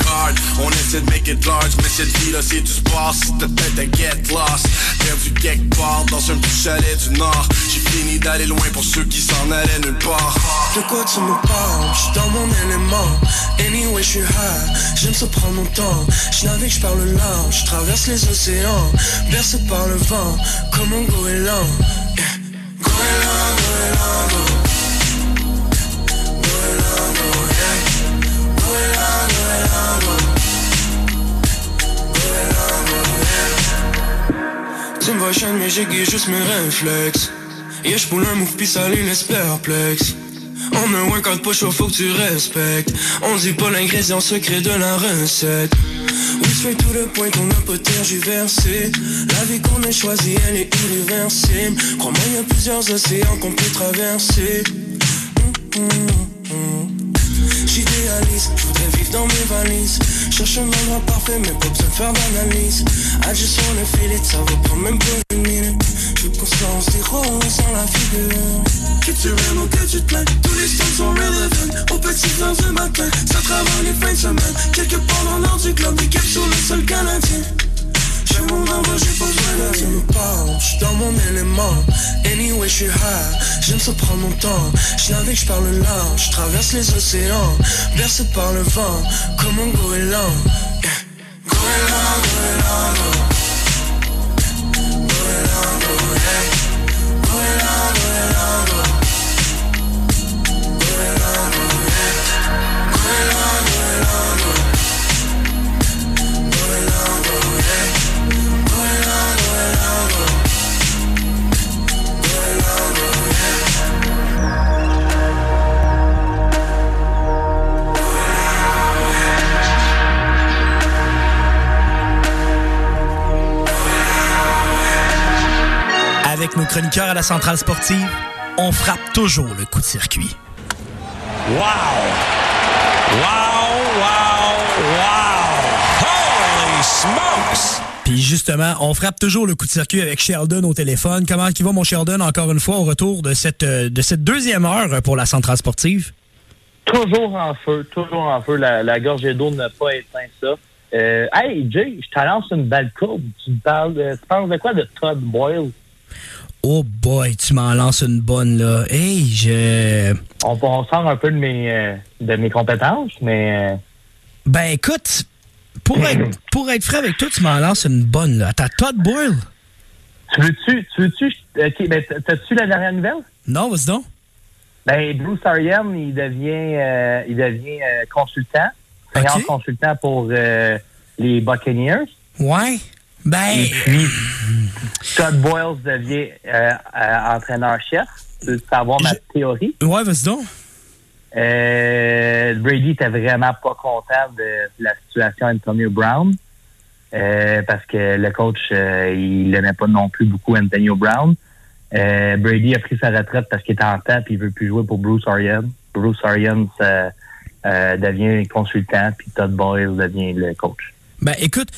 On essaie de make it large, mais cette vie-là c'est du sport. Si t'as tête get lost, perdu quelque part dans un petit chalet du Nord. J'ai fini d'aller loin pour ceux qui s'en allaient nulle part. De quoi tu me parles? J'suis dans mon élément Anyway j'suis high J'aime ça prendre mon temps J'navigue, j'parle large J'traverse les océans Bercé par le vent Comme un goéland yeah. Goéland, goéland, go. Tu me vois chaîne mais j'aiguise juste mes réflexes. Yeah, j'poule un move pis ça les laisse perplexes. On a un workout pas chaud, faut que tu respectes. On dit pas l'ingrédient secret de la recette. We straight to the point, on n'a pas tergiversé La vie qu'on a choisie, elle est irréversible. Crois-moi, y a plusieurs océans qu'on peut traverser. Mm, mm, mm. J'idéalise, je voudrais vivre dans mes valises Cherche un endroit parfait, mais pas besoin de faire d'analyse I just wanna feel it, ça va prendre même pas une minute Je conscience, des roses dans la figure. Que tu aimes ou que tu te plains, tous les sons sont relevant. Au petit heures du matin, ça travaille les fins de semaine. Quelque part dans l'ordre du globe, des caps sur le sol canadien. J'ai mon endroit, j'ai besoin de tu me parles, j'suis dans mon élément. Anyway, j'suis high, j'aime ça prendre mon temps. J'navigue, j'parle large, j'traverse les océans. Bercé par le vent, comme un goéland. Yeah. Goéland, goéland, goéland. Avec nos chroniqueurs à la centrale sportive, on frappe toujours le coup de circuit. Wow! Wow, wow, wow! Holy smokes! Puis justement, on frappe toujours le coup de circuit avec Sheldon au téléphone. Comment il va, mon Sheldon, encore une fois, au retour de cette, euh, de cette deuxième heure pour la centrale sportive? Toujours en feu, toujours en feu. La, la gorgée d'eau n'a pas éteint ça. Euh, hey, Jay, je t'annonce une belle courbe. Tu me parles tu penses de quoi de Todd Boyle? Oh boy, tu m'en lances une bonne, là. Hey, je... On, on sort un peu de mes, euh, de mes compétences, mais... euh, Ben écoute, pour être, pour être frais avec toi, tu m'en lances une bonne, là. T'as Todd Boyle? tu veux-tu, tu veux-tu, ben, t'as- t'as-tu la dernière nouvelle? Non, vas-y donc. Ben, Bruce Arians, il devient, euh, il devient euh, consultant, senior Ok. consultant pour euh, les Buccaneers. Ouais. Ben, Et puis, Todd Boyles devient euh, euh, entraîneur-chef. Tu veux savoir ma Je- théorie? ouais, vas-y donc. Euh, Brady était vraiment pas content de la situation Antonio Brown parce que le coach, il n'aimait pas non plus beaucoup Antonio Brown. Brady a pris sa retraite parce qu'il était en temps et il veut plus jouer pour Bruce Arians. Bruce Arians devient consultant puis Todd Boyle devient le coach. Ben écoute,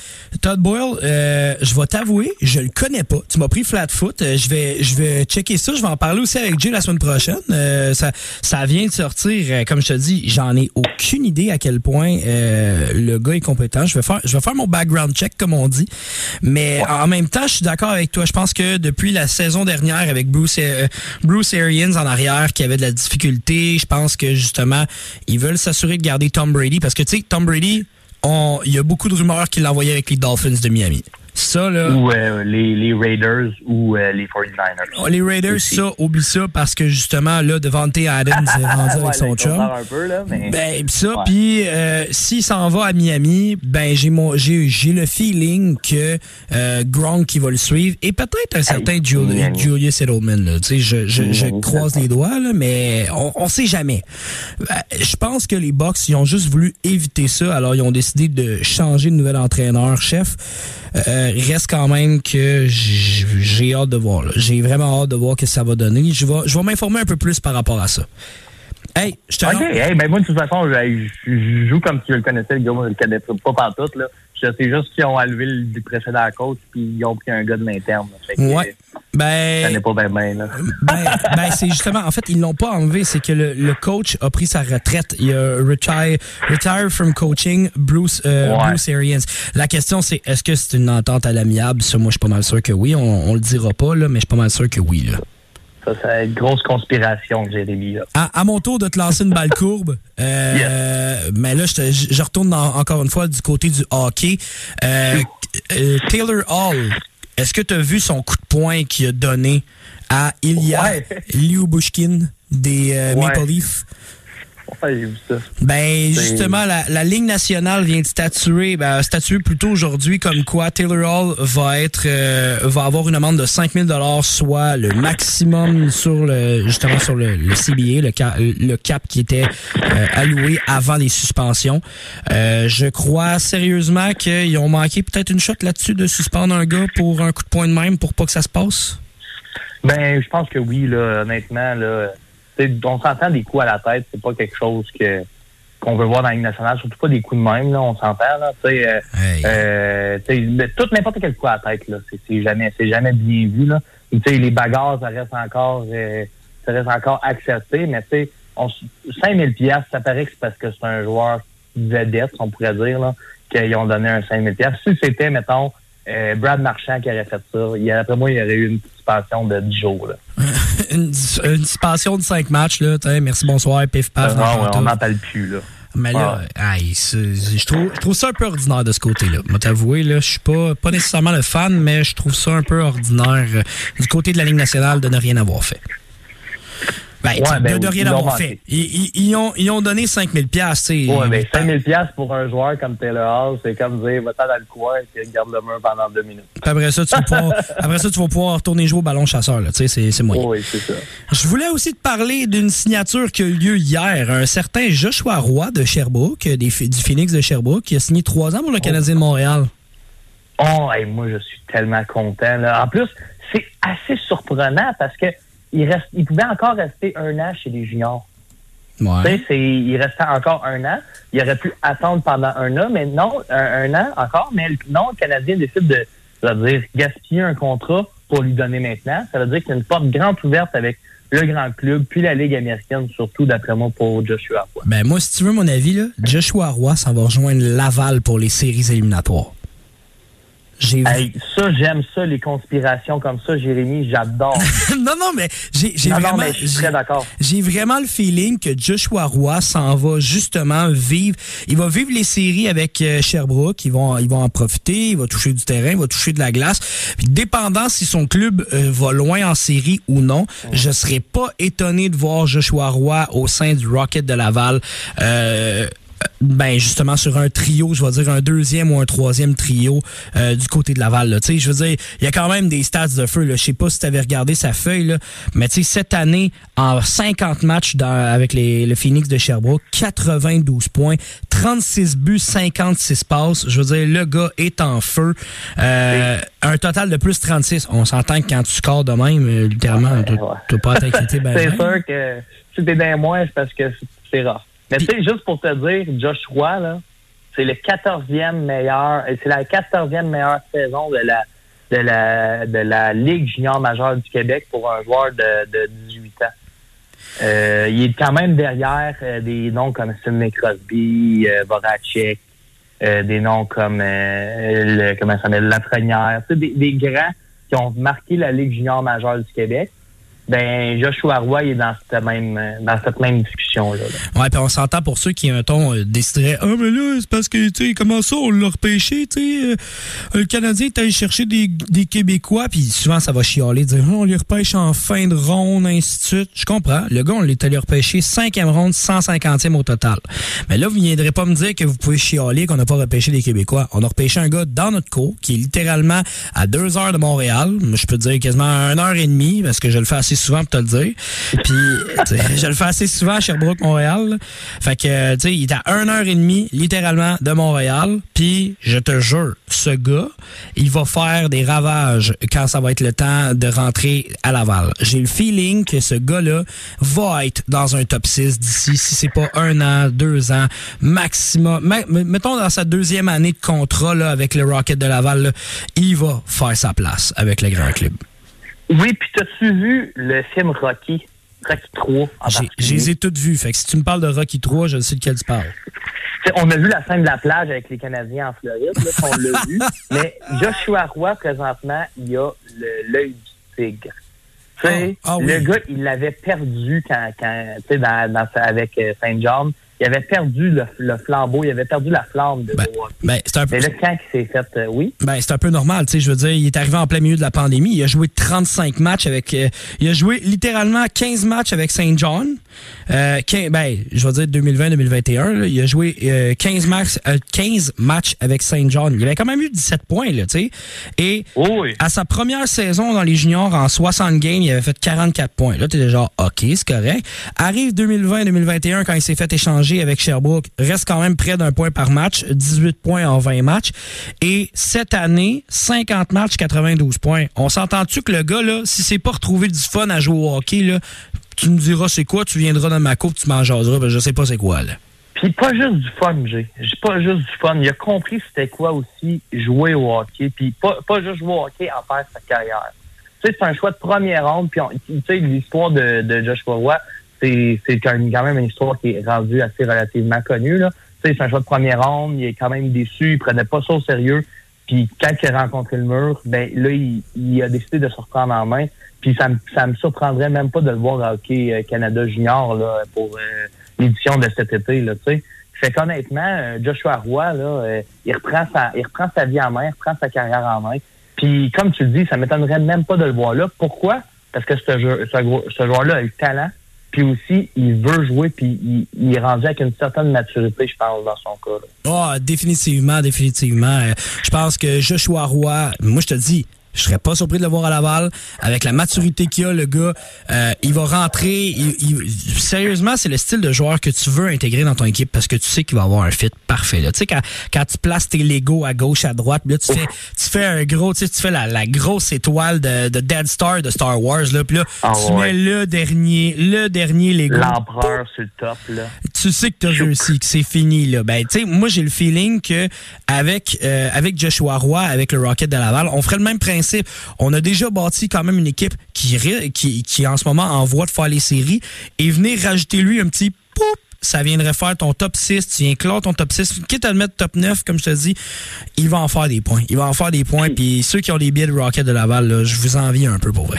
Todd Boyle, euh, je vais t'avouer, je le connais pas. Tu m'as pris flat foot. Euh, je vais je vais checker ça. Je vais en parler aussi avec Jay la semaine prochaine. Euh, ça ça vient de sortir. euh, comme je te dis, j'en ai aucune idée à quel point euh, le gars est compétent. Je vais faire je vais faire mon background check comme on dit. Mais en même temps, je suis d'accord avec toi. Je pense que depuis la saison dernière avec Bruce euh, Bruce Arians en arrière qui avait de la difficulté, je pense que justement ils veulent s'assurer de garder Tom Brady parce que tu sais Tom Brady il y a beaucoup de rumeurs qu'il l'envoyait avec les Dolphins de Miami. Ça, là. Ou euh, les, les Raiders ou euh, les 49ers. Oh, Les Raiders, Aussi. ça, oublie ça parce que justement, là, Devante Adams est rendu avec Ouais, son là, il chum. un peu, là, mais... Ben, pis ça, puis euh, s'il s'en va à Miami, ben j'ai mon j'ai j'ai le feeling que euh, Gronk qui va le suivre et peut-être un certain. Julius Edelman. Là, tu sais, je, je, je croise les doigts là, mais on, on sait jamais. Euh, Je pense que les Bucks ils ont juste voulu éviter ça, alors ils ont décidé de changer de nouvel entraîneur chef. Euh, reste quand même que j'ai hâte de voir. J'ai vraiment hâte de voir ce que ça va donner. Je vais je vais m'informer un peu plus par rapport à ça. Hey, je te OK, hey, ben moi, de toute façon, je, je- je joue comme si je le connaissais, le gars, je le connais pas pantoute, là. Sais juste qu'ils ont enlevé le précédent coach, puis ils ont pris un gars de l'interne. Ouais. Ben, Ça n'est pas bien, bien, là. ben, ben, c'est justement, en fait, ils l'ont pas enlevé, c'est que le, le coach a pris sa retraite. Il a retire, retire from coaching Bruce, euh, Ouais. Bruce Arians. La question, c'est est-ce que c'est une entente à l'amiable? Ça, moi, je suis pas mal sûr que oui. On, on le dira pas, là, mais je suis pas mal sûr que oui, là. Ça, c'est une grosse conspiration, Jérémy, là. À, à mon tour de te lancer une balle courbe, euh, mais là, je, te- je je retourne dans- encore une fois du côté du hockey. Euh, euh, Taylor Hall, est-ce que tu as vu son coup de poing qu'il a donné à Ilya Ouais. Lyubushkin des euh, Ouais. Maple Leafs? Ouais, j'ai vu ça. Ben justement, la, la Ligue nationale vient de statuer, ben, statuer plutôt aujourd'hui comme quoi Taylor Hall va être euh, va avoir une amende de 5000 dollars, soit le maximum sur le justement sur le, le CBA, le, ca- le cap qui était euh, alloué avant les suspensions. Euh, je crois sérieusement qu'ils ont manqué peut-être une shot là-dessus de suspendre un gars pour un coup de poing de même pour pas que ça se passe? Ben, je pense que oui, là, honnêtement, là. On s'entend des coups à la tête, c'est pas quelque chose que qu'on veut voir dans la Ligue nationale, surtout pas des coups de même, là, on s'entend, là, tu sais, euh, Hey. euh, tout n'importe quel coup à la tête, là, c'est, jamais, c'est jamais bien vu, là. Tu sais, les bagarres, ça reste encore, euh, ça reste encore accepté, mais tu sais, on, 5000 pièces, ça paraît que c'est parce que c'est un joueur vedette, on pourrait dire, là, qu'ils ont donné un 5000 pièces. Si c'était, mettons, euh, Brad Marchand qui aurait fait ça, il, après moi, il y aurait eu une participation de 10 jours, là. une, une dispensation de cinq matchs, là, t'sais, merci, bonsoir, pif, paf. non, le ouais, on n'en parle plus, là. Mais là, aïe, je trouve, je trouve ça un peu ordinaire de ce côté-là. Moi, t'avouer, là, je suis pas, pas nécessairement le fan, mais je trouve ça un peu ordinaire euh, du côté de la Ligue nationale de ne rien avoir fait. Ben, Ouais, ben, de, de rien ils l'ont avoir manqué. fait. Ils, ont, ils ont donné 5000 pièces. Ouais, mais 5000 pièces pour un joueur comme Taylor Hall, c'est comme dire, va-t'en dans le coin et regarde le mur pendant deux minutes. Puis après ça, tu vas pouvoir, après ça, tu vas pouvoir retourner jouer au ballon chasseur, c'est, c'est moyen. Oui, c'est ça. Je voulais aussi te parler d'une signature qui a eu lieu hier. Un certain Joshua Roy de Sherbrooke, des, du Phoenix de Sherbrooke, qui a signé trois ans pour le Canadien de Montréal. Oh, hey, moi, je suis tellement content. Là. En plus, c'est assez surprenant parce que il, reste, il pouvait encore rester un an chez les juniors. Tu Ouais. il restait encore un an. Il aurait pu attendre pendant un an, mais non, un, un an encore. Mais non, le Canadien décide de, je veux dire, gaspiller un contrat pour lui donner maintenant. Ça veut dire qu'il y a une porte grande ouverte avec le grand club, puis la Ligue américaine, surtout d'après moi pour Joshua. Roy. Ben moi, si tu veux mon avis, là, Joshua Roy s'en va rejoindre Laval pour les séries éliminatoires. J'ai Hey, ça, j'aime ça, les conspirations comme ça, Jérémy, j'adore. non, non, mais j'ai vraiment, mais je suis j'ai- très d'accord. j'ai vraiment le feeling que Joshua Roy s'en va justement vivre. Il va vivre les séries avec euh, Sherbrooke. Ils vont, ils vont en profiter. Il va toucher du terrain, il va toucher de la glace. Puis, dépendant si son club euh, va loin en série ou non, je serais pas étonné de voir Joshua Roy au sein du Rocket de Laval. Euh, ben justement sur un trio, je vais dire un deuxième ou un troisième trio euh, du côté de Laval. Tu sais, je veux dire, il y a quand même des stats de feu. là. Je sais pas si tu avais regardé sa feuille, là, mais tu sais, cette année, en 50 matchs dans- avec les, le Phoenix de Sherbrooke, 92 points, 36 buts, 56 passes. Je veux dire, le gars est en feu. Euh, un total de plus 36. On s'entend que quand tu scores de même, euh, littéralement, tu peux pas t'inquiéter. Ben, c'est ben. sûr que si t'es dans moins, c'est parce que c'est rare. Mais tu sais, juste pour te dire, Josh Roy, là, c'est le 14e meilleur, euh, c'est la 14e meilleure saison de la, de la, de la Ligue junior majeure du Québec pour un joueur de, de 18 ans. Euh, il est quand même derrière euh, des noms comme Sidney Crosby, euh, Voracek, euh, des noms comme euh, le, comment ça s'appelle, Lafrenière, tu sais, des, des grands qui ont marqué la Ligue junior majeure du Québec. Ben, Joshua Roy est dans cette même, dans cette même discussion-là. là. Ouais, puis on s'entend pour ceux qui, un ton, euh, Ah, mais là, c'est parce que, tu sais, comment ça, on l'a repêché, tu sais. euh, le Canadien est allé chercher des, des Québécois, puis souvent, ça va chialer, dire Ah, on les repêche en fin de ronde, ainsi de suite. Je comprends. Le gars, on l'est allé repêcher cinquième ronde, 150e au total. Mais là, vous ne viendrez pas me dire que vous pouvez chialer qu'on n'a pas repêché des Québécois. On a repêché un gars dans notre cours, qui est littéralement à deux heures de Montréal. Je peux te dire quasiment à une heure et demie, parce que je le fais assez souvent pour te le dire. Puis, je le fais assez souvent à Sherbrooke, Montréal. là. Fait que, tu sais, il est à une heure et demie, littéralement, de Montréal. Puis, je te jure, ce gars, il va faire des ravages quand ça va être le temps de rentrer à Laval. J'ai le feeling que ce gars-là va être dans un top 6 d'ici, si c'est pas un an, deux ans, maximum. Ma- mettons dans sa deuxième année de contrat là, avec le Rocket de Laval, là, il va faire sa place avec le grand club. Oui, puis t'as-tu vu le film Rocky? Rocky 3 en J'ai- Je les ai toutes vues. Fait que si tu me parles de Rocky 3, je sais de quel tu parles. T'sais, on a vu la scène de la plage avec les Canadiens en Floride, là, on l'a vu. Mais Joshua Roy, présentement, il a le- l'œil du tigre. Ah, ah oui. le gars, il l'avait perdu quand, quand tu sais, dans, dans avec euh, Saint John. Il avait perdu le, le flambeau, il avait perdu la flamme de Ben, ben, c'est un peu. Mais là, quand il s'est fait, euh, oui, Ben, c'est un peu normal, tu sais, je veux dire, il est arrivé en plein milieu de la pandémie, il a joué 35 matchs avec euh, il a joué littéralement 15 matchs avec Saint John. Euh, 15 ben, je vais dire 2020-2021, là, il a joué euh, 15 matchs euh, 15 matchs avec Saint John. Il avait quand même eu 17 points là, tu sais. Et Oh oui. à sa première saison dans les juniors en 60 games, il avait fait 44 points. Là, t'es genre OK, c'est correct. Arrive 2020-2021 quand il s'est fait échanger avec Sherbrooke, reste quand même près d'un point par match, 18 points en 20 matchs et cette année, 50 matchs, 92 points. On s'entend-tu que le gars là, si c'est pas retrouvé du fun à jouer au hockey là, tu me diras c'est quoi, tu viendras dans ma coupe, tu m'en jaseras, ben je sais pas c'est quoi là. Puis pas juste du fun, j'ai. Pas juste du fun. Il a compris c'était quoi aussi jouer au hockey. Puis pas, pas juste jouer au hockey, en faire sa carrière. Tu sais, c'est un choix de première ronde. Puis tu sais, l'histoire de, de Joshua Roy, c'est quand même une histoire qui est rendue assez relativement connue. C'est un choix de première ronde. Il est quand même déçu. Il prenait pas ça au sérieux. Puis quand il a rencontré le mur, ben là, il, il a décidé de se reprendre en main. Puis ça ça me surprendrait même pas de le voir à Hockey euh, Canada Junior là, pour euh, l'édition de cet été. Là. Fait qu'honnêtement, euh, Joshua Roy, là, il reprend sa il reprend sa vie en main, il reprend sa carrière en main. Puis comme tu le dis, ça m'étonnerait même pas de le voir là. Pourquoi? Parce que ce, jeu, ce, ce joueur-là a le talent, puis aussi, il veut jouer, puis il, il est rendu avec une certaine maturité, je pense, dans son cas. Ah, définitivement, définitivement. Euh, Je pense que Joshua Roy, moi je te dis, je serais pas surpris de le voir à Laval. Avec la maturité qu'il a, le gars, euh, il va rentrer. il- il- sérieusement, c'est le style de joueur que tu veux intégrer dans ton équipe parce que tu sais qu'il va avoir un fit parfait. là. Tu sais, quand, quand tu places tes Legos à gauche, à droite, là, tu fais, tu fais un gros, tu sais, tu fais la, la grosse étoile de, de Dead Star de Star Wars, là, puis là, Ah tu ouais. mets le dernier, le dernier Lego L'empereur sur le top, là. tu sais que t'as réussi, que c'est fini là. Ben, tu sais, moi j'ai le feeling que avec euh, avec Joshua Roy, avec le Rocket de Laval, on ferait le même principe. On a déjà bâti quand même une équipe qui qui qui en ce moment en voie de faire les séries et venir rajouter lui un petit poup ça viendrait faire ton top 6, tu viens clore ton top 6, quitte à le mettre top 9, comme je te dis, il va en faire des points. Il va en faire des points, puis ceux qui ont les billets de Rocket de Laval, là, je vous envie un peu pour vrai.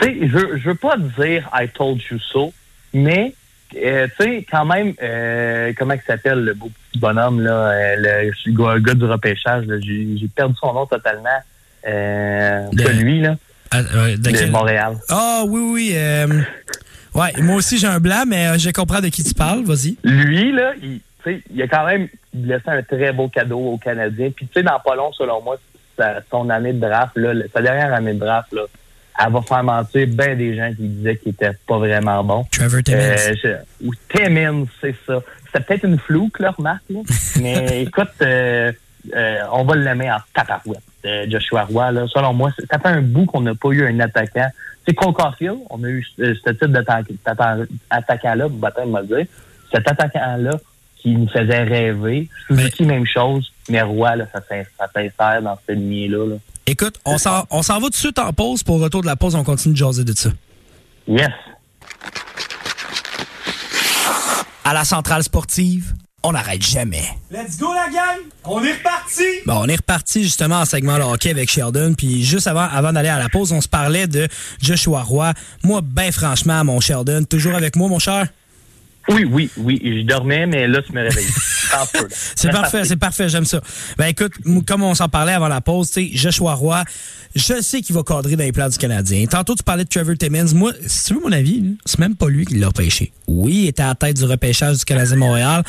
Tu sais, je, je veux pas dire I told you so, mais euh, tu sais, quand même, euh, comment il s'appelle le beau petit bonhomme là, euh, le gars, du repêchage, j'ai perdu son nom totalement. Euh, De- celui là, Ah, de de quel- Montréal. Ah oui, oui. euh, ouais, moi aussi j'ai un blanc, mais euh, je comprends de qui tu parles. Vas-y. Lui là, il, il a quand même laissé un très beau cadeau aux Canadiens. Puis tu sais, dans pas long, selon moi, sa- son année de draft là, le- sa dernière année de draft là, elle va faire mentir bien des gens qui disaient qu'il était pas vraiment bon. Trevor Timmins. Euh, ou Timmins, c'est ça. C'était peut-être une flouque, là, remarque. là. Mais écoute, euh, on va l'aimer en taparouette, euh, Joshua Roy. Là. Selon moi, ça fait un bout qu'on n'a pas eu un attaquant. C'est Cole Caulfield, on a eu euh, ce type d'attaquant-là, Baptême m'a dit. Cet attaquant-là qui nous faisait rêver. Suzuki, même chose. Mais Roy, là, ça s'in- ça s'insère dans cette lignée-là. là. Écoute, on s'en, on s'en va tout de suite en pause. Pour retour de la pause, on continue de jaser de ça. Yes. À la centrale sportive, on n'arrête jamais. Let's go, la gang! On est reparti! Bon, on est reparti justement en segment le hockey avec Sheldon. Puis juste avant, avant d'aller à la pause, on se parlait de Joshua Roy. Moi, ben franchement, mon Sheldon, toujours avec moi, mon cher? Oui, oui, oui. Je dormais, mais là, tu me réveilles. C'est parfait, c'est parfait, j'aime ça. Ben écoute, comme on s'en parlait avant la pause, tu sais, Joshua Roy, je sais qu'il va cadrer dans les plans du Canadien. Tantôt, tu parlais de Trevor Timmins. Moi, si tu veux mon avis, c'est même pas lui qui l'a repêché. Oui, il était à la tête du repêchage du Canadien Montréal,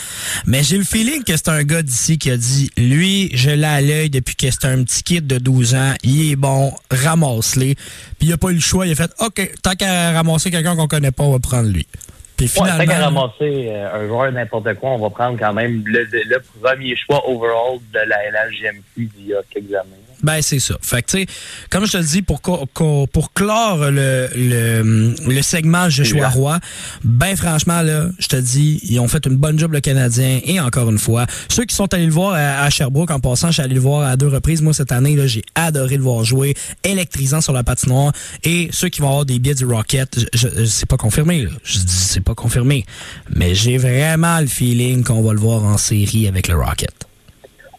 mais j'ai le feeling que c'est un gars d'ici qui a dit, lui, je l'ai à l'œil depuis que c'est un petit kid de 12 ans, il est bon, ramasse-les. Puis il a pas eu le choix, il a fait, OK, tant qu'à ramasser quelqu'un qu'on connaît pas, on va prendre lui. Puis Ouais, finalement... ramasser euh, un joueur n'importe quoi, on va prendre quand même le, le premier choix overall de la LHGMQ d'il y a quelques années. Ben, c'est ça. Fait que, tu sais, comme je te le dis, pour, pour clore le, le, le segment Joshua Roy, ben, franchement, là, je te dis, ils ont fait une bonne job, le Canadien. Et encore une fois, ceux qui sont allés le voir à, à Sherbrooke, en passant, je suis allé le voir à deux reprises. Moi, cette année, là, j'ai adoré le voir jouer, électrisant sur la patinoire. Et ceux qui vont avoir des billets du Rocket, je, je- c'est pas confirmé, là. Je dis, c'est pas confirmé. Mais j'ai vraiment le feeling qu'on va le voir en série avec le Rocket.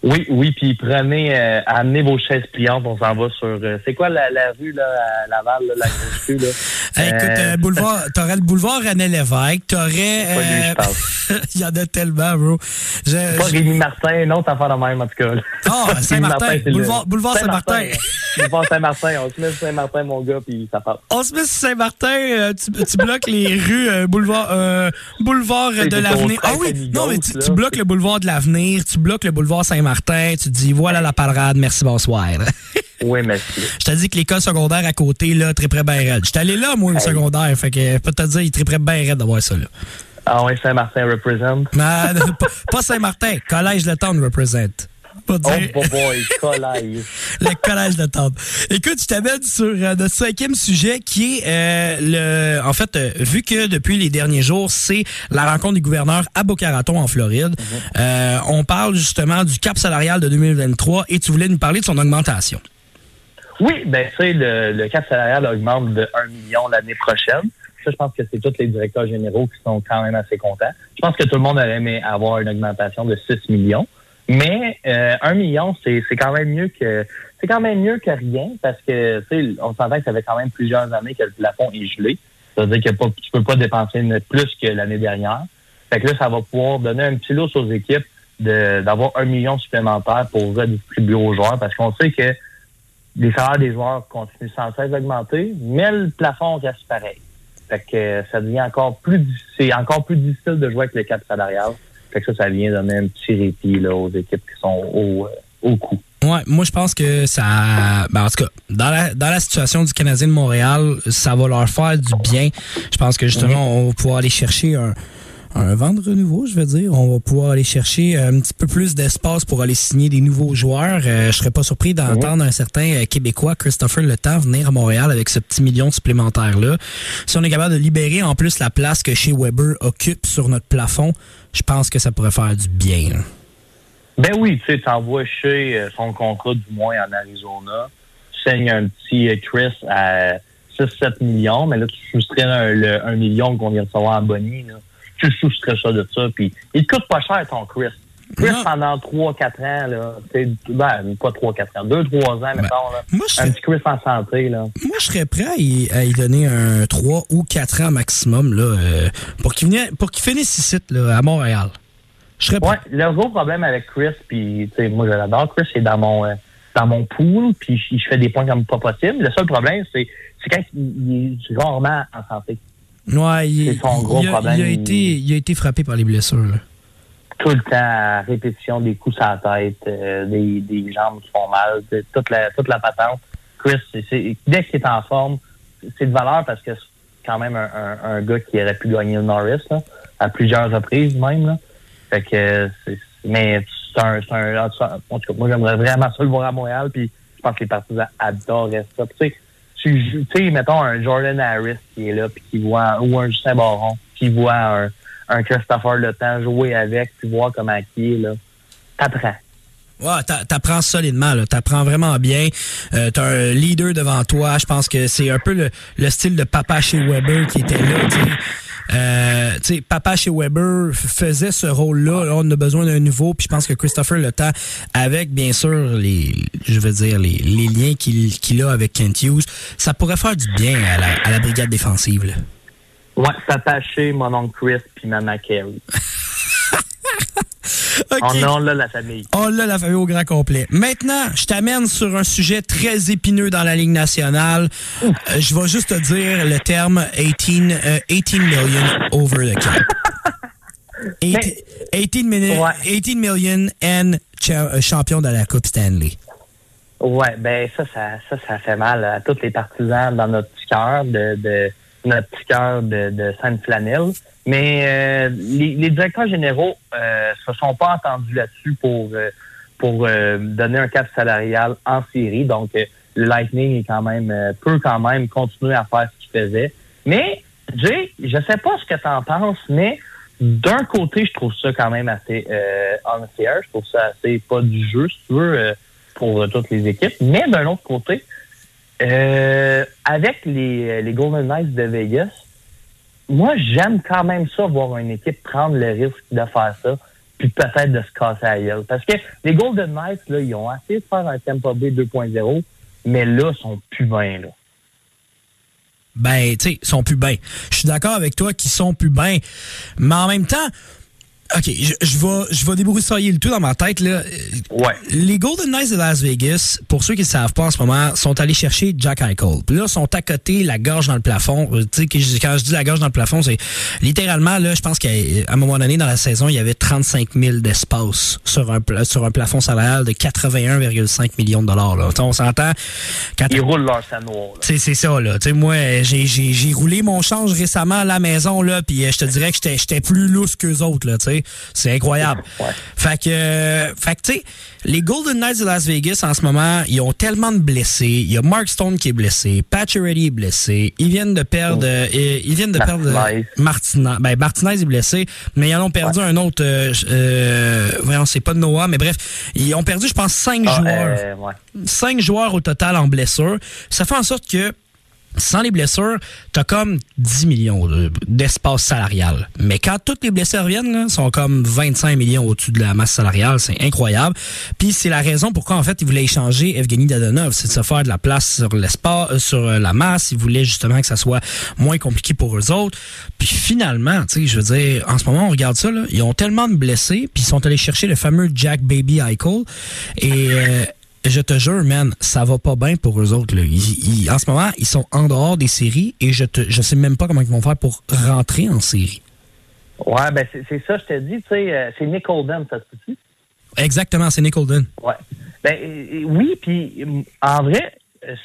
Oui, oui, puis prenez, euh, amenez vos chaises pliantes, on s'en va sur... euh, c'est quoi la, la rue, là, à Laval, là, la grosse rue, là? Hey, écoute, Euh, euh, boulevard, t'aurais le boulevard René Lévesque, t'aurais. Il y en a tellement, bro. Je- Pas je- Rémi Martin, une autre affaire de même, en tout cas. là. Ah, Saint-Martin, boulevard- boulevard Saint-Martin. boulevard Saint-Martin, on se met sur Saint-Martin, mon gars, puis ça passe. On se met sur Saint-Martin, tu, tu bloques les rues, boulevard, euh, boulevard de l'avenir. Ah oui, non, mais tu bloques le boulevard de l'avenir, tu bloques le boulevard Saint-Martin, tu te dis voilà la parade, merci, bonsoir. Oui, merci. Je te dis que l'école secondaire à côté, là, très près bien raide. J'étais allé là, moi, au Hey. secondaire, fait que je peux te dire, il est très près bien raide d'avoir ça, là. Ah oui, Saint-Martin represent. Mais, pas- pas Saint-Martin, Collège Le Town represent. Oh dire. boy, boy, collège. le collège de table. Écoute, je t'amène sur euh, notre cinquième sujet qui est euh, le. En fait, euh, vu que depuis les derniers jours, c'est la rencontre du gouverneur à Boca Raton en Floride, euh, on parle justement du cap salarial de 2023 et tu voulais nous parler de son augmentation. Oui, ben tu sais, le, le cap salarial augmente de 1 million l'année prochaine. Ça, je pense que c'est tous les directeurs généraux qui sont quand même assez contents. Je pense que tout le monde aurait aimé avoir une augmentation de 6 millions. Mais euh, 1 million, c'est quand même mieux que c'est quand même mieux que rien parce que tu sais, on s'entend que ça fait quand même plusieurs années que le plafond est gelé. Ça veut dire que pas, tu peux pas dépenser plus que l'année dernière. Fait que là, ça va pouvoir donner un petit lousse aux équipes d'avoir un million supplémentaire pour redistribuer aux joueurs parce qu'on sait que les salaires des joueurs continuent sans cesse d'augmenter, mais le plafond reste pareil. Fait que ça devient encore plus c'est encore plus difficile de jouer avec le cap salarial. Fait que ça, ça vient donner un petit répit là, aux équipes qui sont au, euh, au coup. Ouais, moi je pense que ça. Ben, en tout cas, dans la, dans la situation du Canadien de Montréal, ça va leur faire du bien. Je pense que justement, on va pouvoir aller chercher un, un vent de renouveau, je veux dire. On va pouvoir aller chercher un petit peu plus d'espace pour aller signer des nouveaux joueurs. Euh, je serais pas surpris d'entendre un certain euh, Québécois, Christopher Le venir à Montréal avec ce petit million supplémentaire-là. Si on est capable de libérer en plus la place que chez Weber occupe sur notre plafond, je pense que ça pourrait faire du bien. Ben oui, tu sais, t'envoies chez euh, son contrat du moins en Arizona. Tu signes un petit euh, Chris à 6-7 millions, mais là, tu soustrais un, le 1 million qu'on vient de recevoir en Bonnie. Là. Tu soustrais ça de ça, puis il te coûte pas cher ton Chris. Chris, Non. pendant 3-4 ans, là, ben, pas 3-4 ans, 2-3 ans, mettons, là. moi, un petit Chris en santé, là. Moi, je serais prêt à y, à y donner un 3 ou 4 ans maximum là, euh, pour qu'il qu'il finisse ici là, à Montréal. Je serais prêt. Ouais, le gros problème avec Chris, puis tu sais, moi je l'adore, Chris est dans mon euh, dans mon pool, puis je, fais des points comme pas possible. Le seul problème, c'est quand il, il est rarement en santé. Ouais, il, C'est son gros il a, problème. il a été, il a été frappé par les blessures. là. Tout le temps, à répétition des coups à la tête, euh, des, des jambes qui font mal, toute la toute la patente. Chris, c'est- c'est- dès qu'il est en forme, c'est de valeur parce que c'est quand même un, un, un gars qui aurait pu gagner le Norris là, à plusieurs reprises même. Là. Fait que mais c'est un, un en tout cas, moi j'aimerais vraiment ça le voir à Montréal puis je pense que les partisans adoreraient ça. Tu sais, tu sais, mettons un Jordan Harris qui est là puis qui voit ou un Justin Baron qui voit un, un Christopher Le Temps jouer avec puis voir comment est là. T'apprends. Ouais, t'a- t'apprends solidement, là. T'apprends vraiment bien. Euh, t'as un leader devant toi. Je pense que c'est un peu le, le style de papa chez Weber qui était là, tu sais. Euh, tu sais, papa chez Weber faisait ce rôle-là. Là, on a besoin d'un nouveau. Puis je pense que Christopher Le Temps, avec bien sûr les, je veux dire les, liens qu'il qu'il a avec Kent Hughes, ça pourrait faire du bien à la, à la brigade défensive. Là. Ouais, s'attacher mon oncle Chris puis maman Carrie. Ok. On a là la famille. Oh là, la famille au grand complet. Maintenant, je t'amène sur un sujet très épineux dans la Ligue nationale. Euh, je vais juste te dire le terme 18, euh, 18 million over the cap. Eight- 18, mini- Ouais. 18 million and cha- euh, champion de la Coupe Stanley. Ouais, ben ça, ça, ça, ça fait mal à tous les partisans dans notre cœur de, de notre petit cœur de, de Sainte-Flanelle. Mais euh, les, les directeurs généraux euh, se sont pas entendus là-dessus pour euh, pour euh, donner un cap salarial en série. Donc euh, le Lightning est quand même euh, peut quand même continuer à faire ce qu'il faisait. Mais Jay, je sais pas ce que tu en penses, mais d'un côté, je trouve ça quand même assez unfair. Je trouve ça assez pas du jeu, si tu veux. pour toutes les équipes. Mais d'un autre côté, euh, avec les, les Golden Knights de Vegas, moi, j'aime quand même ça, voir une équipe prendre le risque de faire ça, puis peut-être de se casser la gueule. Parce que les Golden Knights, là, ils ont essayé de faire un Tampa Bay 2.0, mais là, ils sont plus bien, là. Ben, tu sais, ils sont plus bien. Je suis d'accord avec toi qu'ils sont plus bien. Mais en même temps, OK, je, je vais, je vais débroussailler le tout dans ma tête. Là. Ouais. Les Golden Knights de Las Vegas, pour ceux qui ne savent pas en ce moment, sont allés chercher Jack Eichel. Puis là, sont à côté, la gorge dans le plafond. Euh, Tu sais, quand je dis la gorge dans le plafond, c'est littéralement, là, je pense qu'à un moment donné dans la saison, il y avait 35 000 d'espace sur un, sur un plafond salarial de 81,5 millions de dollars. Là. On s'entend quand Ils roulent leur sang noir, là. tu sais, c'est ça, là. Tu sais, moi, j'ai, roulé mon change récemment à la maison, là, puis euh, je te dirais que j'étais, j'étais plus lousse qu'eux autres, là, tu sais. C'est incroyable. Fait que, euh, fait que tu sais, les Golden Knights de Las Vegas en ce moment, ils ont tellement de blessés. Il y a Mark Stone qui est blessé, Pacioretty est blessé. Ils viennent de perdre, euh, ils viennent de perdre Martinez. Martinez. Ben Martinez est blessé, mais ils en ont perdu un autre. Euh, euh, voyons, c'est pas Noah, mais bref, ils ont perdu, je pense, cinq Ah, joueurs euh, ouais. cinq joueurs au total en blessure. Ça fait en sorte que sans les blessures, t'as comme 10 millions de- d'espace salarial. Mais quand toutes les blessures reviennent, là, sont comme 25 millions au-dessus de la masse salariale. C'est incroyable. Puis c'est la raison pourquoi, en fait, ils voulaient échanger Evgeny Dadonov. C'est de se faire de la place sur l'espace, euh, sur euh, la masse. Ils voulaient justement que ça soit moins compliqué pour eux autres. Puis finalement, tu sais, je veux dire, en ce moment, on regarde ça, là, ils ont tellement de blessés, puis ils sont allés chercher le fameux Jack Baby Eichel. Et... euh, je te jure, man, ça va pas bien pour eux autres. Là. Ils- ils- en ce moment, ils sont en dehors des séries et je te, je sais même pas comment ils vont faire pour rentrer en série. Ouais, ben c'est ça, je te dis, tu sais, euh, c'est Nick Holden, ça se peut-tu? Exactement, c'est Nick Holden. Ouais. Ben euh, oui, puis en vrai,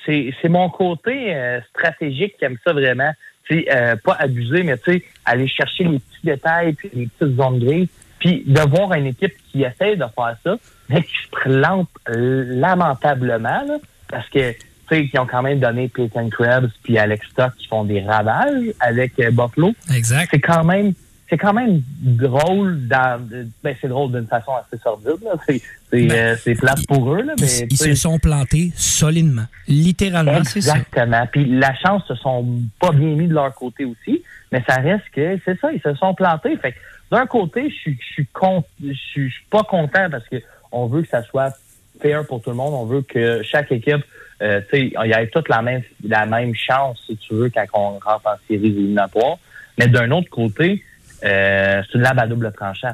c'est mon côté euh, stratégique qui aime ça vraiment. Tu sais, euh, pas abuser, mais tu sais, aller chercher les petits détails, puis les petites zones grises, puis de voir une équipe qui essaie de faire ça, mais qui se plante lamentablement, là, parce que tu sais, qui ont quand même donné Peyton Krebs puis Alex Stock qui font des ravages avec euh, Buffalo. Exact. C'est quand même c'est quand même drôle dans ben c'est drôle d'une façon assez sordide là. C'est c'est Ben, euh, c'est plate pour eux là, mais Ils, ils se sont plantés solidement. Littéralement, c'est ça. Exactement. Puis la chance se sont pas bien mis de leur côté aussi, mais ça reste que c'est ça, ils se sont plantés. Fait que d'un côté, je suis je suis con- je suis je suis pas content parce que on veut que ça soit fair pour tout le monde, on veut que chaque équipe euh, tu sais, il y ait toute la même la même chance si tu veux quand on rentre en séries éliminatoires. Mais d'un autre côté, euh, c'est une lame à double tranchant.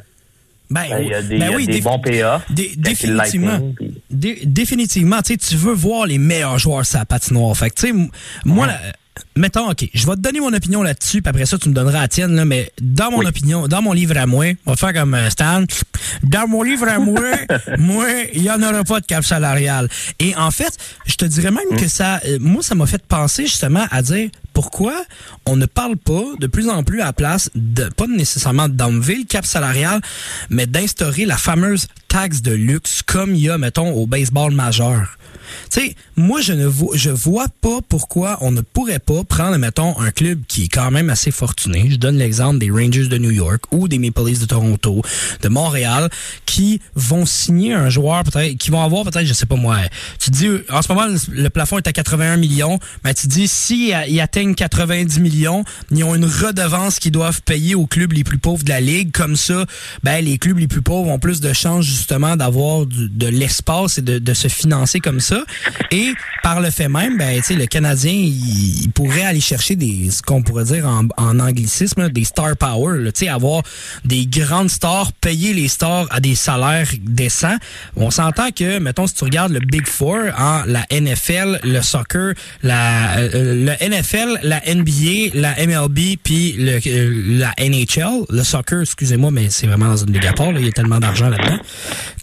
Ben, Il y a des, ben il y a oui, des bons le définitivement. Lightning, puis- Dé- définitivement, tu veux voir les meilleurs joueurs sur la patinoire. Fait que, tu sais, m- moi, là, mettons, OK, je vais te donner mon opinion là-dessus, puis après ça, tu me donneras la tienne, là, mais dans mon Oui. opinion, dans mon livre à moi, on va faire comme euh, Stan, dans mon livre à moi, moi, il n'y en aura pas de cap salarial. Et en fait, je te dirais même que ça, euh, moi, ça m'a fait penser justement à dire, pourquoi on ne parle pas de plus en plus à la place de, pas nécessairement d'enlever le cap salarial, mais d'instaurer la fameuse taxe de luxe comme il y a, mettons, au baseball majeur. Tu sais, moi, je ne vois, je vois pas pourquoi on ne pourrait pas prendre, mettons, un club qui est quand même assez fortuné. Je donne l'exemple des Rangers de New York ou des Maple Leafs de Toronto, de Montréal, qui vont signer un joueur, peut-être, qui vont avoir peut-être, je sais pas moi, tu dis, en ce moment, le, plafond est à 81 millions, mais tu dis, si atteignent 90 millions, ils ont une redevance qu'ils doivent payer aux clubs les plus pauvres de la ligue. Comme ça, ben, les clubs les plus pauvres ont plus de chances, justement, d'avoir de l'espace et de, se financer comme ça. Et par le fait même, ben, tu sais, le Canadien, il pourrait aller chercher des, ce qu'on pourrait dire en, en anglicisme, des star power, là, tu sais, avoir des grandes stars, payer les stars à des salaires décents. On s'entend que, mettons, si tu regardes le Big Four, hein, la NFL, le soccer, la, euh, le NFL, la NBA, la MLB, puis le, euh, la NHL, le soccer, excusez-moi, mais c'est vraiment dans une ligue à part, il y a tellement d'argent là-dedans,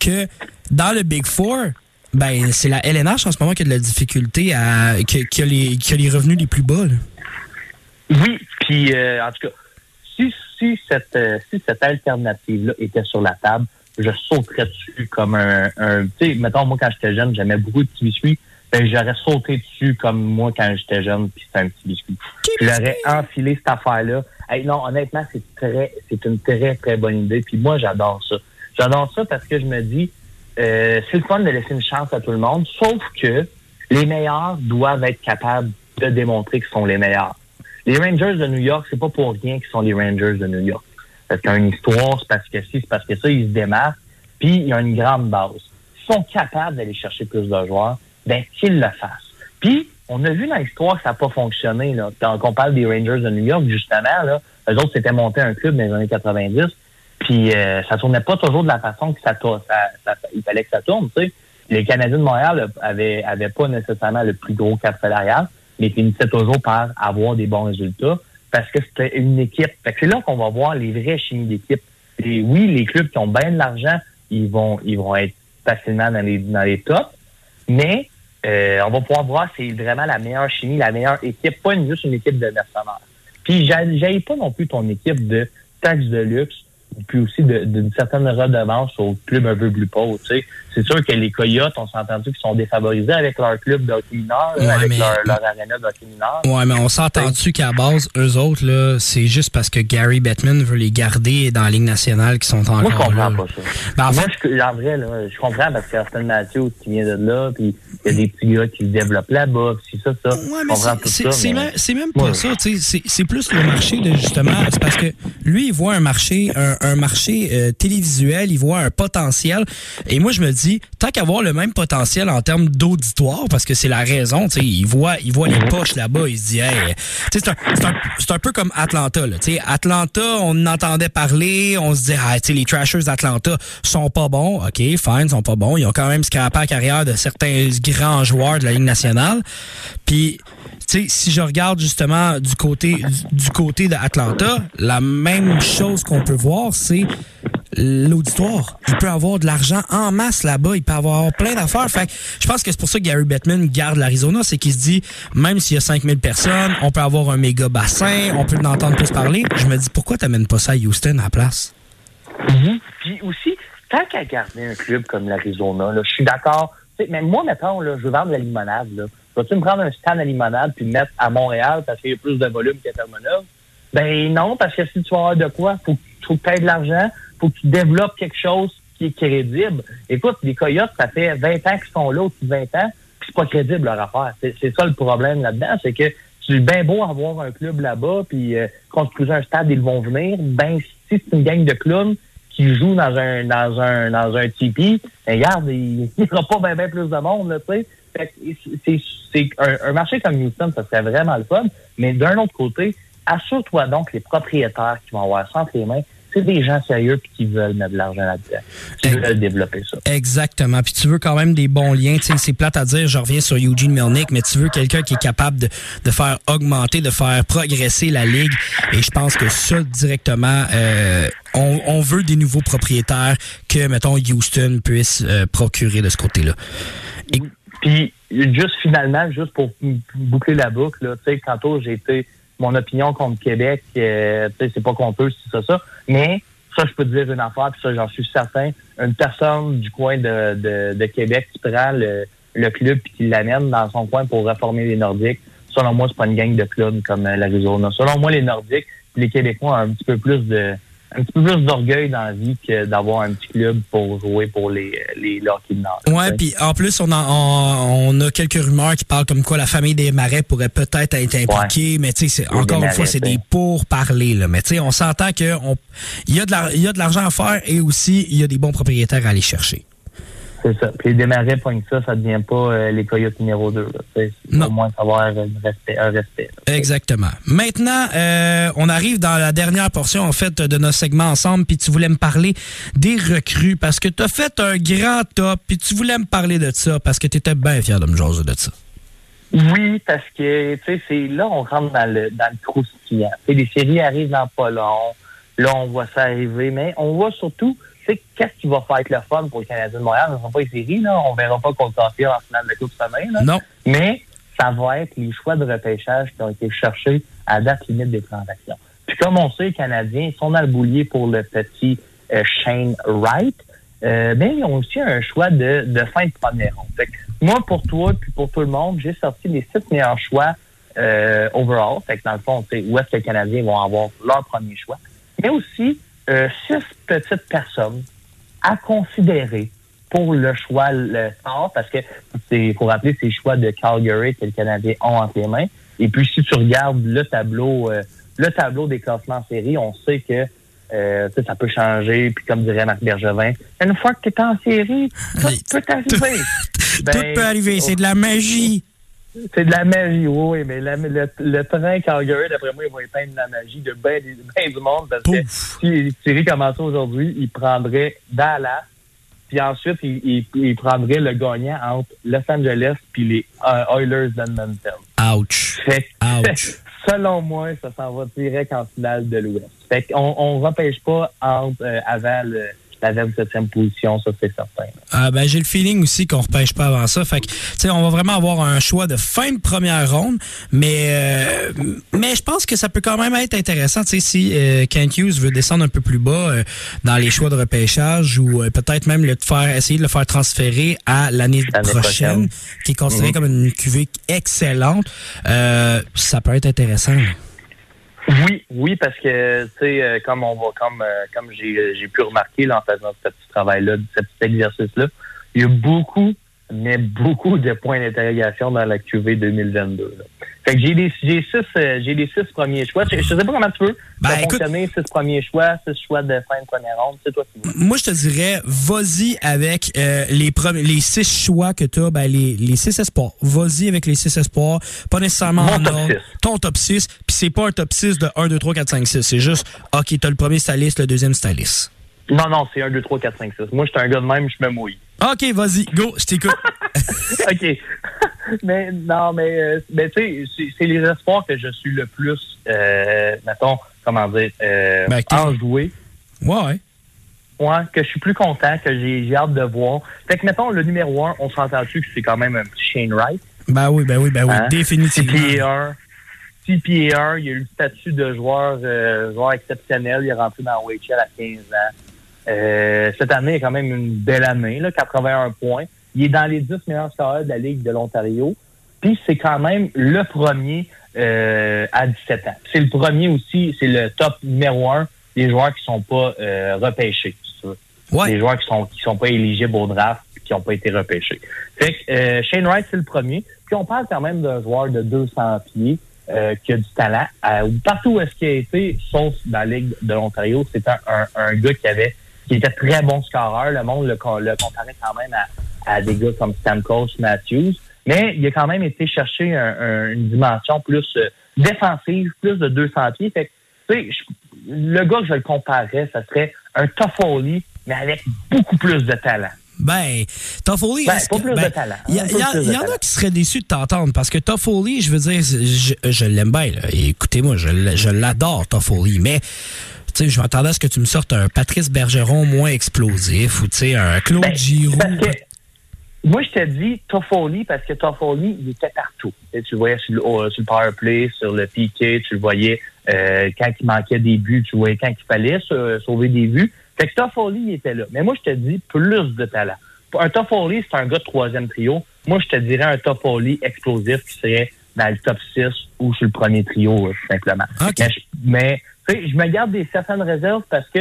que dans le Big Four, ben, c'est la LNH en ce moment qui a de la difficulté à, qui, qui a, les, qui a les revenus les plus bas, là. Oui, puis euh, en tout cas, si, si cette euh, si cette alternative-là était sur la table, je sauterais dessus comme un, un tu sais, mettons moi quand j'étais jeune, j'aimais beaucoup de petits biscuits, ben j'aurais sauté dessus comme moi quand j'étais jeune, puis c'était un petit biscuit. Je l'aurais enfilé cette affaire-là. Hey, non, honnêtement, c'est très, c'est une très très bonne idée. Puis moi, j'adore ça. J'adore ça parce que je me dis, euh, c'est le fun de laisser une chance à tout le monde, sauf que les meilleurs doivent être capables de démontrer qu'ils sont les meilleurs. Les Rangers de New York, c'est pas pour rien qu'ils sont les Rangers de New York. Parce qu'ils ont une histoire, c'est parce que si, c'est parce que ça, ils se démarquent, puis ils ont une grande base. S'ils sont capables d'aller chercher plus de joueurs, ben qu'ils le fassent. Puis, on a vu dans l'histoire que ça n'a pas fonctionné. Là. Quand on parle des Rangers de New York, justement, là, eux autres s'étaient monté un club dans les années 90, puis euh, ça tournait pas toujours de la façon que ça, ça, ça- il fallait que ça tourne. Tu sais. Les Canadiens de Montréal avaient, avaient pas nécessairement le plus gros cap salarial, mais finissaient toujours par avoir des bons résultats parce que c'était une équipe. C'est là qu'on va voir les vraies chimies d'équipe. Et oui, les clubs qui ont bien de l'argent, ils vont, ils vont être facilement dans les, dans les tops, mais euh, on va pouvoir voir c'est vraiment la meilleure chimie, la meilleure équipe, pas juste une équipe de mercenaires. Puis j'aille pas non plus ton équipe de taxes de luxe puis aussi d'une certaine redevance aux clubs un peu plus pauvres. tu sais. C'est sûr que les Coyotes, on s'est entendu qu'ils sont défavorisés avec leur club de hockey mineur, Ouais, avec mais- leur, leur aréna de hockey mineur. Ouais, mais on s'entend-tu qu'à base, eux autres, là, c'est juste parce que Gary Bettman veut les garder dans la Ligue nationale qui sont encore Moi, je comprends là. pas ça. Ben, en Moi, je, en vrai, là, je comprends parce Austin Matthews qui vient de là, puis il y a des petits gars qui se développent là-bas, puis c'est ça, ça. Ouais, c'est- mais- même, même pas Ouais. ça, tu sais, c'est- c'est plus le marché de justement, c'est parce que lui il voit un marché, un, un marché euh, télévisuel, il voit un potentiel, et moi je me dis, tant qu'avoir le même potentiel en termes d'auditoire, parce que c'est la raison, tu sais, il voit, il voit les poches là-bas, il se tu sais, c'est un, un, un peu comme Atlanta, là, tu Atlanta, on en entendait parler, on se dit, ah, tu les Trashers d'Atlanta sont pas bons, ok, fine, sont pas bons, ils ont quand même scrapé la carrière de certains grands joueurs de la Ligue nationale, puis sais, si je regarde justement du côté du, côté d'Atlanta, la même chose qu'on peut voir, c'est l'auditoire. Il peut avoir de l'argent en masse là-bas, il peut avoir plein d'affaires. Fait je pense que c'est pour ça que Gary Bettman garde l'Arizona, c'est qu'il se dit, même s'il y a 5000 personnes, on peut avoir un méga bassin, on peut en entendre plus parler. Je me dis, pourquoi t'amènes pas ça à Houston à la place? Mhm. Puis aussi, tant qu'à garder un club comme l'Arizona, je suis d'accord. Mais moi, là, je veux vendre la limonade. Là. Vas-tu me prendre un stand à limonade puis mettre à Montréal parce qu'il y a plus de volume qu'à Terre-Neuve? Ben non, parce que si tu vas avoir de quoi, faut, que- tu aies de l'argent, faut que tu développes quelque chose qui est crédible. Écoute, les Coyotes, ça fait 20 ans qu'ils sont là, au-dessus de 20 ans, puis c'est pas crédible leur affaire. C'est ça le problème là-dedans, c'est que c'est bien beau avoir un club là-bas, puis euh, construire un stade, ils vont venir. Ben, si c'est une gang de clowns qui jouent dans un dans un dans un tipi, ben, regarde, il n'y aura pas bien ben plus de monde, tu sais. C'est- un, un marché comme Houston, ça serait vraiment le fun. Mais d'un autre côté, assure-toi donc les propriétaires qui vont avoir ça entre les mains, c'est des gens sérieux puis qui veulent mettre de l'argent là-dedans. Qui veulent développer ça. Exactement. Puis tu veux quand même des bons liens. Tu sais, c'est plate à dire, je reviens sur Eugene Melnick, mais tu veux quelqu'un qui est capable de, de faire augmenter, de faire progresser la ligue. Et je pense que ça, directement, euh, on, on veut des nouveaux propriétaires que, mettons, Houston puisse euh, procurer de ce côté-là. Et- Puis, juste finalement, juste pour boucler la boucle, là, tu sais, tantôt, j'ai été mon opinion contre Québec, euh, tu sais, c'est pas contre eux, c'est ça, ça. Mais, ça, je peux te dire une affaire, puis ça, j'en suis certain. Une personne du coin de, de, de Québec qui prend le, le club puis qui l'amène dans son coin pour reformer les Nordiques, selon moi, c'est pas une gang de clowns comme euh, l'Arizona. Selon moi, les Nordiques, les Québécois ont un petit peu plus de un petit peu plus d'orgueil dans la vie que d'avoir un petit club pour jouer pour les, les le hockey de Nord. Ouais, puis en plus, on a, on, on a quelques rumeurs qui parlent comme quoi la famille des Marais pourrait peut-être être impliquée, mais tu sais, encore une fois, c'est des pourparlers, là. Mais tu sais, on s'entend que on, il y a de la- il y a de l'argent à faire et aussi, il y a des bons propriétaires à aller chercher. C'est ça. Puis les démarrer pognent ça, ça devient pas euh, les coyotes numéro 2. Non. Au moins savoir un respect. Un respect là. Exactement. Maintenant, euh, on arrive dans la dernière portion, en fait, de notre segment ensemble, puis tu voulais me parler des recrues, parce que tu as fait un grand top, puis tu voulais me parler de ça, parce que tu étais bien fier de me jaser de ça. Oui, parce que tu sais, c'est là on rentre dans le dans le croustillant. Les séries arrivent dans pas long. Là, on voit ça arriver, mais on voit surtout, sais, qu'est-ce qui va faire être le fun pour le Canadien de Montréal? Ce ne sont pas les séries, là. On verra pas contre Campbell en finale de Coupe semaine. Là. Non. Mais ça va être les choix de repêchage qui ont été cherchés à date limite des transactions. Puis comme on sait, les Canadiens ils sont dans le boulier pour le petit euh, Shane Wright, euh, mais ils ont aussi un choix de, de fin de première ronde. Fait que moi, pour toi puis pour tout le monde, j'ai sorti les six meilleurs choix euh, overall. Fait que dans le fond, c'est où est-ce que les Canadiens vont avoir leur premier choix. Mais aussi euh, six petites personnes à considérer pour le choix le parce que c'est faut rappeler c'est le choix de Calgary que les Canadiens ont entre les mains. Et puis si tu regardes le tableau, euh, le tableau des classements en série, on sait que euh, ça peut changer. Puis comme dirait Marc Bergevin, une fois que tu es en série, tout peut arriver. Ben, Tout peut arriver, c'est de la magie. C'est de la magie, oui, mais la- le, le train Calgary, d'après moi, il va éteindre la magie de bien du monde parce que si les séries commençaient aujourd'hui, il prendrait Dallas, puis ensuite, il, il, il prendrait le gagnant entre Los Angeles puis les euh, Oilers d'Edmonton. Ouch. Fait Ouch. selon moi, ça s'en va direct en finale de l'Ouest. Fait qu'on on repêche pas entre, euh, avant le la 27e position, ça c'est certain. Ah, ben, j'ai le feeling aussi qu'on repêche pas avant ça. Fait que, tu sais, on va vraiment avoir un choix de fin de première ronde, mais euh, mais je pense que ça peut quand même être intéressant, si euh, Kent Hughes veut descendre un peu plus bas euh, dans les choix de repêchage ou euh, peut-être même le faire essayer de le faire transférer à l'année prochaine. qui est considérée Mhm. comme une cuvée excellente, euh, ça peut être intéressant. Oui, oui, parce que tu sais, euh, comme on va, comme euh, comme j'ai j'ai pu remarquer là, en faisant ce petit travail-là, ce petit exercice-là, il y a beaucoup, mais beaucoup de points d'interrogation dans la QV 2022. là. Fait que j'ai les j'ai six euh, j'ai les six premiers choix. Je, je sais pas comment tu veux Ben, ça écoute- fonctionner, six premiers choix, six choix de fin de première ronde, c'est toi qui vois. Moi, je te dirais, vas-y avec euh, les premiers, les six choix que tu as, ben, les, les six espoirs. Vas-y avec les six espoirs. Pas nécessairement Mon en top ordre. six. Ton top 6. Puis c'est pas un top 6 de 1, 2, 3, 4, 5, 6. C'est juste, OK, t'as le premier styliste, le deuxième styliste. Non, non, c'est 1, 2, 3, 4, 5, 6. Moi, je suis un gars de même, je me mouille. OK, vas-y, go, je t'écoute. OK. mais non, mais, euh, mais tu sais, c'est- les espoirs que je suis le plus, euh, mettons, comment dire, euh, Ben, enjoué. ouais, ouais. Que je suis plus content, que j'ai hâte de voir. Fait que, mettons, le numéro 1, on s'entend-tu que c'est quand même un petit Shane Wright? Ben oui, ben oui, ben oui, Hein? définitivement. 6 pieds 1. 6 pieds 1, il a eu le statut de joueur, euh, joueur exceptionnel. Il est rentré dans OHL à 15 ans. Euh, cette année est quand même une belle année, là, 81 points. Il est dans les 10 meilleurs scoreurs de la Ligue de l'Ontario. Puis c'est quand même le premier euh, à 17 ans. C'est le premier aussi, c'est le top numéro 1 des joueurs qui sont pas euh, repêchés. Ouais. Des joueurs qui sont qui sont pas éligibles au draft qui n'ont pas été repêchés. Fait que euh, Shane Wright, c'est le premier. Puis on parle quand même d'un joueur de 200 pieds euh, qui a du talent. Euh, partout où est-ce qu'il a été, sauf dans la Ligue de l'Ontario, c'était un, un, un gars qui avait qui était très bon scoreur. Le monde le, comparait quand même à, à des gars comme Stamkos, Matthews. Mais il a quand même été chercher un- un- une dimension plus euh, défensive, plus de 200 pieds. Fait que, tu sais, je- le gars que je le comparerais, ça serait un Toffoli, mais avec beaucoup plus de talent. Ben, Toffoli, Ben, pas plus ben, de talent. Il y, en a qui seraient déçus de t'entendre parce que Toffoli, je veux dire, je, je l'aime bien. Écoutez-moi, je, je l'adore, Toffoli, mais tu sais, je m'attendais à ce que tu me sortes un Patrice Bergeron moins explosif ou tu sais, un Claude Ben, Giroux. moi, je te dis Toffoli parce que Toffoli, il était partout. Tu, le voyais sur le, au- sur le power play, sur le piqué, tu le voyais euh, quand il manquait des buts, tu le voyais quand il fallait sa- sauver des buts. Fait que Toffoli, il était là. Mais moi, je te dis plus de talent. Un Toffoli, c'est un gars de troisième trio. Moi, je te dirais un Toffoli explosif qui serait dans le top 6 ou sur le premier trio, euh, tout simplement. Mais, sais, je me garde des certaines réserves parce que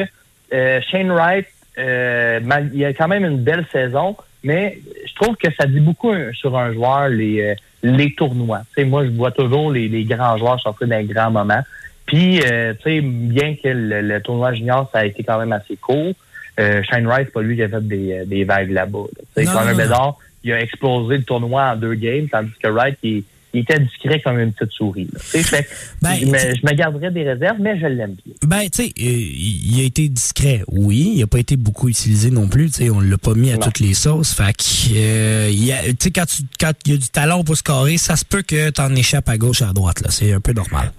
euh, Shane Wright, euh, il a quand même une belle saison, mais je trouve que ça dit beaucoup euh, sur un joueur les, euh, les tournois. Sais, moi, je vois toujours les, les grands joueurs sortir d'un grand moment. Puis, euh, tu sais, bien que le, le tournoi junior, ça a été quand même assez court, euh, Shane Wright, c'est pas lui qui a fait des, des vagues là-bas. là. Tu sais, non. Bedard, il a explosé le tournoi en deux games, tandis que Wright, il, il était discret comme une petite souris. Tu fait Ben, je, me, je me garderais des réserves, mais je l'aime bien. Ben, tu sais, euh, il a été discret, oui. Il a pas été beaucoup utilisé non plus. Tu sais, on l'a pas mis à Non. toutes les sauces. Fait que, euh, tu sais, quand tu- quand il y a du talent pour scorer, ça se peut que t'en échappes à gauche, à droite. là. C'est un peu normal.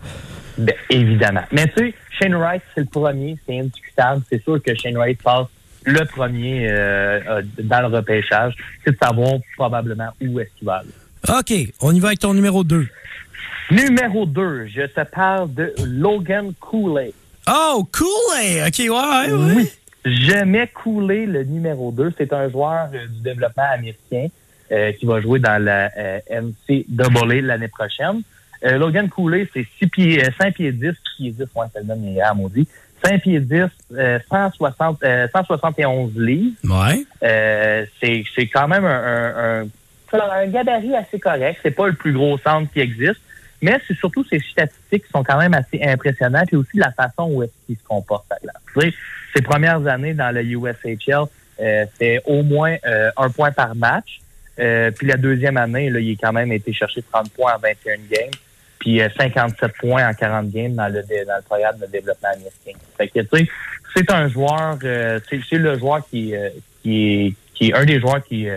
Ben, évidemment. Mais tu sais, Shane Wright, c'est le premier, c'est indiscutable. C'est sûr que Shane Wright passe le premier euh, euh, dans le repêchage. C'est de savoir probablement où est-ce qu'il va aller. OK, on y va avec ton numéro 2. Numéro 2, je te parle de Logan Cooley. Oh, cool! eh? OK, ouais, ouais, ouais. Oui, je mets Cooley le numéro 2. C'est un joueur euh, du développement américain euh, qui va jouer dans la euh, NCAA l'année prochaine. Euh, Logan Cooley, c'est 6 pieds, euh, 5 pieds 10, pieds 10, ouais, ça le donne hier, maudit. 5 pieds 10, euh, 160, euh, 171 livres. Ouais. Euh, c'est c'est quand même un, un, un, un gabarit assez correct. C'est pas le plus gros centre qui existe, mais c'est surtout ses statistiques qui sont quand même assez impressionnantes et aussi la façon où est-ce qu'il se comporte à glace. Ses premières années dans le USHL, euh, c'est au moins euh, un point par match. Euh, puis la deuxième année, là, il a quand même été chercher 30 points en 21 games, puis euh, 57 points en 40 games dans le, dans le programme de développement américain. Fait que, tu sais, c'est un joueur, euh, c'est c'est le joueur qui, euh, qui, est, qui est un des joueurs qui,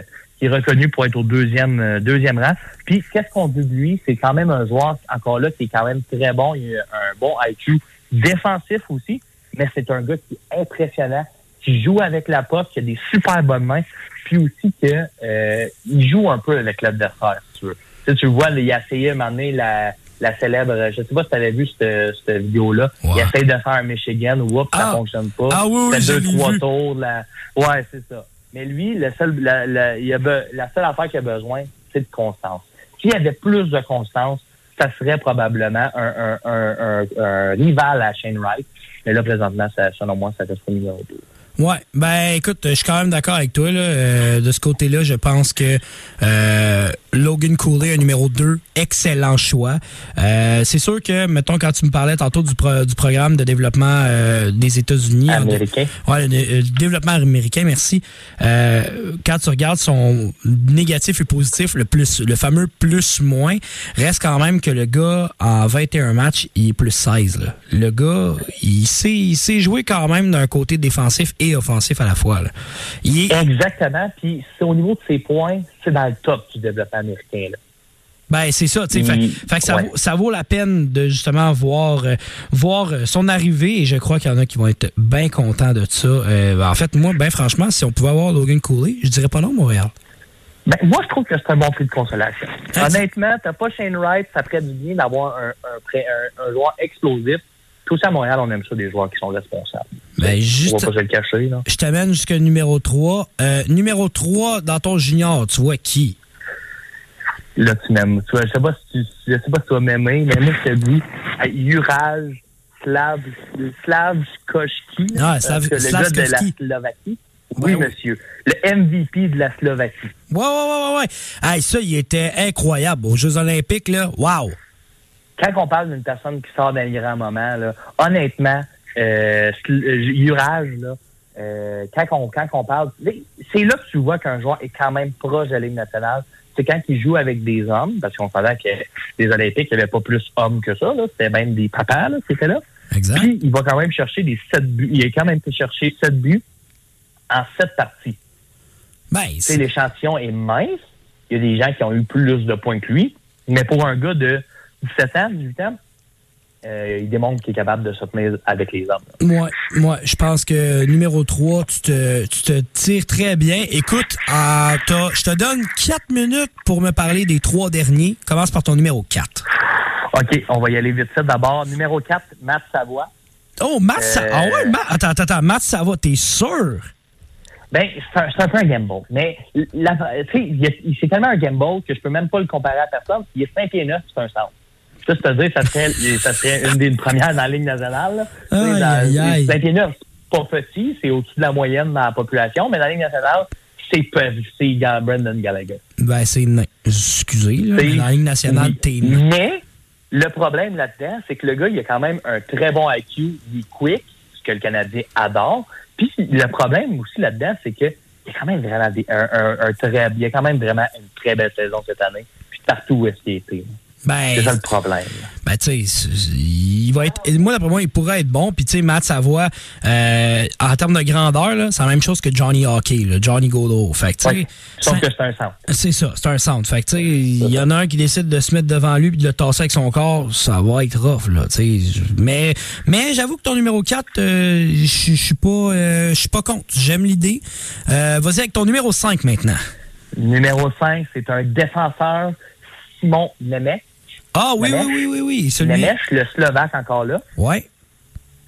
est reconnu pour être au deuxième, euh, deuxième rang. Puis, qu'est-ce qu'on dit de lui? C'est quand même un joueur, encore là, qui est quand même très bon. Il a un bon IQ défensif aussi, mais c'est un gars qui est impressionnant, qui joue avec la poste, qui a des super bonnes mains, puis aussi que euh, il joue un peu avec l'adversaire, si tu veux. Tu, sais, tu le vois, il a essayé à m'amener la, la célèbre, je sais pas si tu avais vu cette, cette vidéo-là. Ouais. Il essaye de faire un Michigan, whoop, Ah. ça fonctionne pas. Ah oui, oui, deux, trois vu. tours. La... Ouais, c'est ça. Mais lui, la, il a la seule affaire qu'il a besoin, c'est de constance. S'il y avait plus de constance, ça serait probablement un, rival à Shane Wright. Mais là, présentement, ça, selon moi, ça reste numéro 2. Ouais, ben écoute, je suis quand même d'accord avec toi. Euh, de ce côté-là, je pense que euh, Logan Cooley, un numéro 2, excellent choix. Euh, c'est sûr que, mettons, quand tu me parlais tantôt du, pro- du programme de développement euh, des États-Unis. Américain. Ouais, le, le développement américain, merci. Euh, quand tu regardes son négatif et positif, le plus, le fameux plus-moins, reste quand même que le gars, en 21 matchs, il est plus 16. là. Le gars, il sait, il sait jouer quand même d'un côté défensif et offensif à la fois. là. Il est, Exactement. Puis, c'est au niveau de ses points, c'est dans le top du développement américain. Là. ben c'est ça, tu sais. Fait, que ça, ouais. ça vaut la peine de justement voir, euh, voir euh, son arrivée et je crois qu'il y en a qui vont être bien contents de ça. Euh, en fait, moi, ben franchement, si on pouvait avoir Logan Cooley, je dirais pas non, Montréal. Ben, moi, je trouve que c'est un bon prix de consolation. Ah, Honnêtement, t'as pas Shane Wright, ça ferait du bien d'avoir un, un, un, un joueur explosif. Tout ça à Montréal, on aime ça, des joueurs qui sont responsables. Ben, On juste, va pas se le cacher, là. je t'amène jusqu'à numéro 3. Euh, numéro 3, dans ton junior, tu vois qui? Là, tu m'aimes. Tu vois, je sais pas si tu, je sais pas si tu vas m'aimer, mais moi, je te dis, euh, Juraj Slav, Slav Ah, Slav- euh, le gars de la. Slovaquie. Oui, ouais. monsieur. Le MVP de la Slovaquie. Ouais, ouais, ouais, ouais, ouais. Hey, ça, il était incroyable. Aux Jeux Olympiques, là, wow! Quand on parle d'une personne qui sort d'un grand moment, là, honnêtement, euh, euh, Juraj, là, euh, quand, on, quand on parle, c'est là que tu vois qu'un joueur est quand même proche de la Ligue nationale. C'est quand il joue avec des hommes, parce qu'on savait que les Olympiques, il n'y avait pas plus hommes que ça. C'était même des papas là, étaient là. Exact. Puis, il va quand même chercher des sept buts. Il a quand même cherché sept buts en sept parties. Ben, sais, c'est- l'échantillon est mince. Il y a des gens qui ont eu plus de points que lui. Mais pour un gars de 17 ans, 18 ans, euh, il démontre qu'il est capable de se tenir avec les hommes. moi, moi, je pense que numéro 3, tu te, tu te tires très bien. Écoute, euh, t'as- je te donne 4 minutes pour me parler des trois derniers. Commence par ton numéro 4. OK, on va y aller vite. fait. D'abord, numéro 4, Matt Savoie. Oh, Matt, Sa- Euh, ah ouais, Matt, attends, attends, attends, Matt, ça va, t'es sûr? Ben, c'est un, un peu un gamble. Mais, tu sais, c'est tellement un gamble que je peux même pas le comparer à personne. Il est 5 pieds 9, c'est un centre. Ça, c'est-à-dire, ça serait, ça serait une des premières dans la Ligue nationale. Aïe, aïe, aïe. 5 pieds 9, c'est pas petit, c'est au-dessus de la moyenne dans la population, mais dans la Ligue nationale, c'est c'est Brendan Gallagher. Ben, c'est. Excusez, là, dans la Ligue nationale, t'es. Mais le problème là-dedans, c'est que le gars, il a quand même un très bon IQ, il est quick, ce que le Canadien adore. Puis le problème aussi là-dedans, c'est que il a quand même vraiment des- un, un- un très, il a quand même vraiment une très belle saison cette année. Puis partout où est-ce qu'il était. Ben, C'est ça le problème. Ben, tu sais, il va être. Moi, d'après moi, il pourrait être bon. Puis, tu sais, Matt Savoie, euh, en termes de grandeur, c'est la même chose que Johnny Hockey, là, Johnny Godot. Fait que, tu sais. Ouais. Sauf que c'est un centre. C'est ça, c'est un centre. Fait que, tu sais, il y en a un qui décide de se mettre devant lui puis de le tasser avec son corps, ça va être rough, là, tu sais. Mais, mais j'avoue que ton numéro 4, euh, je je suis pas, euh, je suis pas contre. J'aime l'idée. Euh, Vas-y avec ton numéro 5 maintenant. Numéro 5, c'est un défenseur, Simon Nemec. Ah oui, oui, oui, oui, oui, celui. Le Slovaque encore là. Ouais.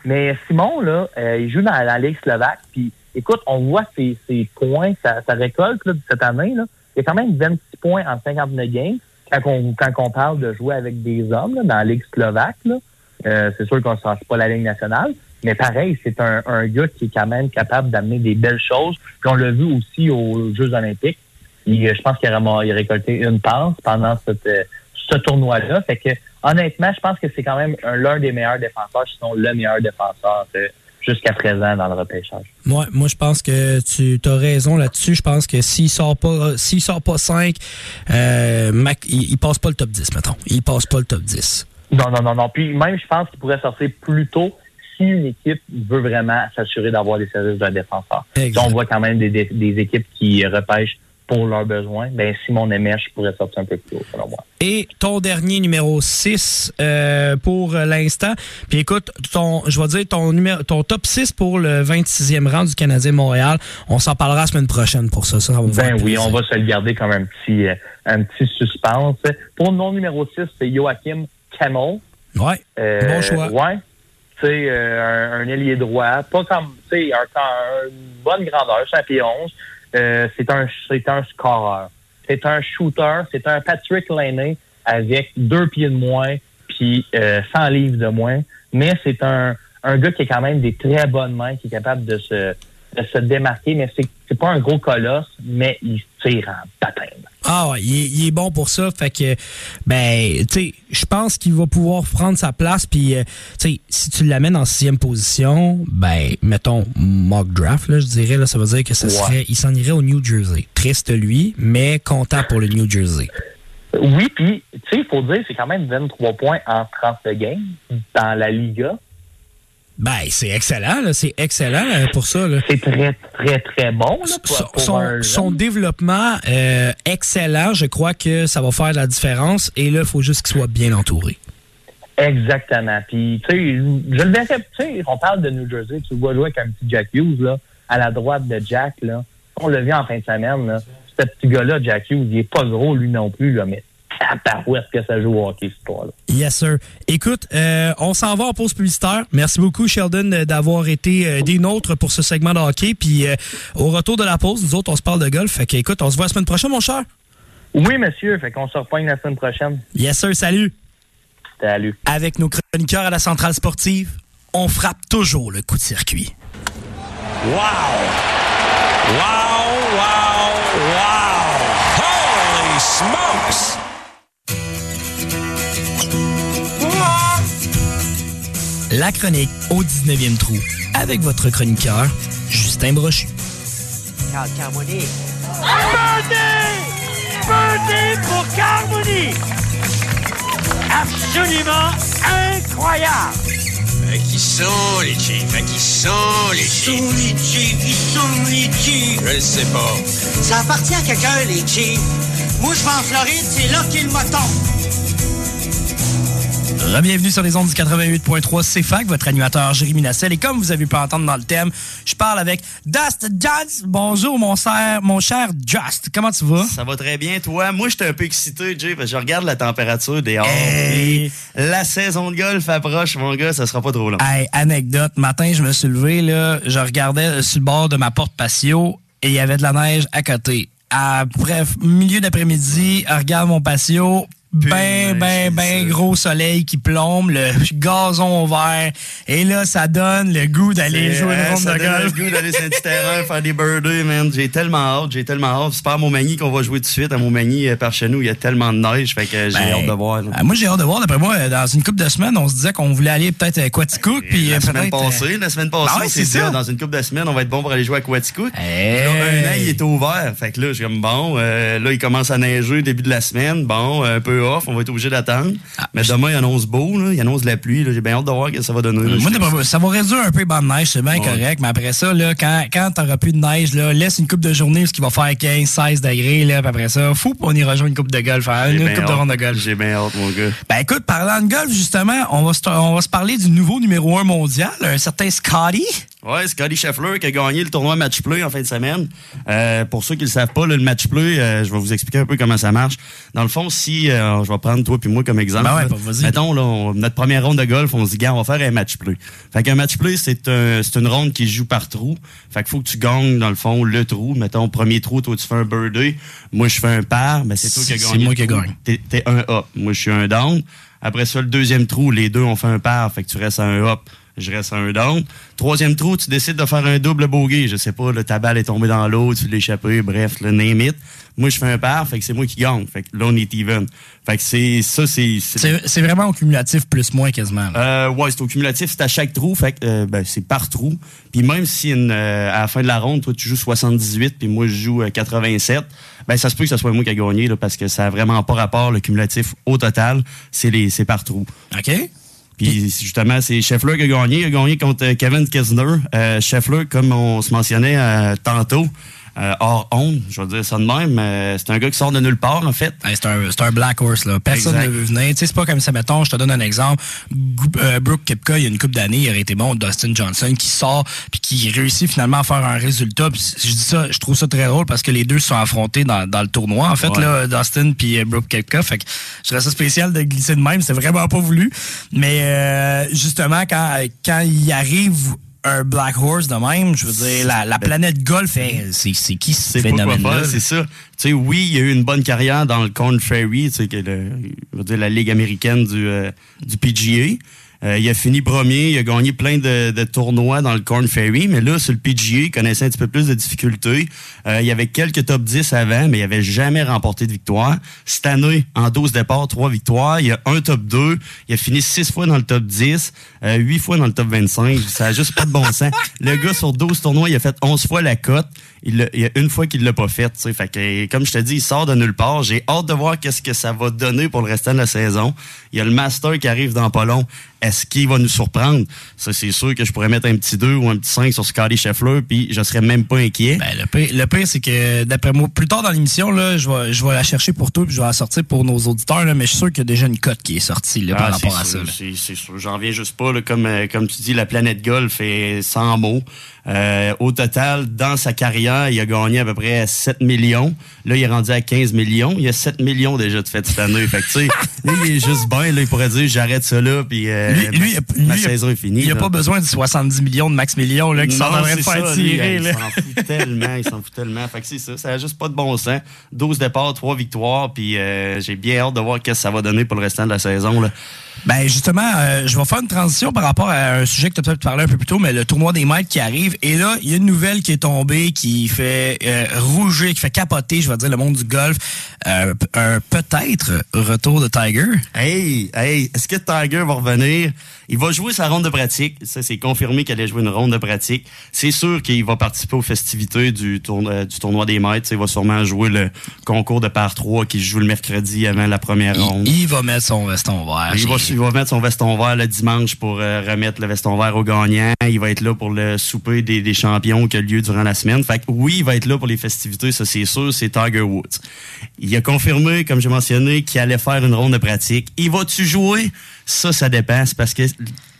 Mais Simon, là, euh, il joue dans la Ligue slovaque. Puis, écoute, on voit ses, ses points, sa, sa récolte là, de cette année. Là. Il y a quand même 26 points en 59 games. Quand on, quand on parle de jouer avec des hommes là, dans la Ligue slovaque, là, euh, c'est sûr qu'on ne change pas la Ligue nationale. Mais pareil, c'est un, un gars qui est quand même capable d'amener des belles choses. Puis on l'a vu aussi aux Jeux olympiques. Il- je pense qu'il a, a récolté une passe pendant cette, euh, ce tournoi-là. Fait que honnêtement, je pense que c'est quand même un- l'un des meilleurs défenseurs, sinon le meilleur défenseur euh, jusqu'à présent dans le repêchage. Moi, moi, je pense que tu as raison là-dessus. Je pense que s'il sort pas, s'il sort pas 5, euh, Mac, il, il passe pas le top 10, mettons. Il passe pas le top 10. Non, non, non, non. Puis même, je pense qu'il pourrait sortir plus tôt si une équipe veut vraiment s'assurer d'avoir des services d'un défenseur. On voit quand même des, des- des équipes qui repêchent pour leurs besoins, ben Simon Nemech pourrait sortir un peu plus haut, selon moi. Et ton dernier numéro 6 euh, pour l'instant. Puis écoute, ton, je vais dire ton, numéro, ton top 6 pour le 26e rang du Canadien Montréal. On s'en parlera la semaine prochaine pour ça. ça va Ben oui, on va se le garder comme un petit, euh, un petit suspense. Pour mon numéro 6, c'est Joachim Camel. Ouais, Euh, bon choix. Ouais. Tu sais, euh, un, un ailier droit, pas comme, tu sais, un, un- une bonne grandeur, 5 pieds 11. Euh, c'est un, c'est un scoreur. C'est un shooter. C'est un Patrick Laney avec deux pieds de moins puis euh, 100 livres de moins. Mais c'est un, un gars qui a quand même des très bonnes mains, qui est capable de se, de se démarquer. Mais c'est, c'est pas un gros colosse, mais il tire en baptême. Ah ouais, il est, il est bon pour ça. Fait que, ben, tu sais, je pense qu'il va pouvoir prendre sa place. Puis, euh, tu sais, si tu l'amènes en sixième position, ben, mettons mock draft, là, je dirais, là, ça veut dire que ça Ouais. serait, il s'en irait au New Jersey. Triste lui, mais content pour le New Jersey. Oui, puis, tu sais, il faut dire, c'est quand même 23 points en 30 games dans la Liga. Ben, c'est excellent, là, c'est excellent là, pour ça. C'est très, très, très bon. Là, pour, Son, pour son- un son jeune. développement euh, excellent, je crois que ça va faire la différence. Et là, il faut juste qu'il soit bien entouré. Exactement. Puis, tu sais, je le verrais, tu sais, on parle de New Jersey, tu le vois jouer avec un petit Jack Hughes, là, à la droite de Jack, là. On l'a vu en fin de semaine, là. Ce petit gars-là, Jack Hughes, il est pas gros, lui non plus, là, mais tabarouette que ça joue au hockey, ce là Yes, sir. Écoute, euh, on s'en va en pause publicitaire. Merci beaucoup, Sheldon, euh, d'avoir été euh, des nôtres pour ce segment de hockey. Puis, euh, au retour de la pause, nous autres, on se parle de golf. Fait que, écoute, on se voit la semaine prochaine, mon cher. Oui, monsieur. Fait qu'on se repogne la semaine prochaine. Yes, sir. Salut. Salut. Avec nos chroniqueurs à la centrale sportive, on frappe toujours le coup de circuit. Wow! Wow, wow, wow! Holy smokes! La chronique au 19e trou avec votre chroniqueur, Justin Brochu. Carl Carmoni. Pour Carmoni! Absolument incroyable! qui sont les Chiefs? qui sont les Chiefs? Qui sont les Chiefs? Qui sont les Chiefs? Je le sais pas. Ça appartient à quelqu'un, les Chiefs. Moi, je vais en Floride, c'est là qu'il me tombe. Bienvenue sur les ondes du 88.3 CFAC, votre animateur Jérémy Nassel. Et comme vous avez pu entendre dans le thème, je parle avec Dust Just. Bonjour, mon cher, mon cher Just. Comment tu vas? Ça va très bien, toi. Moi, j'étais un peu excité, Jay, parce que je regarde la température dehors. Hey. La saison de golf approche, mon gars, ça sera pas trop long. Hey, anecdote. Matin, je me suis levé, là, je regardais sur le bord de ma porte patio et il y avait de la neige à côté. À bref, milieu d'après-midi, regarde mon patio, ben, ben, ben gros soleil qui plombe, le gazon vert. Et là, ça donne le goût d'aller jouer une ronde ça de donne golf. le goût d'aller sur un petit terrain, faire des birdies, man. J'ai tellement hâte, j'ai tellement hâte. C'est pas à Montmagny qu'on va jouer tout de suite. À Montmagny, euh, par chez nous, il y a tellement de neige, fait que j'ai Ben, hâte de voir. euh, moi, j'ai hâte de voir. D'après moi, euh, dans une couple de semaines, on se disait qu'on voulait aller peut-être à Quaticook. Puis la semaine passée, la semaine passée, Ah ouais, on c'est s'est dit, ça. dans une couple de semaines, on va être bon pour aller jouer à Quaticook. Là, un an, il était ouvert. Fait que là, j'ai comme bon, là, il commence à neiger début de la semaine. Bon, un peu off, on va être obligé d'attendre. Mais demain, il annonce beau, là. Il annonce la pluie. J'ai bien hâte de voir ce que ça va donner. là. Moi, ça va réduire un peu les bancs de neige, c'est bien Ouais. correct. Mais après ça, là, quand, quand t'auras plus de neige, là, laisse une coupe de journée parce qu'il va faire 15, 16 degrés. Là, puis après ça, fou, on ira jouer une coupe de golf. hein, Une coupe de ronde de golf. J'ai bien hâte, mon gars. Ben écoute, parlant de golf, justement, on va, se, on va se parler du nouveau numéro 1 mondial, un certain Scotty. Ouais, Scotty Scheffler qui a gagné le tournoi Match Play en fin de semaine. Euh, pour ceux qui le savent pas, là, le Match Play, euh, je vais vous expliquer un peu comment ça marche. Dans le fond, si euh, je vais prendre toi puis moi comme exemple. Ben ouais, là. bah, vas-y. Mettons, là, on- notre première ronde de golf, on se dit, gars, on va faire un Match Play. Fait qu'un Match Play, c'est un, c'est une ronde qui joue par trou. Fait qu'il faut que tu gagnes, dans le fond, le trou. Mettons, premier trou, toi, tu fais un birdie. Moi, je fais un par. Ben, c'est toi qui as C'est- gagné. c'est moi qui gagne. T'es, un up. Moi, je suis un down. Après ça, le deuxième trou, les deux ont fait un par. Fait que tu restes à un up. Je reste à un down. Troisième trou, tu décides de faire un double bogey. Je sais pas, le ta balle est tombée dans l'eau, tu l'as échappé, bref, le name it. Moi, je fais un par, fait que c'est moi qui gagne. Fait que là, on est even. Fait que c'est, ça, c'est, c'est- vraiment au cumulatif plus-moins quasiment. là. euh, ouais, c'est au cumulatif, c'est à chaque trou, fait que euh, ben, c'est par trou. Puis même si une, euh, à la fin de la ronde, toi tu joues 78 puis moi je joue euh, 87, ben ça se peut que ce soit moi qui a gagné là, parce que ça a vraiment pas rapport le cumulatif au total, c'est les c'est par trou. OK? Puis justement, c'est Scheffler qui a gagné, il a gagné contre euh, Kevin Kisner. Euh, Scheffler, comme on se mentionnait euh, tantôt, euh, hors honte, je vais dire ça de même. euh, c'est un gars qui sort de nulle part, en fait. Hey, c'est un, c'est un Black Horse, là. Personne Exact. ne veut venir. Tu sais, c'est pas comme ça, mettons, je te donne un exemple. Gou- euh, Brooke Kepka, il y a une couple d'années, il aurait été bon. Dustin Johnson qui sort puis qui réussit finalement à faire un résultat. Je dis ça, je trouve ça très drôle parce que les deux se sont affrontés dans, dans le tournoi, en fait, Ouais. là, Dustin puis euh, Brooke Kepka. Fait que je trouve ça spécial de glisser de même. C'était vraiment pas voulu. Mais euh, justement, quand, quand il arrive un Black Horse de même, je veux dire, la, la planète golf, c'est c'est qui ce phénomène-là? c'est ça. Tu sais, oui, il a eu une bonne carrière dans le Corn Ferry, tu sais, que le, je veux dire, la ligue américaine du, euh, du PGA. Euh, il a fini premier, il a gagné plein de, de tournois dans le Corn Ferry, mais là, sur le PGA, il connaissait un petit peu plus de difficultés. Euh, il y avait quelques top 10 avant, mais il avait jamais remporté de victoire. Cette année, en 12 départs, 3 victoires. Il y a un top 2. Il a fini 6 fois dans le top 10, euh, 8 fois dans le top 25. Ça a juste pas de bon sens. Le gars, sur 12 tournois, il a fait 11 fois la cote. Il, une fois qu'il l'a pas fait. tu sais. Fait que, comme je te dis, il sort de nulle part. J'ai hâte de voir qu'est-ce que ça va donner pour le restant de la saison. Il y a le Master qui arrive dans pas long. Est-ce qu'il va nous surprendre? Ça, c'est sûr que je pourrais mettre un petit 2 ou un petit 5 sur Scotty Scheffler, puis je serais même pas inquiet. Ben, le pire, le pire, c'est que d'après moi, plus tard dans l'émission, là, je vais, je vais la chercher pour toi puis je vais la sortir pour nos auditeurs, là, mais je suis sûr qu'il y a déjà une cote qui est sortie là, par Ah, rapport à ça. C'est sûr. J'en viens juste pas. là, comme, euh, comme tu dis, la planète golf est sans mots. Euh, au total, dans sa carrière, il a gagné à peu près 7 millions. Là, il est rendu à 15 millions. Il y a 7 millions déjà de fait cette année. fait que, tu sais, lui, il est juste bien. Là, il pourrait dire, j'arrête ça là, puis euh, Lui, lui, ma, ma lui, saison est finie. Il n'y a là. pas besoin de 70 millions de max millions là, qui sont en train de faire ça, tirer. Il s'en fout tellement, il s'en fout tellement. Fait que c'est ça, ça a juste pas de bon sens. 12 départs, 3 victoires, puis euh, j'ai bien hâte de voir qu'est-ce que ça va donner pour le restant de la saison. Là. Ben justement, euh, je vais faire une transition par rapport à un sujet que tu as peut-être parlé un peu plus tôt, mais le tournoi des maîtres qui arrive. Et là, il y a une nouvelle qui est tombée qui fait euh, rougir, qui fait capoter, je vais dire, le monde du golf. Euh, un peut-être retour de Tiger. Hey, hey, est-ce que Tiger va revenir? Il va jouer sa ronde de pratique. Ça, c'est confirmé qu'elle allait jouer une ronde de pratique. C'est sûr qu'il va participer aux festivités du, tournoi, du tournoi des maîtres. Il va sûrement jouer le concours de par 3 qui se joue le mercredi avant la première ronde. Il, il va mettre son veston vert. Il va, il va mettre son veston vert le dimanche pour euh, remettre le veston vert au gagnant. Il va être là pour le souper des, des champions qui a lieu durant la semaine. Fait que oui, il va être là pour les festivités, ça c'est sûr, c'est Tiger Woods. Il a confirmé, comme j'ai mentionné, qu'il allait faire une ronde de pratique. Il va-tu jouer? Ça, ça. C'est parce que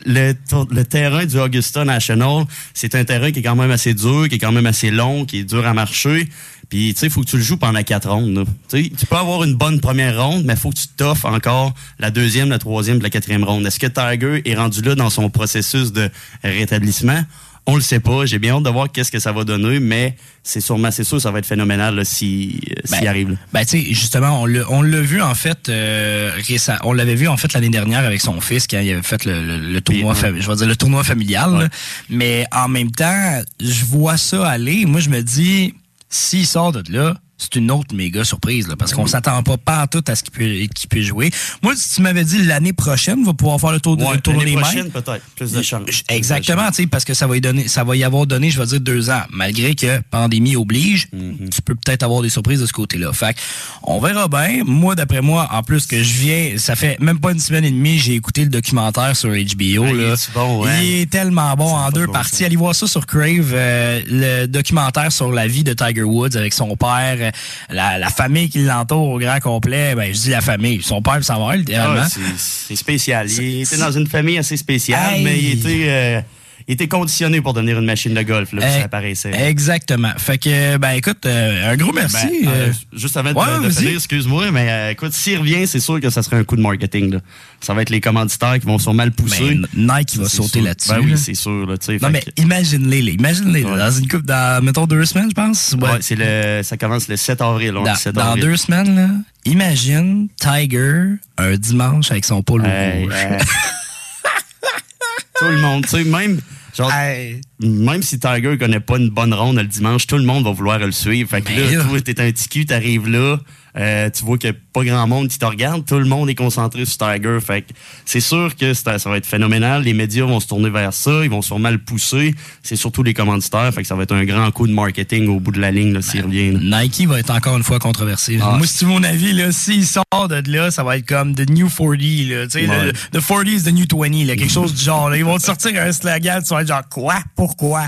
le, le terrain du Augusta National, c'est un terrain qui est quand même assez dur, qui est quand même assez long, qui est dur à marcher. Puis, tu sais, il faut que tu le joues pendant quatre rondes. là. Tu sais, tu peux avoir une bonne première ronde, mais il faut que tu t'offres encore la deuxième, la troisième, la quatrième ronde. Est-ce que Tiger est rendu là dans son processus de rétablissement? On le sait pas. J'ai bien hâte de voir qu'est-ce que ça va donner, mais c'est sûrement, c'est sûr, ça va être phénoménal là, si, euh, s'il Ben, arrive. là. Ben, tu sais, justement, on l'a, on l'a vu, en fait, euh, récem- on l'avait vu, en fait, l'année dernière avec son fils quand il avait fait le, le- le tournoi, Puis, ouais. fami- je vais dire le tournoi familial. Mais en même temps, je vois ça aller. Moi, je me dis, s'il sort de là, c'est une autre méga surprise, là, parce qu'on s'attend pas pas tout à ce qu'il peut, qu'il peut jouer. Moi, si tu m'avais dit l'année prochaine, va pouvoir faire le tour de Ouais, le l'année des prochaine, peut-être. Plus de chance. Exactement, tu sais, parce que ça va y donner, ça va y avoir donné, je vais dire deux ans, malgré que pandémie oblige, Mhm. tu peux peut-être avoir des surprises de ce côté-là. Fait que, on verra bien. Moi, d'après moi, en plus que je viens, ça fait même pas une semaine et demie, j'ai écouté le documentaire sur HBO. Ah, il là. est-tu bon, ouais? Il est tellement bon en deux bon parties. Allez voir ça sur Crave, euh, le documentaire sur la vie de Tiger Woods avec son père, la, la famille qui l'entoure au grand complet. Ben, je dis la famille, son père sa mère, littéralement. Ah, c'est- c'est spécial. Il était dans une famille assez spéciale, Hey. mais il était, euh, il était conditionné pour devenir une machine de golf, là, Eh, ça apparaissait. Exactement. Fait que, ben écoute, euh, un gros merci. Ben, euh, euh, juste avant de, ouais, de vas-y. finir, excuse-moi, mais euh, écoute, s'il revient, c'est sûr que ça serait un coup de marketing. Là. Ça va être les commanditaires qui vont sûrement le pousser. Ben, Nike va sauter là-dessus. Ben oui, c'est sûr. Là, tu sais, Non, mais que- imagine-les, là. imagine-les. Ouais. Dans une coupe, dans, mettons, deux semaines, je pense. Ouais. ouais, c'est le, ça commence le 7 avril. dans 7 dans avril. deux semaines, là, imagine Tiger un dimanche avec son polo Hey, rouge. hey. tout le monde, tu sais, même, genre, Hey. même si Tiger connaît pas une bonne ronde le dimanche, tout le monde va vouloir le suivre. Fait que Ben là, là. toi, t'es un petit cul, t'arrives là, Euh, tu vois qu'il n'y a pas grand monde qui te regarde. Tout le monde est concentré sur Tiger. Fait que c'est sûr que ça va être phénoménal. Les médias vont se tourner vers ça. Ils vont sûrement le pousser. C'est surtout les commanditaires. Fait que ça va être un grand coup de marketing au bout de la ligne, s'il revient. là. Nike va être encore une fois controversé. Ah. Moi, si tu mon avis, là, s'il sort de là, ça va être comme The New 40. Là, Ouais. le- the 40 is the New 20. Là, quelque chose du genre. Là. Ils vont te sortir un slogan. Tu vas être genre, quoi? Pourquoi?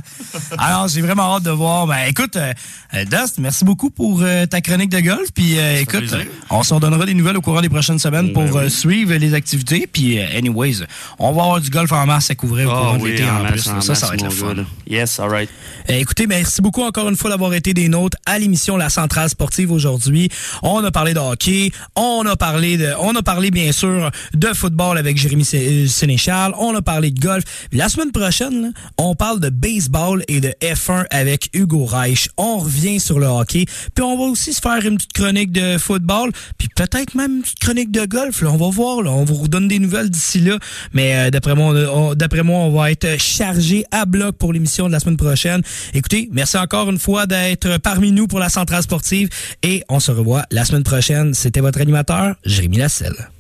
Alors, j'ai vraiment hâte de voir. Ben, écoute, euh, euh, Dust, merci beaucoup pour euh, ta chronique de golf. Puis, euh, écoute, plaisir. euh, on s'en donnera des nouvelles au courant des prochaines semaines pour Ben oui. euh, suivre les activités. Puis, euh, anyways, on va avoir du golf en masse à couvrir au Ah courant de l'été en en, plus. en ça, ça va être le fun. Yes, all right. Euh, écoutez, merci beaucoup encore une fois d'avoir été des nôtres à l'émission La Centrale Sportive aujourd'hui. On a parlé de hockey, on a parlé de, on a parlé bien sûr de football avec Jérémy Sé- euh, Sénéchal, on a parlé de golf. La semaine prochaine, là, on parle de baseball et de F1 avec Hugo Reich. On revient sur le hockey, puis on va aussi se faire une petite chronique de football, puis peut-être même une chronique de golf. On va voir, on vous redonne des nouvelles d'ici là. Mais euh, d'après moi, d'après moi, on va être chargé à bloc pour l'émission de la semaine prochaine. Écoutez, merci encore une fois d'être parmi nous pour la centrale sportive et on se revoit la semaine prochaine. C'était votre animateur, Jérémy Lasselle.